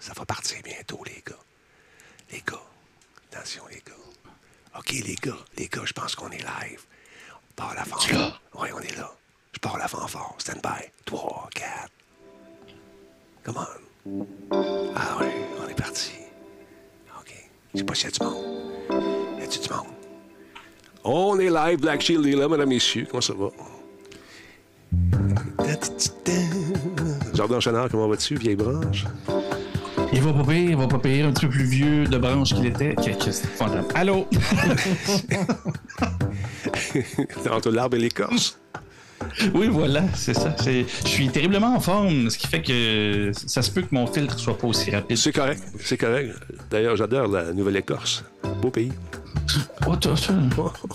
Ça va partir bientôt, les gars. Les gars. Attention, les gars. OK, les gars. Les gars, je pense qu'on est live. On part la fanfare. Oui, on est là. Je pars la fanfare. Stand by. 3, 4. Come on. Ah oui, on est parti. OK. Je sais pas s'il y a du monde. Y a-tu du monde? On est live. Black Shield est là, mesdames, messieurs. Comment ça va? Jardin Chenard, comment vas-tu, vieille branche? Il va pas pire, il va pas pire, un petit peu plus vieux de branche qu'il était. C'est. Allô? Entre l'arbre et l'écorce? oui, voilà, c'est ça. Je suis terriblement en forme, ce qui fait que ça se peut que mon filtre soit pas aussi rapide. C'est correct, c'est correct. D'ailleurs, j'adore la Nouvelle-Écorce. Beau pays. Oh.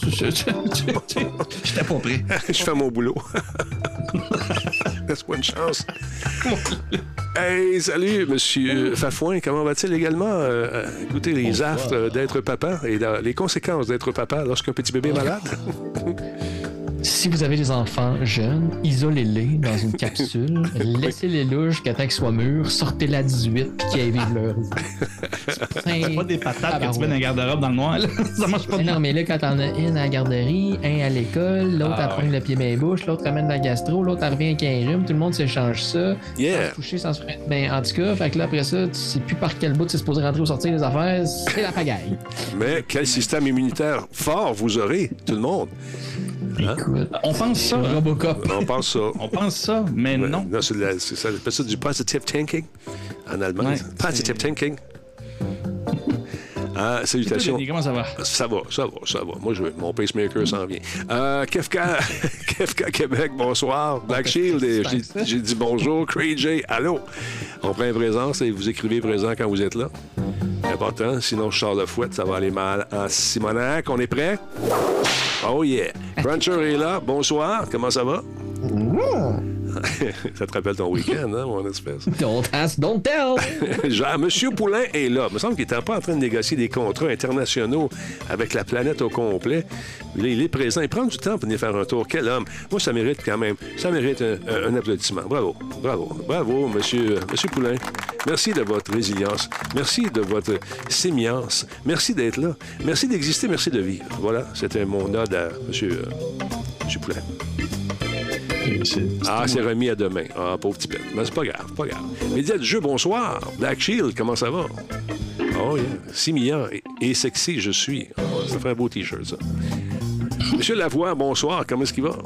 J'étais pas prêt. Je fais mon boulot. Laisse-moi une chance. Hey, salut, monsieur Fafouin. Comment va-t-il également? Euh, euh, écoutez, les affres d'être papa et la- les conséquences d'être papa lorsqu'un petit bébé est malade. Si vous avez des enfants jeunes, isolez-les dans une capsule, laissez-les là jusqu'à temps qu'ils soient mûrs, sortez-la à 18 puis qu'ils aillent vivre leur vie. C'est pas des patates que tu mets dans la garde-robe dans le noir, là. Ça marche pas non, mais là, quand t'en as une à la garderie, un à l'école, l'autre Ah, apprend le pied main bouche, l'autre ramène la gastro, l'autre elle revient avec un rhume, tout le monde s'échange ça. Yeah. Sans se toucher, sans se. Ben, en tout cas, fait que là, après ça, tu sais plus par quel bout tu es supposé rentrer ou sortir les affaires, c'est la pagaille. Mais quel système immunitaire fort vous aurez, tout le monde. Écoute, On pense ça. Robocop. On pense ça. On pense ça, mais Ouais. non. Non, c'est la- c'est ça. On appelle ça du positive thinking en allemand. Ouais, positive thinking. Ah, salutations. Comment ça va? Ça va, ça va, ça va. Moi, je, mon pacemaker s'en vient. Euh, Kefka, Kefka Québec, bonsoir. Black Shield, j'ai dit bonjour. Cray J, allô? On prend présence et vous écrivez présent quand vous êtes là. Important, sinon je sors le fouet, ça va aller mal en Simonac. On est prêt? Oh yeah. Cruncher est là. Bonsoir. Comment ça va? ça te rappelle ton week-end, hein, mon espèce? Don't ask, don't tell! Genre, Monsieur Poulain est là. Il me semble qu'il n'était pas en train de négocier des contrats internationaux avec la planète au complet. Là, il est présent. Il prend du temps pour venir faire un tour. Quel homme. Moi, ça mérite quand même. Ça mérite un, un- un applaudissement. Bravo. Bravo. Bravo, Monsieur, monsieur Poulain. Merci de votre résilience. Merci de votre sémience. Merci d'être là. Merci d'exister. Merci de vivre. Voilà. C'était mon ode à Monsieur, euh, monsieur Poulain. Ah, c'est remis à demain. Ah, pauvre petit pète. Mais c'est pas grave, pas grave. Média du jeu, bonsoir. Black Shield, comment ça va? Oh, yeah. Simillant et, et sexy, je suis. Ah, ça fait un beau T-shirt, ça. Monsieur Lavoie, bonsoir. Comment est-ce qu'il va?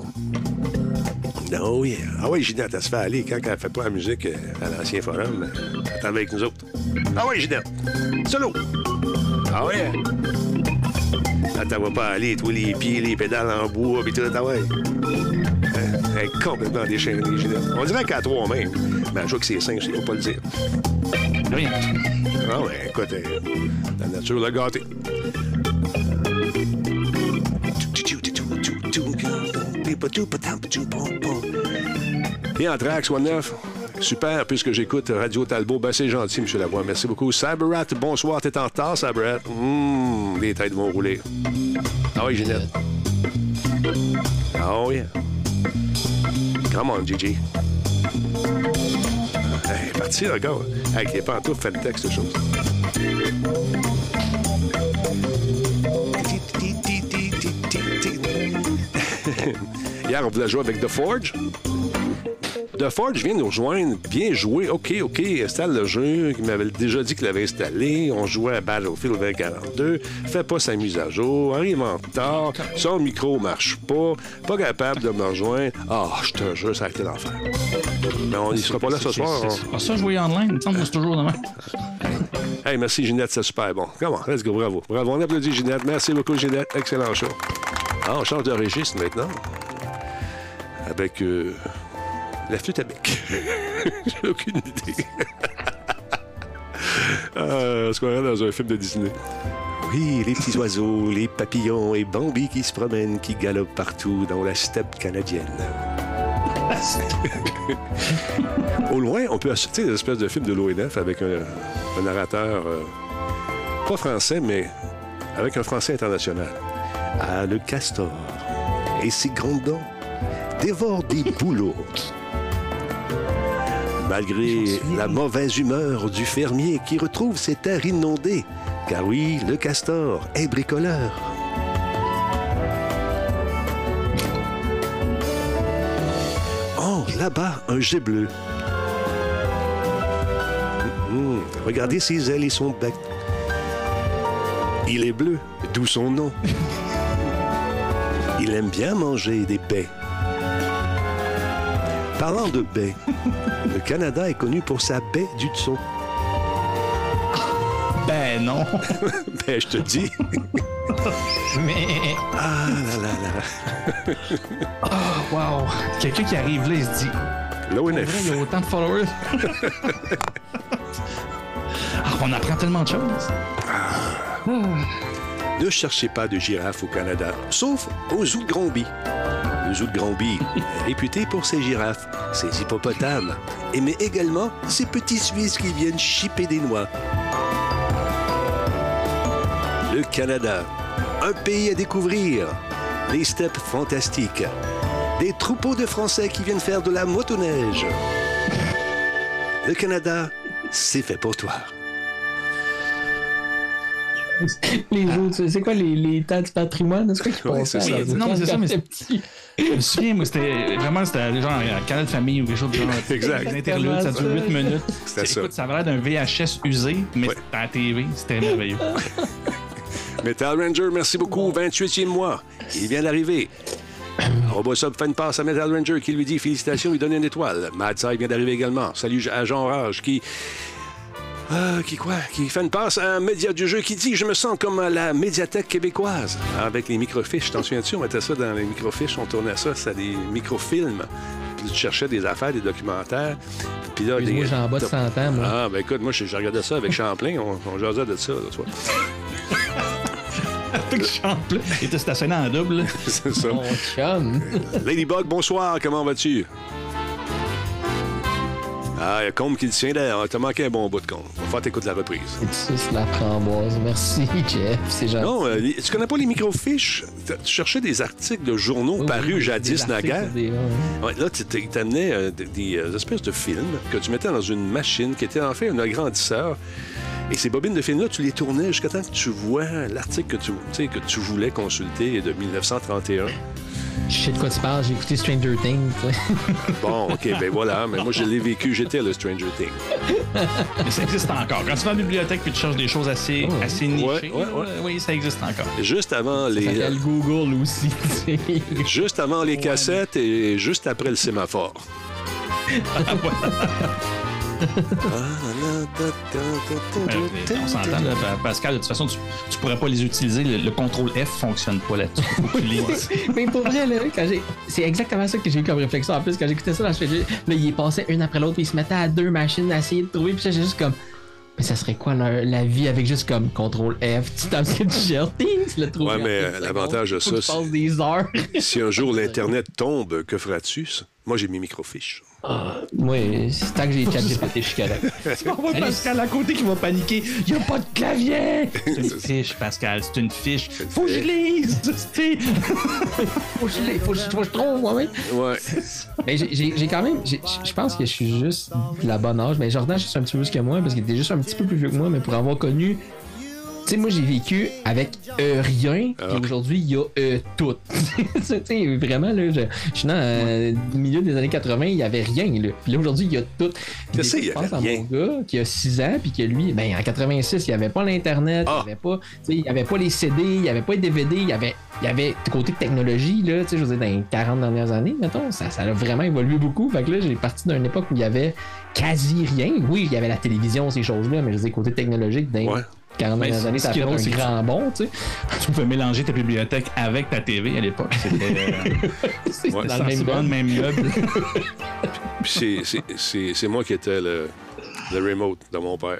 Oh, yeah. Ah oui, Ginette, elle se fait aller quand elle fait pas la musique euh, à l'ancien forum. euh, Elle est avec nous autres. Ah oui, Ginette. Solo. Ah ouais. T'en va pas aller, toi, les pieds, les pédales en bois, puis tout, ah ouais. Elle est complètement déchaînée, Ginette. On dirait qu'à trois même. Mais je vois que c'est cinq, je ne pas le dire. Rien. Ah ouais, écoute, euh, la nature l'a gâté. Et soit neuf. Super, puisque j'écoute Radio Talbot. Ben, c'est gentil, M. Lavoie. Merci beaucoup. Cyberrat, bonsoir. T'es en retard, Cyberrat. Hum, les têtes vont rouler. Ah oui, Ginette. Oh yeah. Come on, Gigi. Hey, parti, regarde. Avec les pantoufles, fait le texte, chose. Hier, on voulait jouer avec The Forge? The Forge vient nous rejoindre. Bien joué. OK, OK. Installe le jeu. Il m'avait déjà dit qu'il l'avait installé. On jouait à Battlefield 2042. Fait pas sa mise à jour. Arrive en retard. Son micro marche pas. Pas capable de me rejoindre. Ah, je te jure, ça a été l'enfer. Mais on ne sera pas là ce soir. hein. Pas ça, jouer online. Il me semble que c'est toujours demain. Hey, merci Ginette, c'est super bon. Comment? Let's go, bravo. Bravo, on applaudit Ginette. Merci beaucoup Ginette, excellent show. Ah, on change de registre maintenant. Avec euh, la flûte à bec. J'ai aucune idée. Ah, Est-ce qu'on est dans un film de Disney? Oui, les petits oiseaux, les papillons et Bambi qui se promènent, qui galopent partout dans la steppe canadienne. Au loin, on peut assister des espèces de films de l'ONF avec un, un narrateur euh, pas français, mais avec un français international. Ah, le castor et ses grandes dents dévorent des bouleaux. Malgré la mauvaise humeur du fermier qui retrouve ses terres inondées. Car oui, le castor est bricoleur. Oh, là-bas, un jet bleu. Hum, regardez ses ailes et son bec. Il est bleu, d'où son nom. Il aime bien manger des baies. Parlant de baies, le Canada est connu pour sa baie du Tson. Ben non. Ben, je te dis. Mais. Ah là là là. Oh, wow. Quelqu'un qui arrive là, il se dit L'ONF. il y a autant de followers. Ah, on apprend tellement de choses. Ne cherchez pas de girafe au Canada, sauf au zoo. Le zoo de réputé pour ses girafes, ses hippopotames, et mais également ses petits Suisses qui viennent chipper des noix. Le Canada, un pays à découvrir, les steppes fantastiques, des troupeaux de Français qui viennent faire de la motoneige. Le Canada, c'est fait pour toi. Les autres, c'est quoi les, les temps du patrimoine? C'est quoi qui Ouais, ça. la Non, mais c'est ça, mais c'est- petit? Je me souviens, moi, c'était vraiment c'était genre un canal de famille ou quelque chose de genre. Exact. Interlude, ça dure 8 minutes. C'était ça. Écoute, ça avait l'air d'un VHS usé, mais Ouais. c'était à la TV. C'était merveilleux. Metal Ranger, merci beaucoup. 28e mois. Il vient d'arriver. Robosub fait une passe à Metal Ranger qui lui dit félicitations, lui donne une étoile. Mad Side vient d'arriver également. Salut à Jean Rage qui. Ah, qui quoi? Qui fait une passe à un média du jeu qui dit Je me sens comme à la médiathèque québécoise. Avec les microfiches. T'en souviens-tu? On mettait ça dans les microfiches, on tournait ça, c'était des microfilms. Puis tu cherchais des affaires, des documentaires. Puis là, des- j'ai en bas de 100 ans, moi. Ah, ben écoute, moi, je, regardais ça avec Champlain. On, on jasait de ça, là, tu vois. Avec Champlain. Il était stationné en double. C'est ça. Mon chum. Ladybug, bonsoir, comment vas-tu? Ah, il y a Combe qui le tient d'ailleurs. T'as manqué un bon bout de Combe. On va faire t'écouter la reprise. C'est la framboise. Merci, Jeff. C'est gentil. Non, euh, tu connais pas les microfiches? Tu cherchais des articles de journaux Oui, parus oui, jadis naguère? des- ouais. Là, tu t'amenais euh, des, des, euh, espèces de films que tu mettais dans une machine qui était en fait un agrandisseur. Et ces bobines de films-là, tu les tournais jusqu'à temps que tu vois l'article que tu, que tu voulais consulter de 1931. Je sais de quoi tu parles, j'ai écouté Stranger Things. Bon, OK, ben voilà. Mais moi, je l'ai vécu. J'étais le Stranger Things. Mais ça existe encore. Quand tu vas à la bibliothèque puis tu cherches des choses assez, assez nichées, Ouais, ouais, ouais. oui, ça existe encore. Juste avant Ça les... s'appelle Google aussi. Juste avant les cassettes et juste après le sémaphore. Euh, on s'entend, là, Pa- Pascal, de toute façon, tu, tu pourrais pas les utiliser. Le, le contrôle F fonctionne pas là-dessus. Mais pour vrai, là, quand j'ai. C'est exactement ça que j'ai eu comme réflexion. En plus, quand j'écoutais ça, là, je faisais- là, il passait une après l'autre, puis il se mettait à deux machines à essayer de trouver, puis ça, j'ai juste comme. Mais ça serait quoi la, la vie avec juste comme contrôle F, tu tapes ce que tu cherches, tu le trouves. Ouais, mais, euh, l'avantage de ça, des heures. Si un jour l'Internet tombe, que feras-tu? Moi, j'ai mes Moi, c'est tant que j'ai chat GPT, je suis correct. On voit Pascal à côté qui va paniquer. Il n'y a pas de clavier! C'est une fiche, Pascal, c'est une fiche. Faut que je lise! c'est- Faut que je l'ai- faut que je faut que je trouve, ouais, ouais. Ouais. Mais j'ai- quand même. Je pense que je suis juste de la bonne âge. Mais Jordan, je suis un petit peu plus que moi parce qu'il était juste un petit peu plus vieux que moi, mais pour avoir connu. Tu sais, moi, j'ai vécu avec euh, rien, Ah. puis aujourd'hui, il y a euh, tout. tu sais, vraiment, là, je, je suis dans euh, le milieu des années 80, il y avait rien, là. Puis là, aujourd'hui, il y a tout. Puis des je pense à mon gars qui a 6 ans, puis que lui, ben, en 86, il n'y avait pas l'Internet, Ah. il n'y avait pas, tu sais, il y avait pas les CD, il n'y avait pas les DVD, il y avait, il y avait côté technologie, là, tu sais, je veux dire, dans les 40 dernières années, mettons, ça, ça a vraiment évolué beaucoup. Fait que là, j'ai parti d'une époque où il y avait quasi rien. Oui, il y avait la télévision, ces choses-là, mais je veux dire, côté technologique, dans Ouais. 40 Mais dernières années, ça a fait drôle, un grand bond, tu sais. Tu pouvais mélanger ta bibliothèque avec ta TV à l'époque. C'était euh, dans le même même meuble. Puis c'est- c'est- c'est c'est moi qui étais le, le remote de mon père.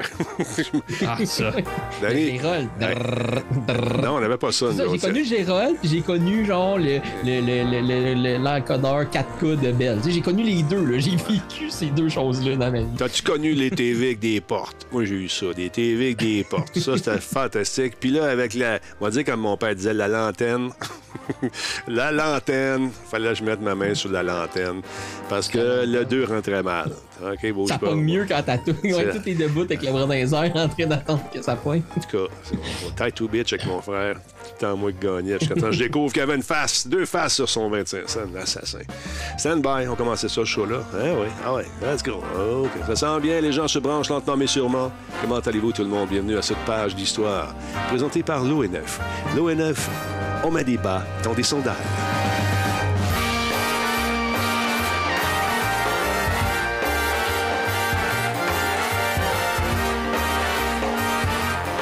Ah, ça. Danny- Gérald. Drrr, drrr. Non, on n'avait pas ça. J'ai connu Gérald, puis j'ai connu genre le, le, le, le, le- le- l'encodeur 4K de Bell. Tu sais, j'ai connu les deux, là. J'ai vécu ces deux choses-là dans ma vie. T'as-tu connu les TV avec des portes? Moi, j'ai eu ça, des TV avec des portes. Ça, c'était fantastique. Puis là, avec la, on va dire comme mon père disait, la lanterne. la lanterne. Fallait que je mette ma main sur la lanterne. Parce que le 2 rentrait mal. OK, bouge Ça pogne mieux quand t'as tout. Ouais, tout est debout avec le bras dans les airs en train d'attendre que ça pointe. En tout cas, c'est mon tight to bitch avec mon frère. Tout le temps moi qui gagnais. Jusqu'à temps je découvre qu'il y avait une face, deux faces sur son 25 cents. Assassin. Stand by, on commençait ça, ce show-là. Ah oui, ah ouais, let's go. OK, ça sent bien, les gens se branchent lentement mais sûrement. Comment allez-vous tout le monde? Bienvenue à cette page d'histoire présentée par l'ONF. L'ONF, on met des bas dans des sondages.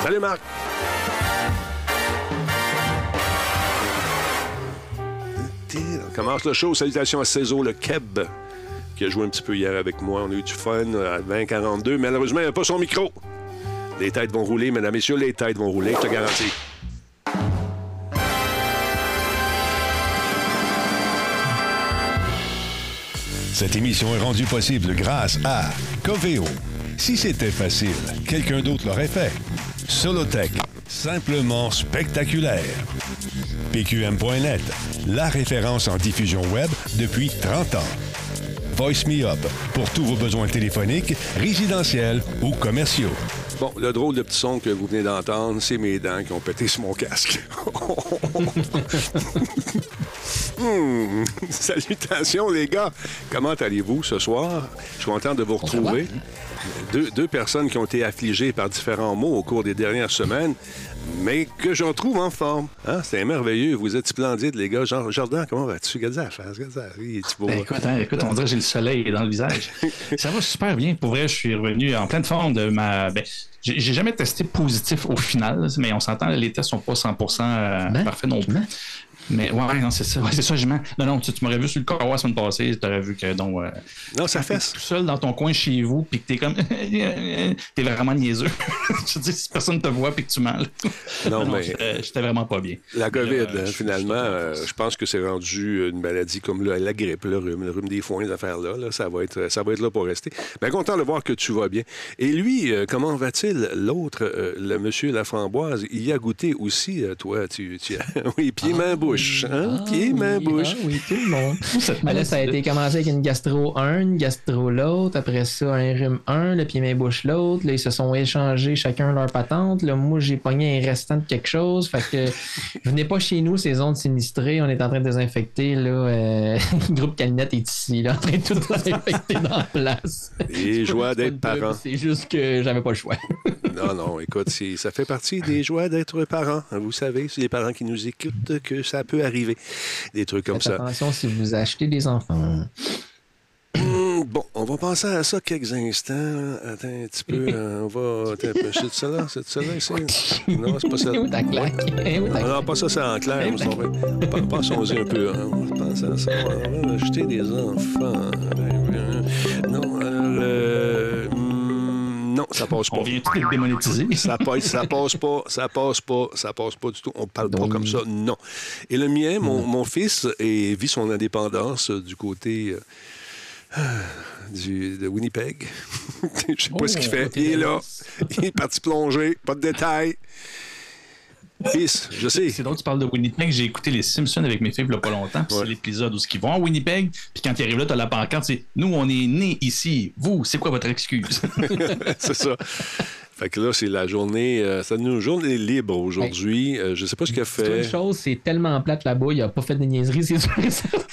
Salut Marc! Commence le show. Salutations à Cézo, le Keb, qui a joué un petit peu hier avec moi. On a eu du fun à 20-42. Malheureusement, il n'y a pas son micro. Les têtes vont rouler, mesdames, messieurs, les têtes vont rouler, je te garantis. Cette émission est rendue possible grâce à Coveo. Si c'était facile, quelqu'un d'autre l'aurait fait. Solotech, simplement spectaculaire. PQM.net, la référence en diffusion web depuis 30 ans. Voice Me Up, pour tous vos besoins téléphoniques, résidentiels ou commerciaux. Bon, le drôle de petit son que vous venez d'entendre, c'est mes dents qui ont pété sur mon casque. Hmm. Salutations, les gars. Comment allez-vous ce soir? Je suis content de vous retrouver. Deux, deux personnes qui ont été affligées par différents mots au cours des dernières semaines, mais que je retrouve en forme. Hein? C'est merveilleux. Vous êtes splendides, les gars. Jean- Jordan, comment vas-tu? Regarde la face. Regarde ça. Oui, tu beau? Ben, écoute, hein, écoute, on dirait que j'ai le soleil dans le visage. ça va super bien. Pour vrai, je suis revenu en pleine forme de ma. Ben, j'ai j'ai jamais testé positif au final, mais on s'entend, les tests sont pas 100% euh, Ben, parfaits non plus. Mais ouais, non, c'est ça. Ouais, c'est ça, je mens. Non, non, tu, tu m'aurais vu sur le corps la semaine passée, tu aurais vu que donc, euh, non, ça fesse. tout seul dans ton coin chez vous, puis que t'es comme. t'es vraiment niaiseux. je dire, si personne te voit, puis que tu mens. Non, mais- j'étais vraiment pas bien. La COVID, Euh, hein, finalement, je- euh, je pense que c'est rendu une maladie comme la grippe, le rhume, le rhume des foins, les affaires-là. là. ça, va être, ça va être là pour rester. Bien content de voir que tu vas bien. Et lui, euh, comment va-t-il? L'autre, le monsieur Laframboise, il y a goûté aussi, toi. Tu, tu- oui, pied, main, bouche. Hein? Ah, pied, main, oui, bouche? ah oui, tout le monde. Ben là, ça a été commencé avec une gastro 1, une gastro l'autre, après ça, un rhume 1, le pied main bouche l'autre. Là, ils se sont échangés chacun leur patente. Là, moi, j'ai pogné un restant de quelque chose. Fait que venez pas chez nous, ces zones sinistrées. On est en train de désinfecter. Là, euh, le groupe Calinette est ici, là, en train de tout désinfecter dans la place. Et joie d'être parent. C'est juste que j'avais pas le choix. Non, non, écoute, ça fait partie des joies d'être parent. Vous savez, c'est les parents qui nous écoutent que ça peut arriver. Des trucs comme Faites ça. attention si vous achetez des enfants. Hum, Bon, on va penser à ça quelques instants. Attends un petit peu. euh, on va. Attends. C'est de ça là? C'est de ça là ici? Non, c'est pas ça. Où ta claque? Où ta Non, pas ça, c'est en clair. Pen- Pensons-y un peu. hein. On va penser à ça. On va acheter des enfants. Non, euh, non, ça passe pas. On vient tout démonétiser? Ça passe, ça passe pas, ça passe pas, ça passe pas du tout. On parle pas comme ça, non. Et le mien, mon, mon fils, est, vit son indépendance euh, du côté euh, du, de Winnipeg. Je sais pas Oh, ce qu'il fait. côté Il est là. Il est parti plonger, pas de détails. Fils, je sais. C'est drôle, tu parles de Winnipeg. J'ai écouté les Simpsons avec mes filles il y a pas longtemps. Ouais. C'est l'épisode où ils vont à Winnipeg. Puis quand ils arrivent là, tu as la pancarte. C'est Nous, on est nés ici. Vous, c'est quoi votre excuse? c'est ça. Fait que là, c'est la journée, euh, c'est une journée libre aujourd'hui. Euh, je sais pas ce qu'il a C'est une fait. chose, c'est tellement plate là-bas, il a pas fait de niaiseries, c'est sûr.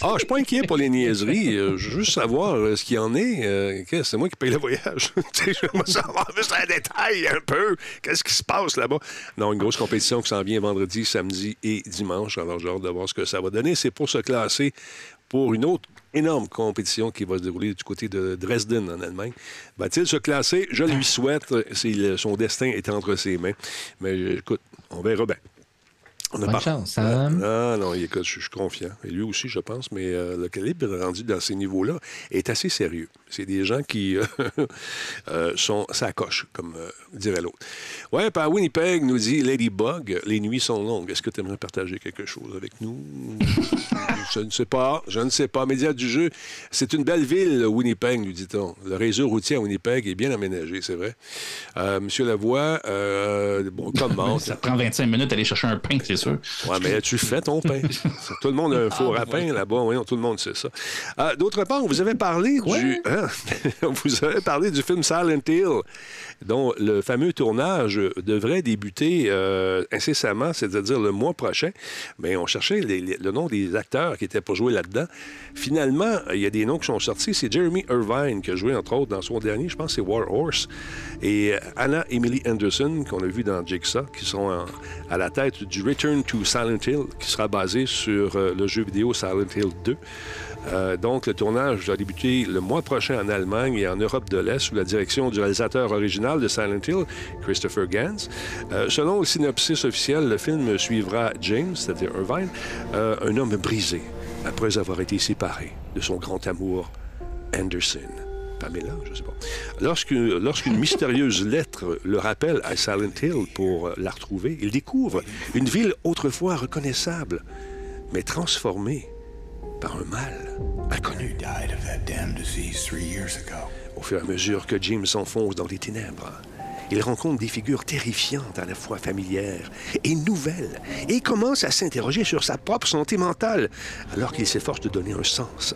Ah, je suis pas inquiet pour les niaiseries. Euh, je veux juste savoir euh, ce qu'il y en est. C'est moi qui paye le voyage. Je veux savoir juste un détail un peu. Qu'est-ce qui se passe là-bas? Non, une grosse compétition qui s'en vient vendredi, samedi et dimanche. Alors, j'ai hâte de voir ce que ça va donner. C'est pour se classer pour une autre énorme compétition qui va se dérouler du côté de Dresden, en Allemagne. Va-t-il se classer? Je lui souhaite. Le- son destin est entre ses mains. Mais écoute, on verra bien. On a Bonne pas- chance, Sam. Ah non, écoute, je je suis confiant. Et lui aussi, je pense, mais euh, le calibre rendu dans ces niveaux-là est assez sérieux. C'est des gens qui euh, euh, sont ça coche, comme euh, dirait l'autre. Ouais, par Winnipeg nous dit Ladybug, les nuits sont longues. Est-ce que tu aimerais partager quelque chose avec nous? je ne sais pas, je ne sais pas. Média du jeu, c'est une belle ville, Winnipeg, nous dit-on. Le réseau routier à Winnipeg est bien aménagé, c'est vrai. Monsieur Lavoie, bon, comment? Ça prend 25 minutes d'aller chercher un pain, c'est sûr. Ouais, mais tu fais ton pain. tout le monde a un four à pain là-bas. Voyons, tout le monde sait ça. Euh, D'autre part, vous avez parlé du. hein? vous avez parlé du film Silent Hill, dont le fameux tournage devrait débuter euh, incessamment, c'est-à-dire le mois prochain. Mais on cherchait les- les- le nom des acteurs qui étaient pour jouer là-dedans. Finalement, il y a des noms qui sont sortis. C'est Jeremy Irvine qui a joué, entre autres, dans son dernier, je pense que c'est War Horse. Et Anna Emily Anderson, qu'on a vu dans Jigsaw, qui sont en- à la tête du Return to Silent Hill, qui sera basé sur euh, le jeu vidéo Silent Hill 2. Euh, donc, le tournage va débuter le mois prochain en Allemagne et en Europe de l'Est sous la direction du réalisateur original de Silent Hill, Christopher Gans. Euh, selon le synopsis officiel, le film suivra James, c'est-à-dire Irvine, un homme brisé après avoir été séparé de son grand amour, Anderson. Pamela, je sais pas. Lorsque- Lorsqu'une mystérieuse lettre le rappelle à Silent Hill pour euh, la retrouver, il découvre une ville autrefois reconnaissable, mais transformée par un mal inconnu. Au fur et à mesure que Jim s'enfonce dans les ténèbres, il rencontre des figures terrifiantes à la fois familières et nouvelles et commence à s'interroger sur sa propre santé mentale alors qu'il s'efforce de donner un sens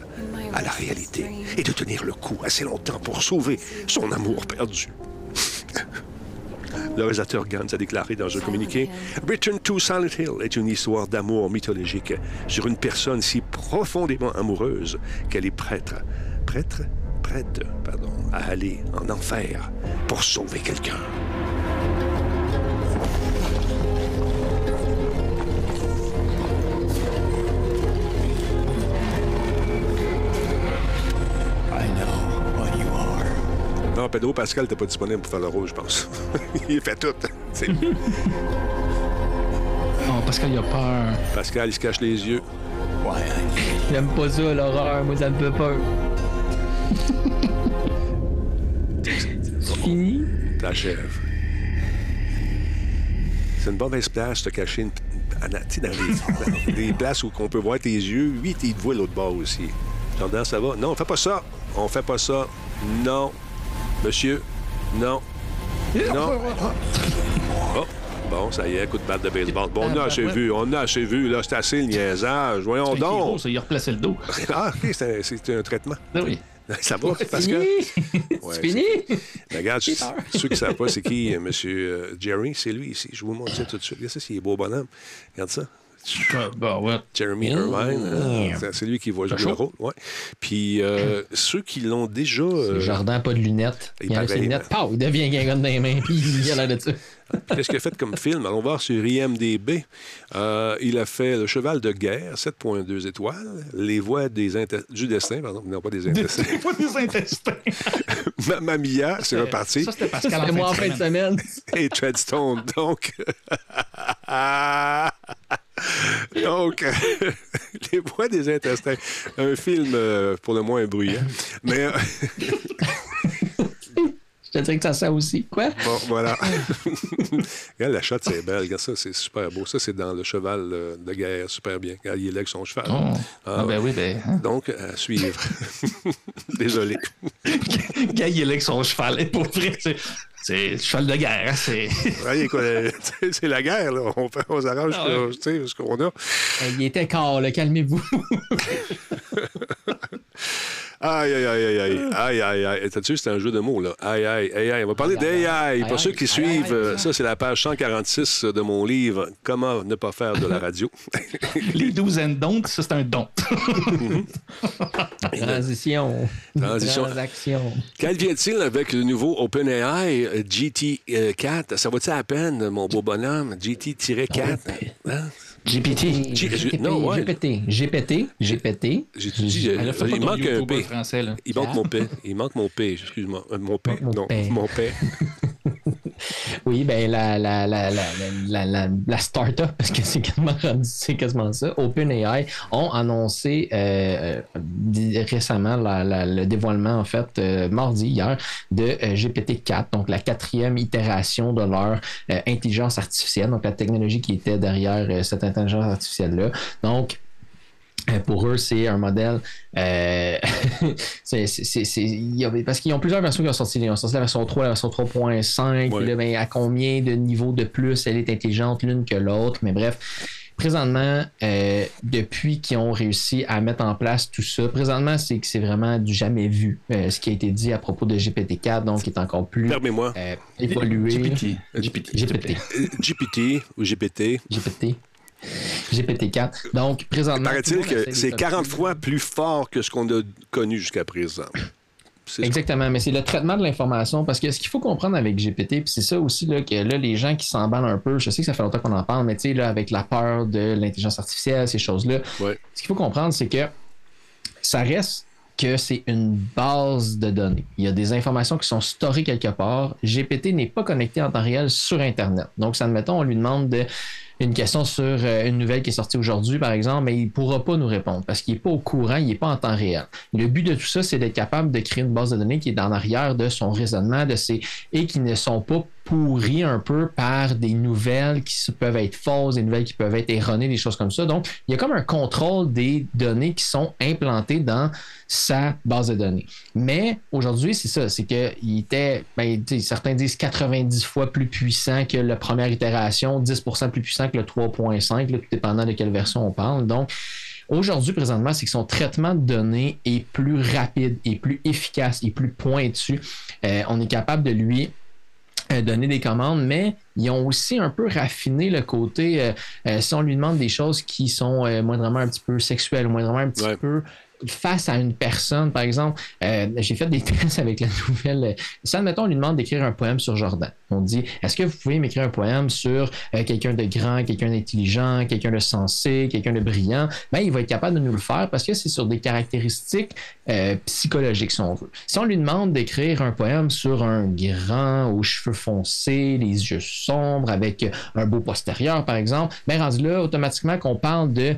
à la réalité et de tenir le coup assez longtemps pour sauver son amour perdu. Le réalisateur Gantz a déclaré dans un communiqué Return to Silent Hill est une histoire d'amour mythologique sur une personne si profondément amoureuse qu'elle est prête, prête, prête, pardon, à aller en enfer pour sauver quelqu'un. Non, Pedro Pascal n'était pas disponible pour faire le rôle, je pense. il fait tout. Oh, Pascal, il a peur. Pascal, il se cache les yeux. Need J'aime pas ça, l'horreur. Moi, ça me fait peur. Fini? T'achèves. C'est une mauvaise place de cacher une... tu dans les places où on peut voir tes yeux. Lui, il te voit l'autre bord aussi. Jordan, ça va? Non, on fait pas ça. On fait pas ça. Non. Monsieur, non. Non. Oh, bon, ça y est, coup de batte de baseball. Bon, on a assez vu, on a assez vu, là, c'est assez le niaisage. Voyons donc. ça, il a replacé le dos. Ah, OK, c'est un- traitement. Ah oui. Ça va, parce que... Ouais, C'est fini? Mais regarde, ceux qui ne savent pas, c'est qui, euh, monsieur euh, Jerry? C'est lui ici. Je vous montre ça tout de suite. Regarde ça, c'est beau bonhomme. Regarde ça. Ah, Bon, ouais. Jeremy Irvine. hein. C'est- C'est lui qui va jouer le rôle. Ouais. Puis euh, ceux qui l'ont déjà. euh, Le jardin, pas de lunettes. il Il enlève ses lunettes. Pow, il devient gangon dans les mains. Puis il a l'air de ça. Qu'est-ce qu'il a fait comme film? Allons voir sur IMDB. Euh, il a fait Le Cheval de guerre, 7,2 étoiles. Les voix des inte- du destin, pardon. Non, pas des intestins. Pas des intestins. Mamma Mia, c'est reparti. Ça, c'était Pascal C'est en moi en fin de semaine. et Treadstone. Donc, donc les voix des intestins. Un film euh, pour le moins bruyant. Mais euh, Je te dirais que ça sent aussi. Quoi? bon, voilà. Regarde, la shot, c'est belle. Regarde ça, c'est super beau. Ça, c'est dans le cheval euh, de guerre, super bien. Regarde, il est là avec son cheval. Oh. Ah, Ah, ben oui, ben. hein. Donc, à suivre. Désolé. Gars, il est là avec son cheval. Et pour vrai, c'est. Le cheval de guerre. hein, C'est. Voyez quoi, euh, c'est la guerre, là. On, fait- on s'arrange Ah ouais. tu sais, ce qu'on a. Euh, Il était corps, là. Calmez-vous. Aïe, aïe, aïe, aïe, aïe, aïe, aïe, aïe. T'as-tu vu, c'est un jeu de mots, là? Aïe, aïe, aïe, aïe. On va parler d'AI. aïe, Pour ceux qui aïe, suivent, aïe, euh, aïe. ça, c'est la page 146 de mon livre « Comment ne pas faire de la radio Les douzaines d'ondes, ça, c'est un don. Transition. Transition. Transaction. ». Qu'advient-il avec le nouveau OpenAI euh, GT4? Ça va-tu à peine, mon beau bonhomme? GT-4? GPT. G- GPT, non, ouais. GPT, GPT, GPT. J'ai dit, il manque un YouTuber P. français, là. Il manque mon P. Il manque mon P, excuse-moi. Euh, Mon P, Mon non, P. mon P. Oui, ben la, la, la, la, la, start-up, parce que c'est quasiment, quasiment ça, OpenAI ont annoncé euh, euh, récemment le dévoilement, en fait, euh, mardi, hier, de euh, GPT-4, donc la quatrième itération de leur intelligence artificielle, donc la technologie qui était derrière cette intelligence artificielle-là. Donc, pour eux, c'est un modèle. euh, c'est- c'est- c'est- parce qu'ils ont plusieurs versions qui ont sorti. Ils ont sorti la version 3, la version 3.5. Ouais. puis là, ben, à combien de niveaux de plus elle est intelligente l'une que l'autre. Mais bref, présentement, euh, depuis qu'ils ont réussi à mettre en place tout ça, présentement, c'est que c'est vraiment du jamais vu euh, ce qui a été dit à propos de GPT-4, donc qui est encore plus euh, évolué. GPT. GPT. GPT. GPT ou GPT. GPT. GPT-4. Donc, présentement. Paraît-il que c'est faire 40 ça. fois plus fort que ce qu'on a connu jusqu'à présent. Exactement, mais c'est le traitement de l'information parce que ce qu'il faut comprendre avec GPT, puis c'est ça aussi là, que là, les gens qui s'emballent un peu, je sais que ça fait longtemps qu'on en parle, mais tu sais, là, avec la peur de l'intelligence artificielle, ces choses-là, Ouais. ce qu'il faut comprendre, c'est que ça reste que c'est une base de données. Il y a des informations qui sont storées quelque part. GPT n'est pas connecté en temps réel sur Internet. Donc, ça admettons, on lui demande de- une question sur euh, une nouvelle qui est sortie aujourd'hui, par exemple, mais il ne pourra pas nous répondre parce qu'il n'est pas au courant, il n'est pas en temps réel. Le but de tout ça, c'est d'être capable de créer une base de données qui est en arrière de son raisonnement, de ses et qui ne sont pas pourris un peu par des nouvelles qui peuvent être fausses, des nouvelles qui peuvent être erronées, des choses comme ça. Donc, il y a comme un contrôle des données qui sont implantées dans sa base de données. Mais aujourd'hui, c'est ça, c'est qu'il était, ben, certains disent 90 fois plus puissant que la première itération, 10% plus puissant que le 3.5, là, tout dépendant de quelle version on parle. Donc, Aujourd'hui, présentement, c'est que son traitement de données est plus rapide, et plus efficace, et plus pointu. Euh, on est capable de lui euh, donner des commandes, mais ils ont aussi un peu raffiné le côté, euh, euh, si on lui demande des choses qui sont euh, moindrement un petit peu sexuelles, moindrement un petit Ouais. peu face à une personne, par exemple, euh, j'ai fait des tests avec la nouvelle. euh, Si, admettons, on lui demande d'écrire un poème sur Jordan. On dit Est-ce que vous pouvez m'écrire un poème sur euh, quelqu'un de grand, quelqu'un d'intelligent, quelqu'un de sensé, quelqu'un de brillant? Ben, il va être capable de nous le faire parce que c'est sur des caractéristiques psychologiques, si on veut. Si on lui demande d'écrire un poème sur un grand aux cheveux foncés, les yeux sombres, avec un beau postérieur, par exemple, ben, rendu là, automatiquement, qu'on parle de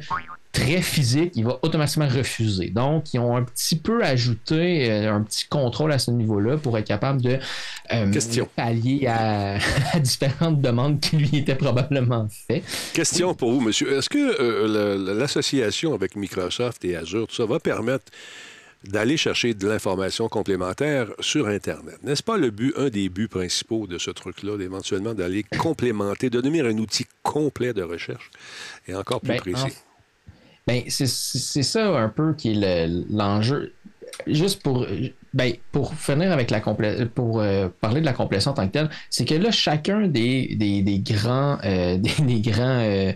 très physique, il va automatiquement refuser. Donc, ils ont un petit peu ajouté euh, un petit contrôle à ce niveau-là pour être capable de euh, Question. pallier à, à différentes demandes qui lui étaient probablement faites. Question pour vous, monsieur. Est-ce que euh, l'association avec Microsoft et Azure, tout ça, va permettre d'aller chercher de l'information complémentaire sur Internet? N'est-ce pas le but, un des buts principaux de ce truc-là, d'éventuellement d'aller complémenter, de devenir un outil complet de recherche et encore plus Ben, précis? en- Ben, c'est- ça un peu qui est le- l'enjeu. Juste pour, ben, pour finir avec la complé- pour euh, parler de la complétion en tant que telle, c'est que là, chacun des, des, des grands, euh, des, des grands euh,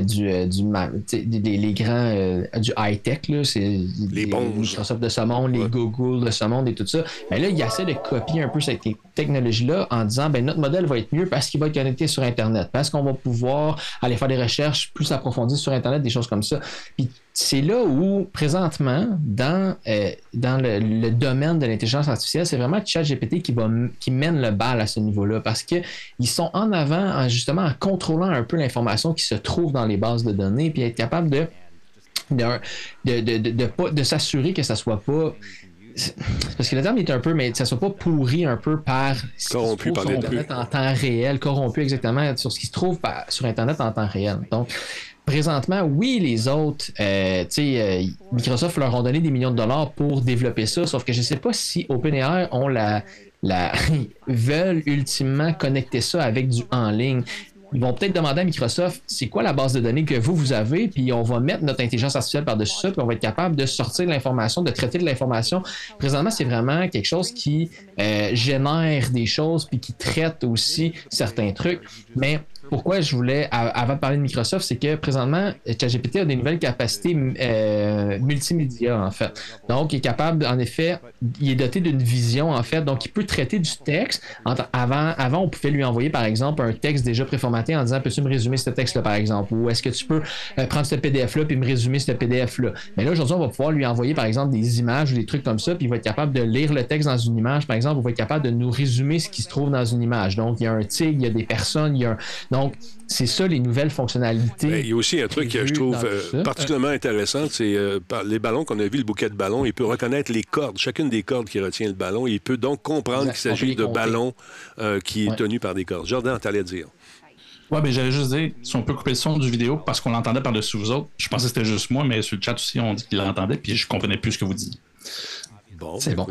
du, les grands euh, du high-tech, là, c'est les, bons. Microsoft de ce monde, les. Google de ce monde et tout ça. Ben là, il essaie de copier un peu cette te- technologie-là en disant ben notre modèle va être mieux parce qu'il va être connecté sur Internet, parce qu'on va pouvoir aller faire des recherches plus approfondies sur Internet, des choses comme ça. Puis c'est là où, présentement, dans, euh, dans le, le domaine de l'intelligence artificielle, c'est vraiment ChatGPT qui, va, qui mène le bal à ce niveau-là parce qu'ils sont en avant, en, justement, en contrôlant un peu l'information qui se trouve dans les bases de données, puis être capable de, de, de, de, de- de pas- de s'assurer que ça soit pas. Parce que le terme est un peu, mais ça soit pas pourri un peu par ce qui se Corrompu trouve par sur les Internet en temps réel, corrompu exactement sur ce qui se trouve par- sur Internet en temps réel. Donc, présentement, oui, les autres, euh, euh, Microsoft leur ont donné des millions de dollars pour développer ça, sauf que je ne sais pas si OpenAI la, la veulent ultimement connecter ça avec du en ligne. Ils vont peut-être demander à Microsoft, c'est quoi la base de données que vous, vous avez, puis on va mettre notre intelligence artificielle par-dessus ça, puis on va être capable de sortir de l'information, de traiter de l'information. Présentement, c'est vraiment quelque chose qui euh, génère des choses, puis qui traite aussi certains trucs. Mais pourquoi je voulais, avant de parler de Microsoft, c'est que présentement, ChatGPT a des nouvelles capacités euh, multimédia, en fait. Donc, il est capable, en effet, il est doté d'une vision, en fait. Donc, il peut traiter du texte. Avant, avant, on pouvait lui envoyer, par exemple, un texte déjà préformaté en disant Peux-tu me résumer ce texte-là, par exemple? Ou est-ce que tu peux euh, prendre ce PDF-là puis me résumer ce PDF-là Mais là, aujourd'hui, on va pouvoir lui envoyer, par exemple, des images ou des trucs comme ça, puis il va être capable de lire le texte dans une image, par exemple, ou va être capable de nous résumer ce qui se trouve dans une image. Donc, il y a un tigre, il y a des personnes, il y a un... c'est ça les nouvelles fonctionnalités. Ben, il y a aussi un truc que je trouve euh, particulièrement intéressant, c'est euh, les ballons qu'on a vu, le bouquet de ballons, il peut reconnaître les cordes, chacune des cordes qui retient le ballon. Il peut donc comprendre qu'il s'agit de compter. ballons euh, qui est Ouais. tenu par des cordes. Jordan, t'allais dire. Ouais, ben j'allais juste dire, si on peut couper le son du vidéo parce qu'on l'entendait par-dessus vous autres, je pensais que c'était juste moi, mais sur le chat aussi, on dit qu'il l'entendait, puis je comprenais plus ce que vous disiez. Bon, C'est bon.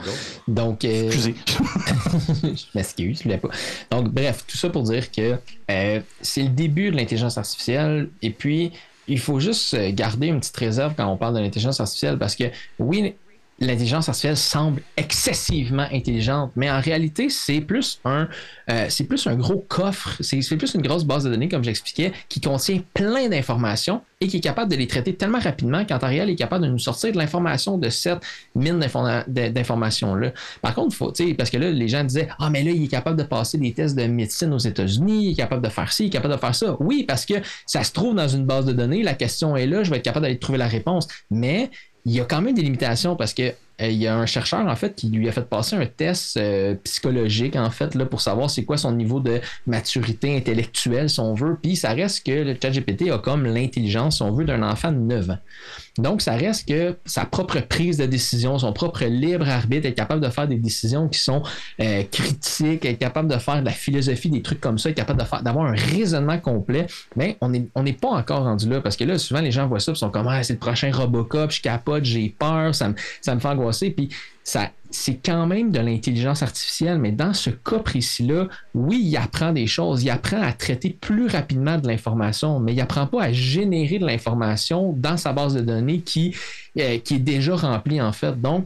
donc. Euh, Excusez. je m'excuse, je voulais pas. Donc, bref, tout ça pour dire que euh, c'est le début de l'intelligence artificielle. Et puis, il faut juste garder une petite réserve quand on parle de l'intelligence artificielle parce que, oui, l'intelligence artificielle semble excessivement intelligente, mais en réalité, c'est plus un, euh, c'est plus un gros coffre, c'est plus une grosse base de données, comme j'expliquais, qui contient plein d'informations et qui est capable de les traiter tellement rapidement qu'en temps réel, est capable de nous sortir de l'information de cette mine d'informations-là. Par contre, faut, parce que là, les gens disaient Ah, mais là, il est capable de passer des tests de médecine aux États-Unis, il est capable de faire ci, il est capable de faire ça. Oui, parce que ça se trouve dans une base de données, la question est là, je vais être capable d'aller trouver la réponse. Mais il y a quand même des limitations parce que il y a un chercheur en fait qui lui a fait passer un test euh, psychologique en fait là pour savoir c'est quoi son niveau de maturité intellectuelle si on veut. Puis ça reste que le ChatGPT a comme l'intelligence si on veut d'un enfant de 9 ans. Donc ça reste que sa propre prise de décision, son propre libre arbitre est capable de faire des décisions qui sont euh, critiques, est capable de faire de la philosophie, des trucs comme ça, est capable de faire d'avoir un raisonnement complet, mais on n'est on pas encore rendu là parce que là souvent les gens voient ça et sont comme ah, c'est le prochain Robocop, je capote, j'ai peur, ça me, ça me fait angoisser puis ça c'est quand même de l'intelligence artificielle, mais dans ce cas précis-là, oui, il apprend des choses, il apprend à traiter plus rapidement de l'information, mais il apprend pas à générer de l'information dans sa base de données qui, euh, qui est déjà remplie en fait. Donc,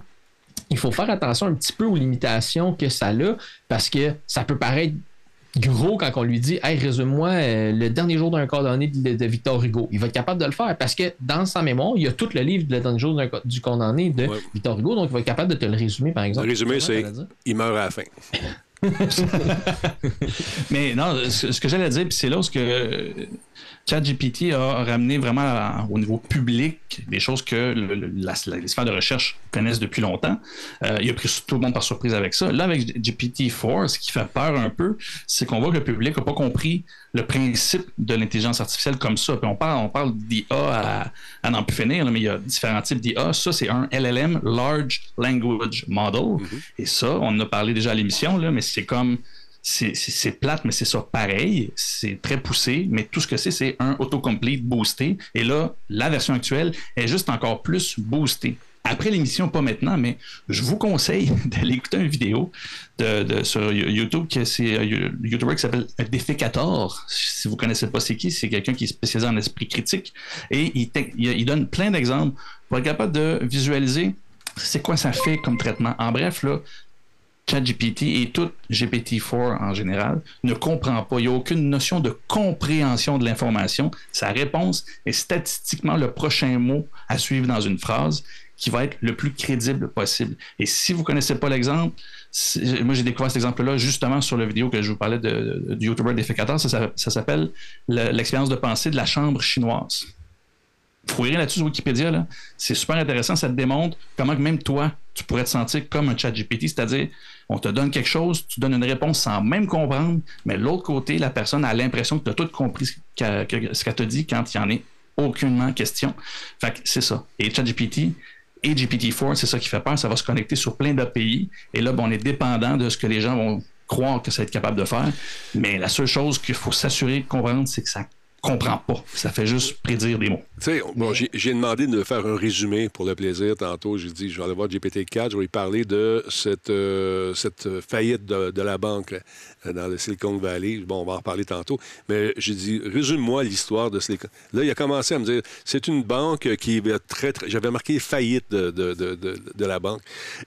il faut faire attention un petit peu aux limitations que ça a, parce que ça peut paraître gros quand on lui dit Hey, résume-moi euh, le dernier jour d'un condamné de, de Victor Hugo. Il va être capable de le faire parce que dans sa mémoire, il y a tout le livre de le dernier jour du condamné de Ouais. Victor Hugo, donc il va être capable de te le résumer, par exemple. Le résumé, c'est il meurt à la fin. Mais non, ce, ce que j'allais dire, puis c'est là où ce que euh, ChatGPT a ramené vraiment à- au niveau public des choses que le- le- la, la- les sphères de recherche connaissent depuis longtemps. Euh, il a pris tout le monde par surprise avec ça. Là, avec GPT-4, ce qui fait peur un peu, c'est qu'on voit que le public n'a pas compris le principe de l'intelligence artificielle comme ça. Puis on parle, on parle d'IA à, n'en plus finir, là, mais il y a différents types d'IA. Ça, c'est un LLM, Large Language Model. Et ça, on en a parlé déjà à l'émission, mais c'est comme c'est- plate, mais c'est ça pareil. C'est très poussé, mais tout ce que c'est, c'est un autocomplete boosté. Et là, la version actuelle est juste encore plus boostée. Après l'émission, pas maintenant, mais je vous conseille d'aller écouter une vidéo de, sur YouTube, c'est un YouTuber qui s'appelle Déficator. Si vous connaissez pas c'est qui, c'est quelqu'un qui est spécialisé en esprit critique. Et il- il donne plein d'exemples pour être capable de visualiser c'est quoi ça fait comme traitement. En bref, là, ChatGPT et tout GPT-4 en général ne comprend pas. Il n'y a aucune notion de compréhension de l'information. Sa réponse est statistiquement le prochain mot à suivre dans une phrase qui va être le plus crédible possible. Et si vous ne connaissez pas l'exemple, moi j'ai découvert cet exemple-là justement sur la vidéo que je vous parlais de, du YouTuber défécateur. Ça, s'appelle le- l'expérience de pensée de la chambre chinoise fouiller là-dessus sur Wikipédia, là, c'est super intéressant. Ça te démontre comment même toi, tu pourrais te sentir comme un chat GPT, c'est-à-dire on te donne quelque chose, tu donnes une réponse sans même comprendre, mais de l'autre côté, la personne a l'impression que tu as tout compris ce qu'elle te dit quand il n'y en est aucunement question. Fait que c'est ça. Et ChatGPT et GPT-4, c'est ça qui fait peur. Ça va se connecter sur plein d'API. Et là, on est dépendant de ce que les gens vont croire que ça va être capable de faire. Mais la seule chose qu'il faut s'assurer de comprendre, c'est que ça comprend pas. Ça fait juste prédire des mots. Bon, j'ai demandé de faire un résumé pour le plaisir tantôt. J'ai dit, je vais aller voir GPT-4, je vais lui parler de cette, euh, cette faillite de, la banque là, dans le Silicon Valley. Bon, on va en reparler tantôt. Mais j'ai dit, résume-moi l'histoire de Silicon. Là, il a commencé à me dire, c'est une banque qui très, très... J'avais marqué faillite de, de, de, la banque.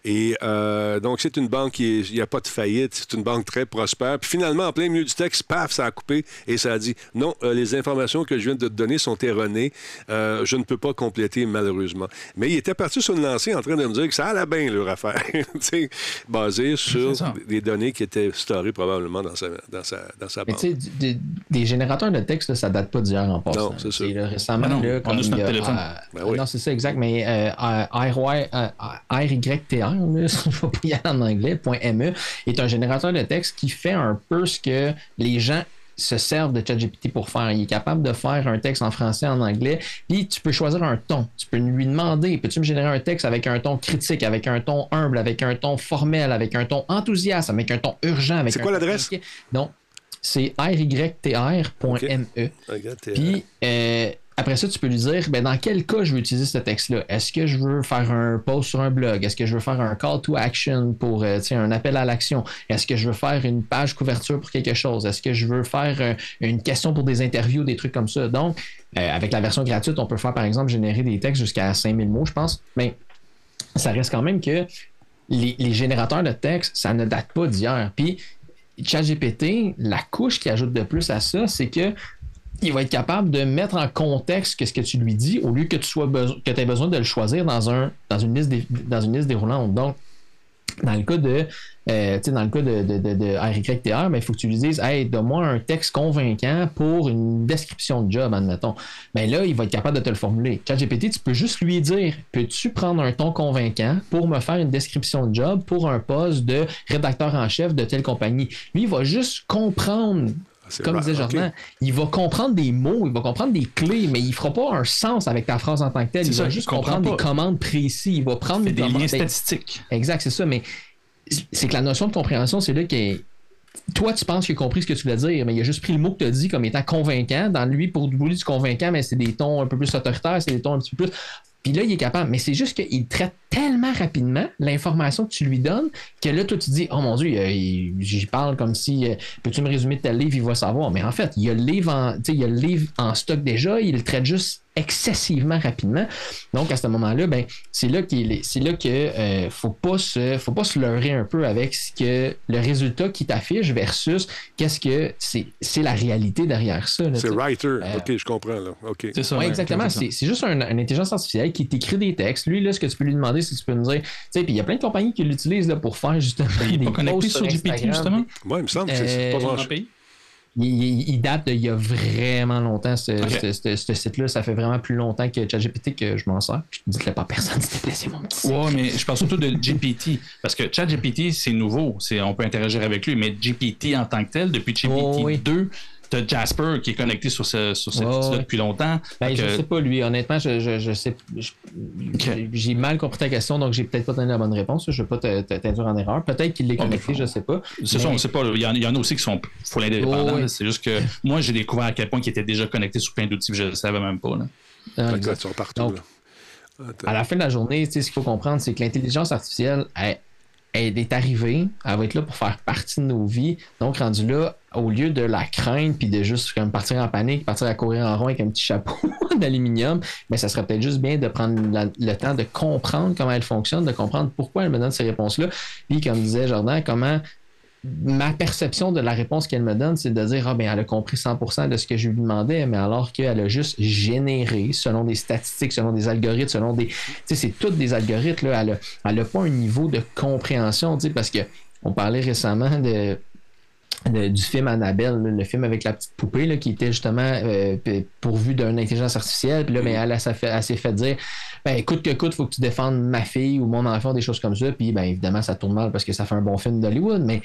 Et euh, donc, c'est une banque qui. Il n'y a pas de faillite. C'est une banque très prospère. Puis finalement, en plein milieu du texte, paf, ça a coupé et ça a dit, non, euh, les informations que je viens de te donner sont erronées. Euh, je ne peux pas compléter, malheureusement. Mais il était parti sur une lancée en train de me dire que ça allait bien, leur affaire. Basé sur des données qui étaient storées probablement dans sa, dans sa, dans sa Mais banque. tu sais, du- des, des générateurs de texte, ça date pas d'hier en passant. Non, c'est ça. là, récemment, Ben non, là, on a notre téléphone. euh, Ben oui. Non, c'est ça, exact. Mais euh, RY, euh, RYTR, là, je vais pas y aller en anglais, .me, est un générateur de texte qui fait un peu ce que les gens se servent de ChatGPT pour faire. Il est capable de faire un texte en français, en anglais, puis tu peux choisir un ton. Tu peux lui demander, peux-tu me générer un texte avec un ton critique, avec un ton humble, avec un ton formel, avec un ton enthousiaste, avec un ton urgent, avec C'est quoi l'adresse? Non, c'est rytr.me. Puis, euh, après ça, tu peux lui dire ben, dans quel cas je veux utiliser ce texte-là? Est-ce que je veux faire un post sur un blog? Est-ce que je veux faire un call to action pour euh, un appel à l'action? Est-ce que je veux faire une page couverture pour quelque chose? Est-ce que je veux faire euh, une question pour des interviews, des trucs comme ça? Donc, euh, avec la version gratuite, on peut faire, par exemple, générer des textes jusqu'à 5000 mots, je pense. Mais ça reste quand même que les, les générateurs de texte, ça ne date pas d'hier. Puis, ChatGPT, la couche qui ajoute de plus à ça, c'est que il va être capable de mettre en contexte ce que tu lui dis au lieu que tu sois que aies besoin de le choisir dans, un, dans, une liste dans une liste déroulante. Donc, dans le cas de, euh, dans le cas de, de, de, de il faut que tu lui dises Hey, donne-moi un texte convaincant pour une description de job, admettons. Ben là, il va être capable de te le formuler. ChatGPT, tu peux juste lui dire Peux-tu prendre un ton convaincant pour me faire une description de job pour un poste de rédacteur en chef de telle compagnie? Lui, il va juste comprendre comme disait Jordan, il va comprendre des mots, il va comprendre des clés, mais il fera pas un sens avec ta phrase en tant que telle. Il va juste comprendre des commandes précises. Il va prendre des liens statistiques. Exact, c'est ça. Mais c'est que la notion de compréhension, c'est là que toi, tu penses qu'il a compris ce que tu voulais dire, mais il a juste pris le mot que tu as dit comme étant convaincant. Dans lui, pour lui, du convaincant, mais c'est des tons un peu plus autoritaires, c'est des tons un petit peu plus. Puis là, il est capable. Mais c'est juste qu'il traite tellement rapidement l'information que tu lui donnes que là, toi, tu dis Oh mon Dieu, j'y parle comme si peux-tu me résumer tel livre, il va savoir. Mais en fait, il y a le livre en, il y a le livre en stock déjà, il le traite juste excessivement rapidement. Donc à ce moment-là, ben c'est là qu'il c'est là que euh, faut pas se faut pas se leurrer un peu avec ce que le résultat qui t'affiche versus qu'est-ce que c'est c'est la réalité derrière ça. C'est writer. Euh, ok, je comprends là. Ok. C'est ça. exactement. C'est, juste une intelligence artificielle qui t'écrit des textes. Lui là, ce que tu peux lui demander, c'est que tu peux nous dire, tu sais, puis il y a plein de compagnies qui l'utilisent là pour faire justement il des pas connecté sur GPT justement? Moi, il me semble que c'est pas grand il, date d'il y a vraiment longtemps, ce, site-là. Ça fait vraiment plus longtemps que ChatGPT que je m'en sers. Je ne dis pas à personne, s'il te plaît, c'est mon petit. Ouais, mais je parle surtout de GPT. Parce que ChatGPT, c'est nouveau. On peut interagir avec lui. Mais GPT en tant que tel, depuis GPT 2, Jasper qui est connecté sur, ce, sur cette depuis longtemps. Ben, Je sais pas, lui. Honnêtement, je, je, je sais. J'ai mal compris ta question, donc j'ai peut-être pas donné la bonne réponse. Je ne vais pas t'induire en erreur. Peut-être qu'il l'est connecté, je ne sais pas. C'est ça, on ne sait pas. Il y, en, il y, en, a aussi qui sont full indépendants. C'est juste que moi, j'ai découvert à quel point il était déjà connecté sur plein d'outils, je ne le savais même pas. Là. Ah, partout. à la fin de la journée, ce qu'il faut comprendre, c'est que l'intelligence artificielle, elle, elle est arrivée, elle va être là pour faire partie de nos vies. Donc, rendu là, au lieu de la craindre puis de juste comme partir en panique, partir à courir en rond avec un petit chapeau d'aluminium, mais ça serait peut-être juste bien de prendre le temps de comprendre comment elle fonctionne, de comprendre pourquoi elle me donne ces réponses-là. Puis, comme disait Jordan, comment ma perception de la réponse qu'elle me donne, c'est de dire Ah, ben, elle a compris 100% de ce que je lui demandais, mais alors qu'elle a juste généré selon des statistiques, selon des algorithmes, selon des. Tu sais, c'est toutes des algorithmes, là. Elle n'a pas un niveau de compréhension, tu sais, parce que on parlait récemment de du film Annabelle, le film avec la petite poupée qui était justement euh, pourvu d'une intelligence artificielle. Puis là, ben, elle, s'est fait dire ben, écoute que coûte, faut que tu défendes ma fille ou mon enfant, des choses comme ça. Puis ben, évidemment, ça tourne mal parce que ça fait un bon film d'Hollywood, mais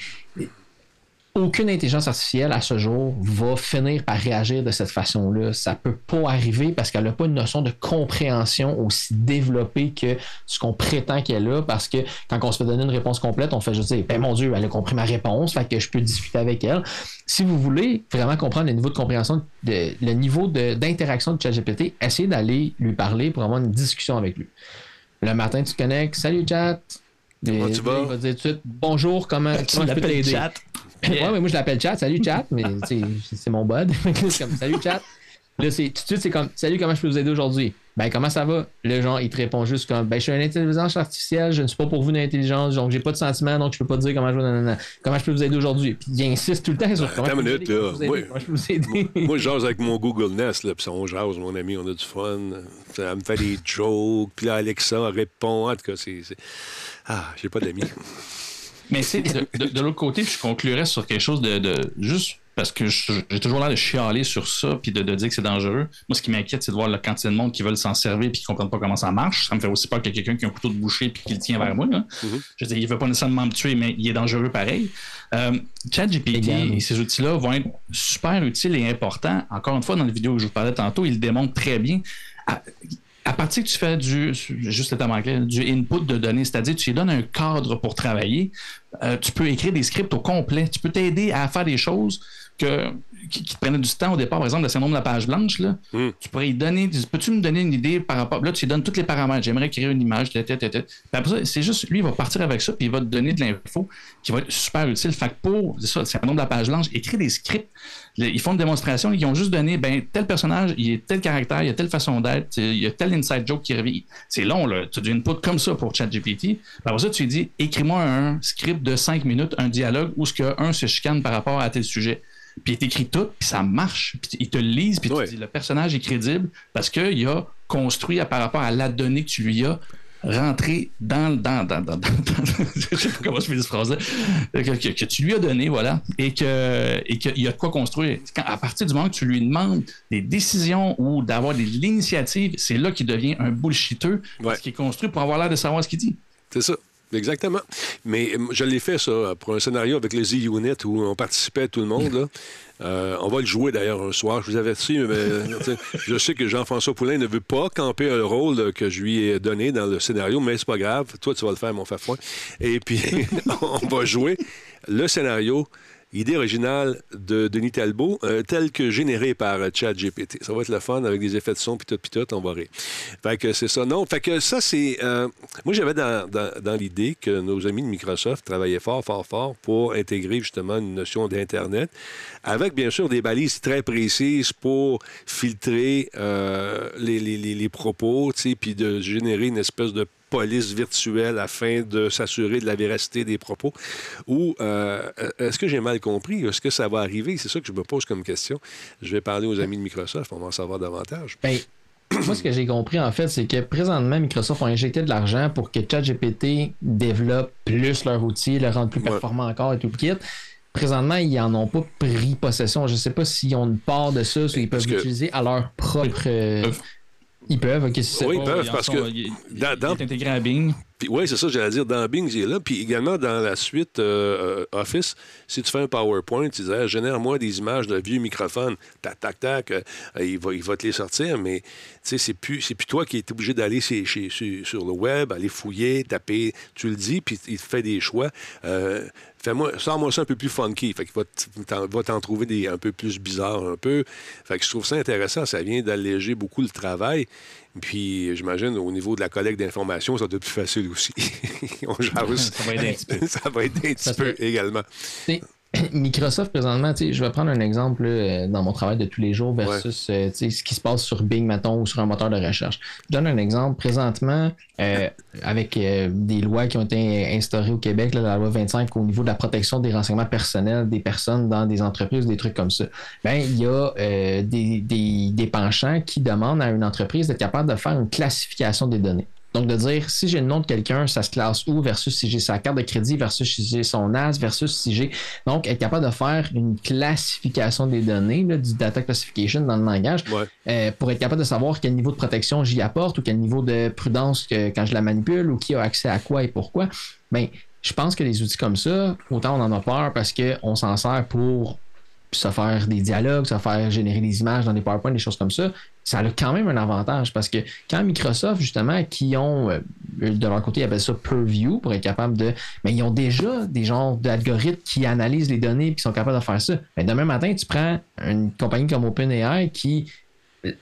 aucune intelligence artificielle à ce jour va finir par réagir de cette façon-là. Ça peut pas arriver parce qu'elle n'a pas une notion de compréhension aussi développée que ce qu'on prétend qu'elle a parce que quand on se fait donner une réponse complète, on fait juste dire, ben mon Dieu, elle a compris ma réponse, fait que je peux discuter avec elle. Si vous voulez vraiment comprendre le niveau de compréhension, de, le niveau d'interaction de, ChatGPT, essayez d'aller lui parler pour avoir une discussion avec lui. Le matin, tu te connectes, salut chat. Comment tu vas? Il va dire tout de suite, bonjour, comment, comment je peux t'aider? Ouais, mais moi je l'appelle chat. Salut chat, mais c'est mon bud. comme salut chat. Là, c'est, tout de suite, c'est comme Salut, comment je peux vous aider aujourd'hui? Ben, comment ça va? Le genre, il te répond juste comme Ben, je suis une intelligence artificielle, je ne suis pas pour vous d'intelligence, donc j'ai pas de sentiments, donc je peux pas te dire comment je, vais, comment je peux vous aider aujourd'hui? Puis il insiste tout le temps sur comment, je, minute, là. Moi, comment je peux vous aider. moi, je jase avec mon Google Nest, là, puis on jase, mon ami, on a du fun. Ça me fait des jokes, puis là, Alexa répond. En tout cas, c'est. Ah, j'ai pas d'amis. Mais c'est de, de, l'autre côté, je conclurais sur quelque chose de, de juste parce que j'ai toujours l'air de chialer sur ça puis de, dire que c'est dangereux. Moi, ce qui m'inquiète, c'est de voir la quantité de monde qui veulent s'en servir puis qui ne comprennent pas comment ça marche. Ça me fait aussi peur qu'il y ait quelqu'un qui a un couteau de boucher puis qui le tient vers moi. Mm-hmm. Je veux dire, il ne veut pas nécessairement me tuer, mais il est dangereux pareil. Euh, ChatGPT et ces outils-là vont être super utiles et importants. Encore une fois, dans la vidéo que je vous parlais tantôt, il le démontre très bien à partir que tu fais du, juste le du input de données, c'est-à-dire tu lui donnes un cadre pour travailler, euh, tu peux écrire des scripts au complet. Tu peux t'aider à faire des choses que, qui, qui te prenait du temps au départ, par exemple, le syndrome de la page blanche, là, Hmm. tu pourrais lui donner, peux-tu me donner une idée par rapport. Là, tu lui donnes tous les paramètres. J'aimerais créer une image, tête. Puis après ça, c'est juste, lui, il va partir avec ça, puis il va te donner de l'info qui va être super utile. Fait que pour, c'est ça, le syndrome de la page blanche, écrire des scripts. Ils font une démonstration, ils ont juste donné, ben, tel personnage, il a tel caractère, il a telle façon d'être, il y a tel inside joke qui revient. C'est long, là. Tu as du input comme ça pour ChatGPT. Après ça, tu lui dis, écris-moi un script de 5 minutes, un dialogue où ce que un se chicane par rapport à tel sujet. Puis il t'écrit tout, puis ça marche. Puis il te le lise, puis Ouais. tu dis, le personnage est crédible parce qu'il a construit à- par rapport à la donnée que tu lui as rentré dans dans dans dans, dans- dans- je sais pas comment je fais cette phrase là que, que- que tu lui as donné voilà et que et qu'il y a de quoi construire Quand- à partir du moment que tu lui demandes des décisions ou d'avoir des l'initiative c'est là qu'il devient un bullshiteux parce Ouais. qu'il est construit pour avoir l'air de savoir ce qu'il dit C'est ça. Exactement. Mais euh, je l'ai fait, ça, pour un scénario avec le Z-Unit où on participait tout le monde. là. Euh, on va le jouer d'ailleurs un soir. Je vous avertis, mais euh, je sais que Jean-François Poulain ne veut pas camper le rôle que je lui ai donné dans le scénario, mais c'est pas grave. Toi, tu vas le faire, mon fafouin. Et puis, on va jouer le scénario. Idée originale de Denis Talbot, euh, tel que généré par ChatGPT. Ça va être le fun avec des effets de son, puis tout, puis tout, on va rire. Fait que c'est ça. Non, fait que ça, c'est... euh, moi, j'avais dans, dans- dans l'idée que nos amis de Microsoft travaillaient fort, fort, fort pour intégrer justement une notion d'Internet, avec bien sûr des balises très précises pour filtrer euh, les, les- les- les propos, tu sais, puis de générer une espèce de police virtuelle afin de s'assurer de la véracité des propos. Ou euh, est-ce que j'ai mal compris? Est-ce que ça va arriver? C'est ça que je me pose comme question. Je vais parler aux amis de Microsoft, on va en savoir davantage. Ben, moi, ce que j'ai compris, en fait, c'est que présentement, Microsoft a injecté de l'argent pour que ChatGPT développe plus leur outil, le rende plus Ouais. performant encore et tout le kit. Présentement, ils n'en ont pas pris possession. Je ne sais pas s'ils ont une part de ça, ou ils peuvent l'utiliser à leur propre. euh, peuvent. Ils peuvent, ok, c'est Oui, ils peuvent, en parce sont- que il, il- dans- dans- est intégré à Bing oui, c'est ça, j'allais dire, dans Bing, il est là. Puis également, dans la suite euh, euh, Office, si tu fais un PowerPoint, tu disais, génère-moi des images de vieux microphones, tac, tac, tac, euh, il, va, il va te les sortir, mais tu sais, c'est plus, plus toi qui es obligé d'aller sur, sur le web, aller fouiller, taper, tu le dis, puis il te fait des choix. Euh, Fais-moi, sors-moi ça un peu plus funky. Fait qu'il va t'en, trouver des un peu plus bizarres, un peu. Fait que je trouve ça intéressant. Ça vient d'alléger beaucoup le travail. Puis, j'imagine, au niveau de la collecte d'informations, ça doit être plus facile aussi. On jase. ça va aider un petit peu Ça va aider un petit peu également. Microsoft, présentement, tu sais, je vais prendre un exemple là, euh, dans mon travail de tous les jours versus euh, tu sais, ce qui se passe sur Bing, mettons, ou sur un moteur de recherche. Je donne un exemple. Présentement, euh, avec euh, des lois qui ont été instaurées au Québec, là, la loi 25 au niveau de la protection des renseignements personnels des personnes dans des entreprises, des trucs comme ça, ben, il y a euh, des, des, des penchants qui demandent à une entreprise d'être capable de faire une classification des données. Donc, de dire si j'ai le nom de quelqu'un, ça se classe où versus si j'ai sa carte de crédit versus si j'ai son NAS versus si j'ai. Donc, être capable de faire une classification des données, là, du data classification dans le langage, Ouais. euh, pour être capable de savoir quel niveau de protection j'y apporte ou quel niveau de prudence que, quand je la manipule ou qui a accès à quoi et pourquoi. Ben, je pense que les outils comme ça, autant on en a peur parce qu'on s'en sert pour se faire des dialogues, se faire générer des images dans des PowerPoint, des choses comme ça, ça a quand même un avantage parce que quand Microsoft, justement, qui ont, euh, de leur côté, ils appellent ça Purview pour être capable de. Mais ils ont déjà des genres d'algorithmes qui analysent les données et qui sont capables de faire ça. Mais demain matin, tu prends une compagnie comme OpenAI qui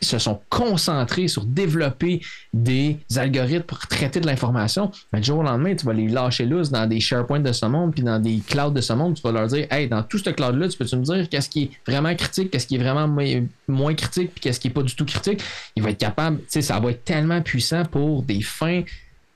se sont concentrés sur développer des algorithmes pour traiter de l'information, mais du jour au lendemain, tu vas les lâcher loose dans des SharePoint de ce monde, puis dans des clouds de ce monde, tu vas leur dire, hey, dans tout ce cloud-là, tu peux-tu me dire qu'est-ce qui est vraiment critique, qu'est-ce qui est vraiment mo- moins critique, puis qu'est-ce qui est pas du tout critique? Il va être capable, tu sais, ça va être tellement puissant pour des fins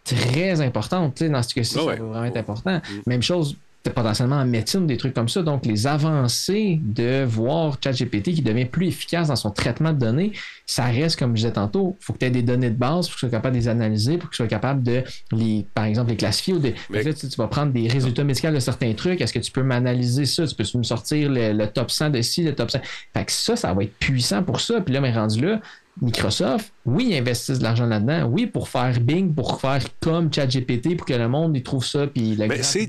très importantes, tu sais, dans ce cas-ci, ouais. ça va vraiment être important. Même chose potentiellement en médecine, des trucs comme ça. Donc, les avancées de voir ChatGPT qui devient plus efficace dans son traitement de données, ça reste, comme je disais tantôt, il faut que tu aies des données de base pour que tu sois capable de les analyser, pour que tu sois capable de, les, par exemple, les classifier. Ou de, Mais- là, tu, tu vas prendre des résultats médicaux de certains trucs. Est-ce que tu peux m'analyser ça? Tu peux me sortir le, le top 100 de ci, le top 100. Fait que ça, ça va être puissant pour ça. Puis là, mais rendu là, Microsoft, oui, ils investissent de l'argent là-dedans. Oui, pour faire Bing, pour faire comme ChatGPT, pour que le monde y trouve ça. Puis le Mais c'est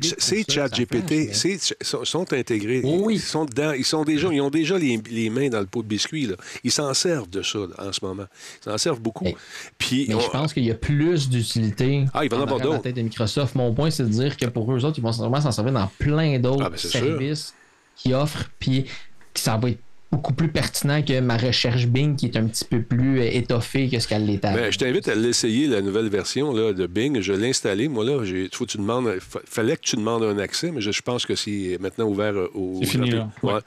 ChatGPT, mais- sont, intégrés. Oui. Ils sont dedans, ils sont déjà, ils ont déjà les, les mains dans le pot de biscuits. Là. Ils s'en servent de ça là, en ce moment. Ils s'en servent beaucoup. Mais- Puis Mais on- je pense qu'il y a plus d'utilité Ah, il va en en avoir arrière de la d'autres. tête de Microsoft. Mon point, c'est de dire que pour eux autres, ils vont vraiment s'en servir dans plein d'autres Ah, ben, c'est sûr. services qui offrent. Puis ça va être beaucoup plus pertinent que ma recherche Bing qui est un petit peu plus euh, étoffée que ce qu'elle l'était. avant. Ben, je t'invite à l'essayer, la nouvelle version là, de Bing. Je l'ai installée. Moi, là, faut que tu demandes, fa- fallait que tu demandes un accès, mais je, je pense que c'est maintenant ouvert euh, au. C'est fini, là. Ouais. Ouais.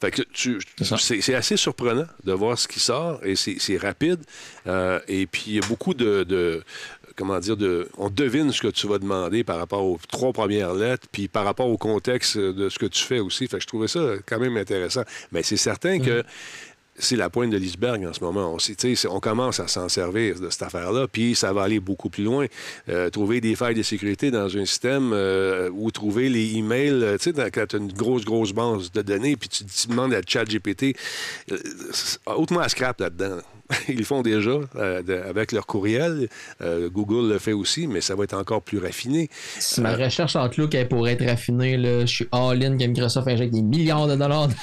Fait que tu- C'est ça. c'est c'est assez surprenant de voir ce qui sort et c'est c'est rapide. Euh, et puis, il y a beaucoup de. de- Comment dire, de, on devine ce que tu vas demander par rapport aux trois premières lettres, puis par rapport au contexte de ce que tu fais aussi. Fait que je trouvais ça quand même intéressant. Mais c'est certain que c'est la pointe de l'iceberg en ce moment. On, commence à s'en servir de cette affaire-là, puis ça va aller beaucoup plus loin. Euh, trouver des failles de sécurité dans un système euh, ou trouver les emails, euh, tu sais, quand tu as une grosse, grosse base de données, puis tu, tu demandes à ChatGPT, euh, hautement à scrap là-dedans. Ils le font déjà euh, de- avec leur courriel. Euh, Google le fait aussi, mais ça va être encore plus raffiné. Si ma recherche en Outlook elle pourrait être raffinée, là, je suis all-in que Microsoft injecte des milliards de dollars dans,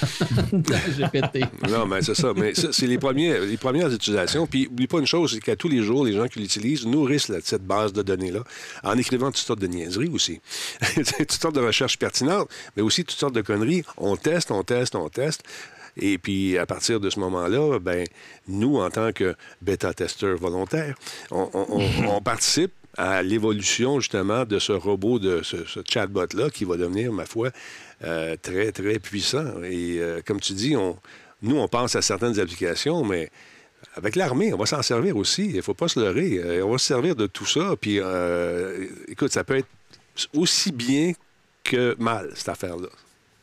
dans GPT. Non, mais c'est ça. Mais c'est les, premiers, les premières utilisations. Puis, oublie pas une chose, c'est qu'à tous les jours, les gens qui l'utilisent nourrissent cette base de données-là en écrivant toutes sortes de niaiseries aussi. toutes sortes de recherches pertinentes, mais aussi toutes sortes de conneries. On teste, on teste, on teste. Et puis, à partir de ce moment-là, ben, nous, en tant que bêta-testeurs volontaires, on, on- on- on participe à l'évolution, justement, de ce robot, de ce, ce chatbot-là, qui va devenir, ma foi, euh, très, très puissant. Et euh, comme tu dis, on, nous, on pense à certaines applications, mais avec l'armée, on va s'en servir aussi. Il ne faut pas se leurrer. Euh, on va se servir de tout ça. Puis, écoute, ça peut être aussi bien que mal, cette affaire-là,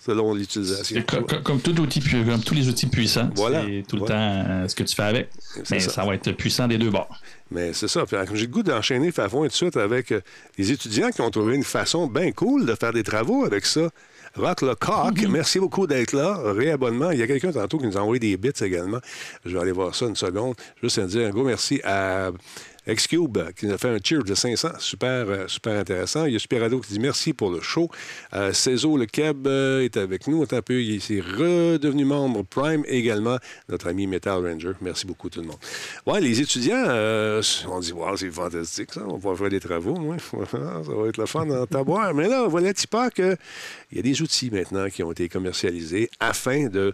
selon l'utilisation. Comme, tout outil, pu- comme tous les outils puissants, Voilà. c'est tout le temps euh, ce que tu fais avec. Mais ça. ça. va être puissant des deux bords. Mais c'est ça. J'ai le goût d'enchaîner Fafon et tout de suite avec euh, les étudiants qui ont trouvé une façon bien cool de faire des travaux avec ça. Rock le coq, merci beaucoup d'être là. Réabonnement. Il y a quelqu'un tantôt qui nous a envoyé des bits également. Je vais aller voir ça une seconde. Juste à dire un gros merci à Xcube qui nous a fait un cheer de 500. Super, euh, super intéressant. Il y a Superado qui dit merci pour le show. Euh, Cézo le Keb euh, est avec nous. Un peu. Il s'est redevenu membre Prime également. Notre ami Metal Ranger. Merci beaucoup tout le monde. Ouais, les étudiants, euh, on dit, wow, c'est fantastique ça. On va faire des travaux. ça va être le fun en taboire. Mais là, voilà-tu pas qu'il y a des outils maintenant qui ont été commercialisés afin de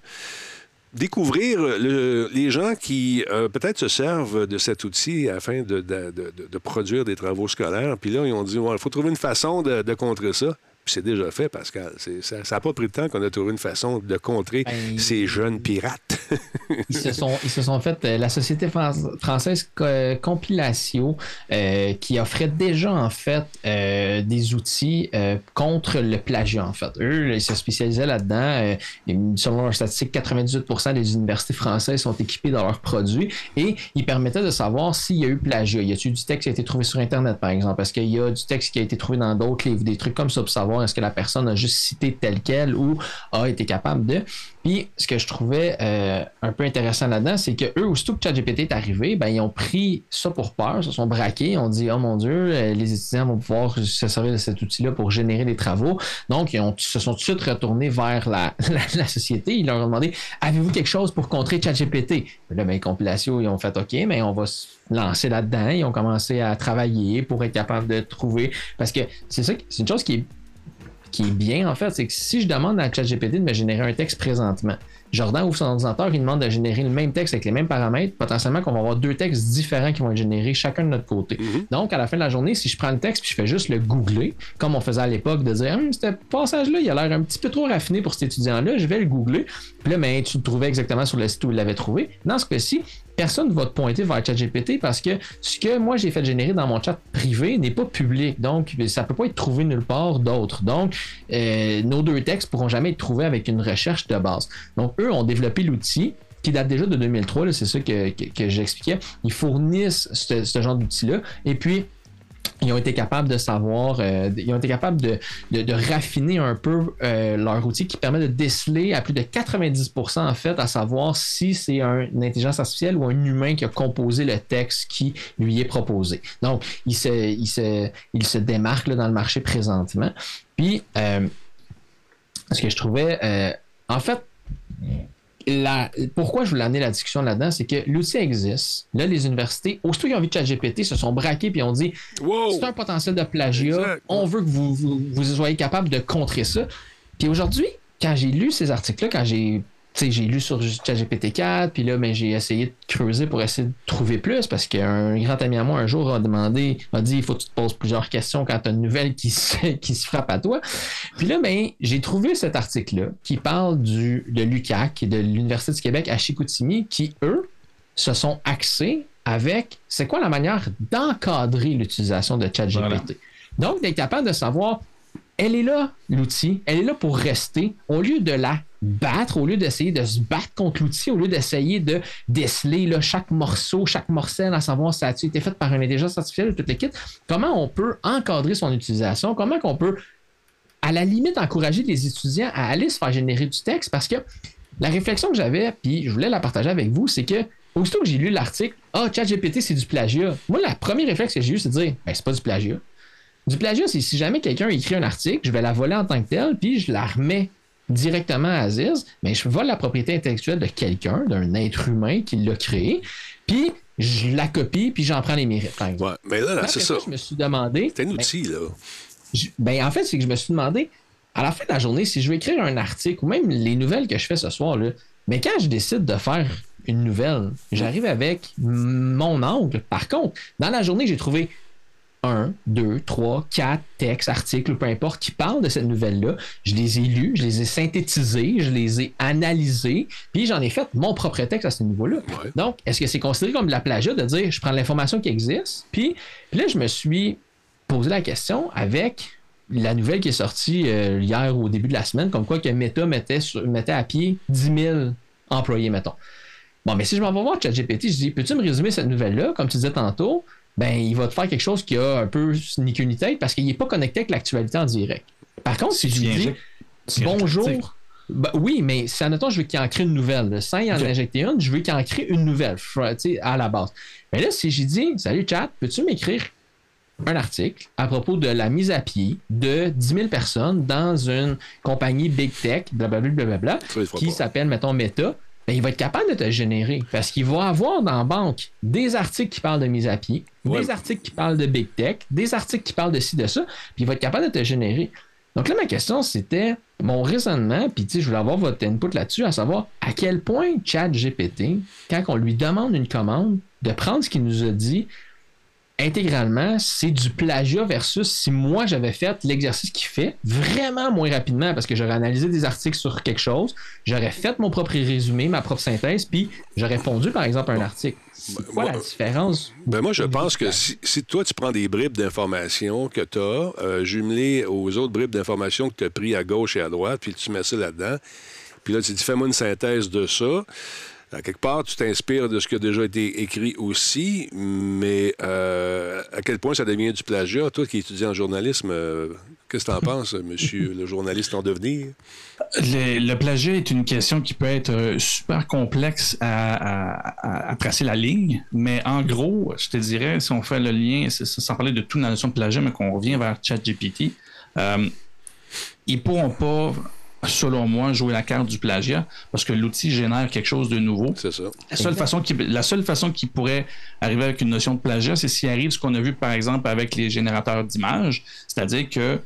découvrir le- les gens qui euh, peut-être se servent de cet outil afin de, de- de- produire des travaux scolaires. Puis là, ils ont dit, il faut trouver une façon de contrer ça. Puis c'est déjà fait, Pascal. Ça n'a pas pris de temps qu'on a trouvé une façon de contrer Ben, ces jeunes pirates. Ils se sont, ils se sont fait, euh, la société fran- française Co- Compilatio, euh, qui offrait déjà en fait euh, des outils euh, contre le plagiat en fait. Eux, ils se spécialisaient là-dedans. euh, selon leurs statistiques, 98% des universités françaises sont équipées dans leurs produits et ils permettaient de savoir s'il y a eu plagiat. Y a-t-il du texte qui a été trouvé sur Internet par exemple? Est-ce qu'il y a du texte qui a été trouvé dans d'autres livres? Des trucs comme ça pour savoir est-ce que la personne a juste cité tel quel ou a été capable de. Puis, ce que je trouvais euh, un peu intéressant là-dedans, c'est que eux, aussitôt que ChatGPT est arrivé, ben, ils ont pris ça pour peur, se sont braqués, ont dit Oh mon Dieu, euh, les étudiants vont pouvoir se servir de cet outil-là pour générer des travaux. Donc, ils se sont tout de suite retournés vers la, la, société. Ils leur ont demandé Avez-vous quelque chose pour contrer ChatGPT Là, ben, compilation, ils ont fait OK, mais on va se lancer là-dedans. Ils ont commencé à travailler pour être capable de trouver. Parce que c'est ça, c'est une chose qui est qui est bien, en fait, c'est que si je demande à ChatGPT de me générer un texte présentement, Jordan ouvre son ordinateur, il demande de générer le même texte avec les mêmes paramètres, potentiellement qu'on va avoir deux textes différents qui vont être générés chacun de notre côté. Donc, à la fin de la journée, si je prends le texte puis je fais juste le googler, comme on faisait à l'époque, de dire, Hum, ce passage-là, il a l'air un petit peu trop raffiné pour cet étudiant-là, je vais le googler. Puis là, ben, tu le trouvais exactement sur le site où il l'avait trouvé. Dans ce cas-ci, personne ne va te pointer vers ChatGPT parce que ce que moi j'ai fait générer dans mon chat privé n'est pas public. Donc, ça ne peut pas être trouvé nulle part d'autre. Donc, euh, nos deux textes pourront jamais être trouvés avec une recherche de base. Donc, eux ont développé l'outil qui date déjà de 2003, là, c'est ça que j'expliquais. Ils fournissent ce, ce genre d'outil-là. Et puis, ils ont été capables de savoir, euh, ils ont été capables de, de, raffiner un peu euh, leur outil qui permet de déceler à plus de 90% en fait, à savoir si c'est un, une intelligence artificielle ou un humain qui a composé le texte qui lui est proposé. Donc, il se, il se, se démarque là, dans le marché présentement. Puis, euh, ce que je trouvais, en fait, la, pourquoi je voulais amener la discussion là-dedans, c'est que l'outil existe. Là, les universités, aussitôt qu'ils ont vu ChatGPT, se sont braqués puis ont dit Wow! c'est un potentiel de plagiat. Exact. On veut que vous, vous, vous soyez capable de contrer ça. Puis aujourd'hui, quand j'ai lu ces articles-là, quand j'ai sais, j'ai lu sur ChatGPT 4, puis là, ben, j'ai essayé de creuser pour essayer de trouver plus parce qu'un grand ami à moi un jour a demandé, a dit, il faut que tu te poses plusieurs questions quand tu as une nouvelle qui se, qui se frappe à toi. Puis là, ben, j'ai trouvé cet article-là qui parle du, de l'UCAC et de l'Université du Québec à Chicoutimi qui, eux, se sont axés avec c'est quoi la manière d'encadrer l'utilisation de ChatGPT? Voilà. Donc, d'être capable de savoir, elle est là, l'outil, elle est là pour rester, au lieu de la battre, au lieu d'essayer de se battre contre l'outil, au lieu d'essayer de déceler chaque morceau, chaque morcelle, à savoir si ça a été fait par une intelligence artificielle ou tout le kit, comment on peut encadrer son utilisation, comment on peut, à la limite, encourager les étudiants à aller se faire générer du texte, parce que la réflexion que j'avais, puis je voulais la partager avec vous, c'est que aussitôt que j'ai lu l'article, ah, ChatGPT, c'est du plagiat. Moi, le premier réflexe que j'ai eu, c'est de dire, ben, c'est pas du plagiat. Du plagiat, c'est si jamais quelqu'un écrit un article, je vais la voler en tant que telle, puis je la remets directement à Aziz, mais je vole la propriété intellectuelle de quelqu'un, d'un être humain qui l'a créé, puis je la copie, puis j'en prends les mérites. par exemple. Ouais, mais là, c'est ça. Je me suis demandé. C'est un ben, outil, là. je- ben, en fait, c'est que je me suis demandé, à la fin de la journée, si je veux écrire un article ou même les nouvelles que je fais ce soir, là, mais quand je décide de faire une nouvelle, j'arrive avec mon angle. Par contre, dans la journée, j'ai trouvé un, deux, trois, quatre textes, articles, peu importe, qui parlent de cette nouvelle-là. Je les ai lus, je les ai synthétisés, je les ai analysés, puis j'en ai fait mon propre texte à ce niveau-là. Ouais. Donc, est-ce que c'est considéré comme de la plagiat de dire je prends l'information qui existe, puis, puis là, je me suis posé la question avec la nouvelle qui est sortie euh, hier au début de la semaine, comme quoi que Meta mettait, sur- mettait à pied 10 000 employés, mettons. Bon, mais si je m'en vais voir ChatGPT, je dis, peux-tu me résumer cette nouvelle-là, comme tu disais tantôt? Ben, il va te faire quelque chose qui a un peu ni queue ni tête parce qu'il n'est pas connecté avec l'actualité en direct. Par contre, si je lui dis, bonjour. Ben oui, mais si, admettons, je veux qu'il en crée une nouvelle. Sans y en injecter une, je veux qu'il en crée une nouvelle, fr- tu sais, à la base. Mais là, si j'ai dit, salut chat, peux-tu m'écrire un article à propos de la mise à pied de 10 000 personnes dans une compagnie Big Tech, blablabla, qui s'appelle, mettons, Meta, ben, il va être capable de te générer parce qu'il va avoir dans la banque des articles qui parlent de mise à pied, Ouais. des articles qui parlent de Big Tech, des articles qui parlent de ci, de ça, puis il va être capable de te générer. Donc là, ma question, c'était mon raisonnement, puis tu sais, je voulais avoir votre input là-dessus, à savoir à quel point ChatGPT, quand on lui demande une commande, de prendre ce qu'il nous a dit intégralement, c'est du plagiat versus si moi j'avais fait l'exercice qu'il fait vraiment moins rapidement parce que j'aurais analysé des articles sur quelque chose, j'aurais fait mon propre résumé, ma propre synthèse, puis j'aurais répondu par exemple à un article. C'est quoi moi- la différence? Ben moi, je pense que si, si toi, tu prends des bribes d'informations que tu as, jumelées aux autres bribes d'informations que tu as pris à gauche et à droite, puis tu mets ça là-dedans, puis là, tu dis, fais-moi une synthèse de ça. À quelque part, tu t'inspires de ce qui a déjà été écrit aussi, mais euh, à quel point ça devient du plagiat? Toi qui étudies en journalisme, euh, qu'est-ce que tu en penses, monsieur le journaliste en devenir? Le, plagiat est une question qui peut être euh, super complexe à, tracer la ligne, mais en gros, je te dirais, si on fait le lien, sans parler de toute la notion de plagiat, mais qu'on revient vers ChatGPT, euh, ils pourront pas, selon moi, jouer la carte du plagiat parce que l'outil génère quelque chose de nouveau. C'est ça. La seule, façon qui, la seule façon qu'il pourrait arriver avec une notion de plagiat, c'est s'il arrive ce qu'on a vu par exemple avec les générateurs d'images, c'est-à-dire que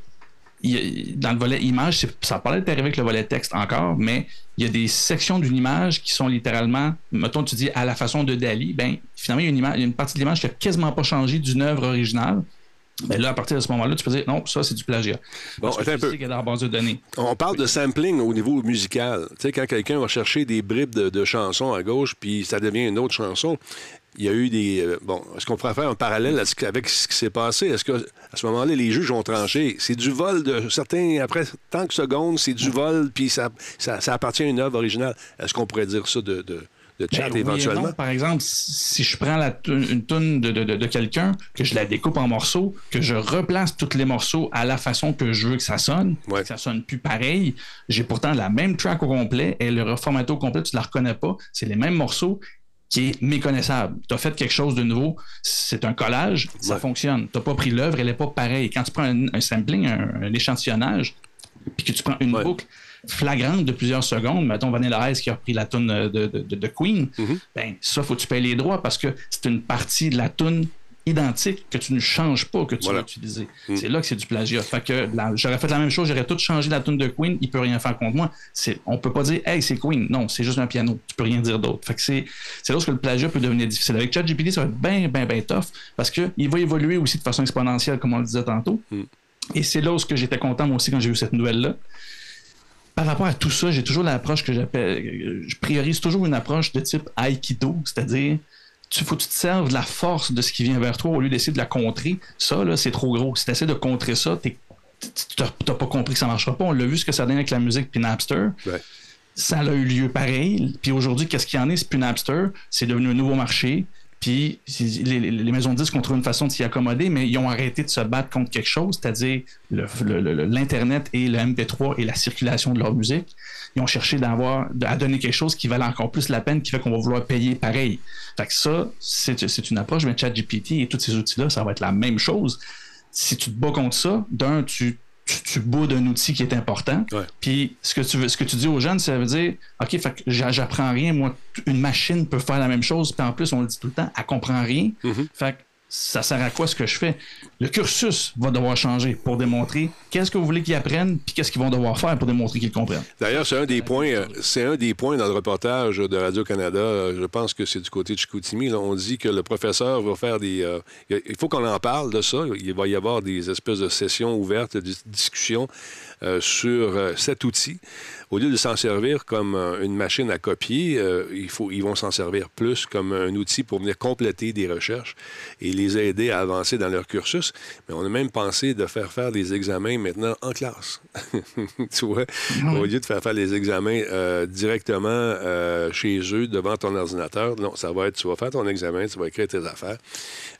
dans le volet image, ça parlait d'arriver avec le volet texte encore, mais il y a des sections d'une image qui sont littéralement, mettons, tu dis à la façon de Dali, ben finalement, il y a une, image, il y a une partie de l'image qui n'a quasiment pas changé d'une œuvre originale. Ben là, à partir de ce moment-là, tu peux dire non, ça c'est du plagiat. Bon, Parce que attends un peu. sais qu'il y a dans la base de données. On parle de sampling au niveau musical. Tu sais, quand quelqu'un va chercher des bribes de, de chansons à gauche, puis ça devient une autre chanson, il y a eu des. euh, bon, est-ce qu'on pourrait faire un parallèle avec ce qui s'est passé? Est-ce que à ce moment-là, les juges ont tranché? C'est du vol de certains. Après tant que secondes, c'est du vol, puis ça, ça, ça appartient à une œuvre originale. Est-ce qu'on pourrait dire ça de, de, de chat Ben oui et éventuellement? non. Par exemple, si je prends la une tune de, de- de- de quelqu'un, que je la découpe en morceaux, que je replace tous les morceaux à la façon que je veux que ça sonne, Ouais. que ça sonne plus pareil, j'ai pourtant la même track au complet, elle est reformatée au complet, tu la reconnais pas, c'est les mêmes morceaux qui est méconnaissable. Tu as fait quelque chose de nouveau, c'est un collage, ça Ouais. fonctionne. Tu n'as pas pris l'œuvre, elle n'est pas pareille. Quand tu prends un, un sampling, un, un échantillonnage, puis que tu prends une Ouais. boucle flagrante de plusieurs secondes, mettons Vanilla Ice qui a repris la tune de, de- de- de Queen, Mhm. ben ça, faut que tu payes les droits parce que c'est une partie de la tune identique que tu ne changes pas, que tu Voilà. vas utiliser. Mm. C'est là que c'est du plagiat. Fait que j'aurais fait la même chose, j'aurais tout changé la tune de Queen, il peut rien faire contre moi. C'est, on peut pas dire, hey, c'est Queen. Non, c'est juste un piano. Tu peux rien dire d'autre. Fait que c'est, c'est là où le plagiat peut devenir difficile. Avec ChatGPT, ça va être bien, bien, bien tough parce qu'il va évoluer aussi de façon exponentielle, comme on le disait tantôt. Mm. Et c'est là où que j'étais content, moi aussi, quand j'ai eu cette nouvelle-là par rapport à tout ça, j'ai toujours l'approche que j'appelle. Je priorise toujours une approche de type Aikido, c'est-à-dire. Tu faut que tu te serves de la force de ce qui vient vers toi au lieu d'essayer de la contrer. Ça, là, c'est trop gros. Si tu essaies de contrer ça, tu n'as pas compris que ça marchera pas. On l'a vu ce que ça donne avec la musique puis Napster. Ouais. Ça a eu lieu pareil. Puis aujourd'hui, qu'est-ce qu'il y en est? C'est plus Napster. C'est devenu un nouveau marché. Puis les, maisons de disques ont trouvé une façon de s'y accommoder, mais ils ont arrêté de se battre contre quelque chose, c'est-à-dire l'Internet et le MP3 et la circulation de leur musique. Ils ont cherché d'avoir, à donner quelque chose qui valait encore plus la peine, qui fait qu'on va vouloir payer pareil. Fait que ça, c'est une approche, mais ChatGPT et tous ces outils-là, ça va être la même chose. Si tu te bats contre ça, d'un, tu, tu, tu boudes un outil qui est important. Ouais. Puis ce que tu veux, ce que tu dis aux jeunes, ça veut dire, OK, fait que j'a- j'apprends rien, moi, une machine peut faire la même chose, puis en plus, on le dit tout le temps, elle comprend rien. Mhm. Fait que ça sert à quoi ce que je fais? Le cursus va devoir changer pour démontrer qu'est-ce que vous voulez qu'ils apprennent, puis qu'est-ce qu'ils vont devoir faire pour démontrer qu'ils comprennent. D'ailleurs, c'est un des points, euh, c'est un des points dans le reportage de Radio-Canada. euh, Je pense que c'est du côté de Chicoutimi. On dit que le professeur va faire des. euh, il faut qu'on en parle de ça. Il va y avoir des espèces de sessions ouvertes, de discussions sur cet outil. Au lieu de s'en servir comme euh, une machine à copier, euh, il faut, ils vont s'en servir plus comme un outil pour venir compléter des recherches et les aider à avancer dans leur cursus. Mais on a même pensé de faire faire des examens maintenant en classe. tu vois, au lieu de faire faire les examens euh, directement euh, chez eux devant ton ordinateur, non, ça va être, tu vas faire ton examen, tu vas écrire tes affaires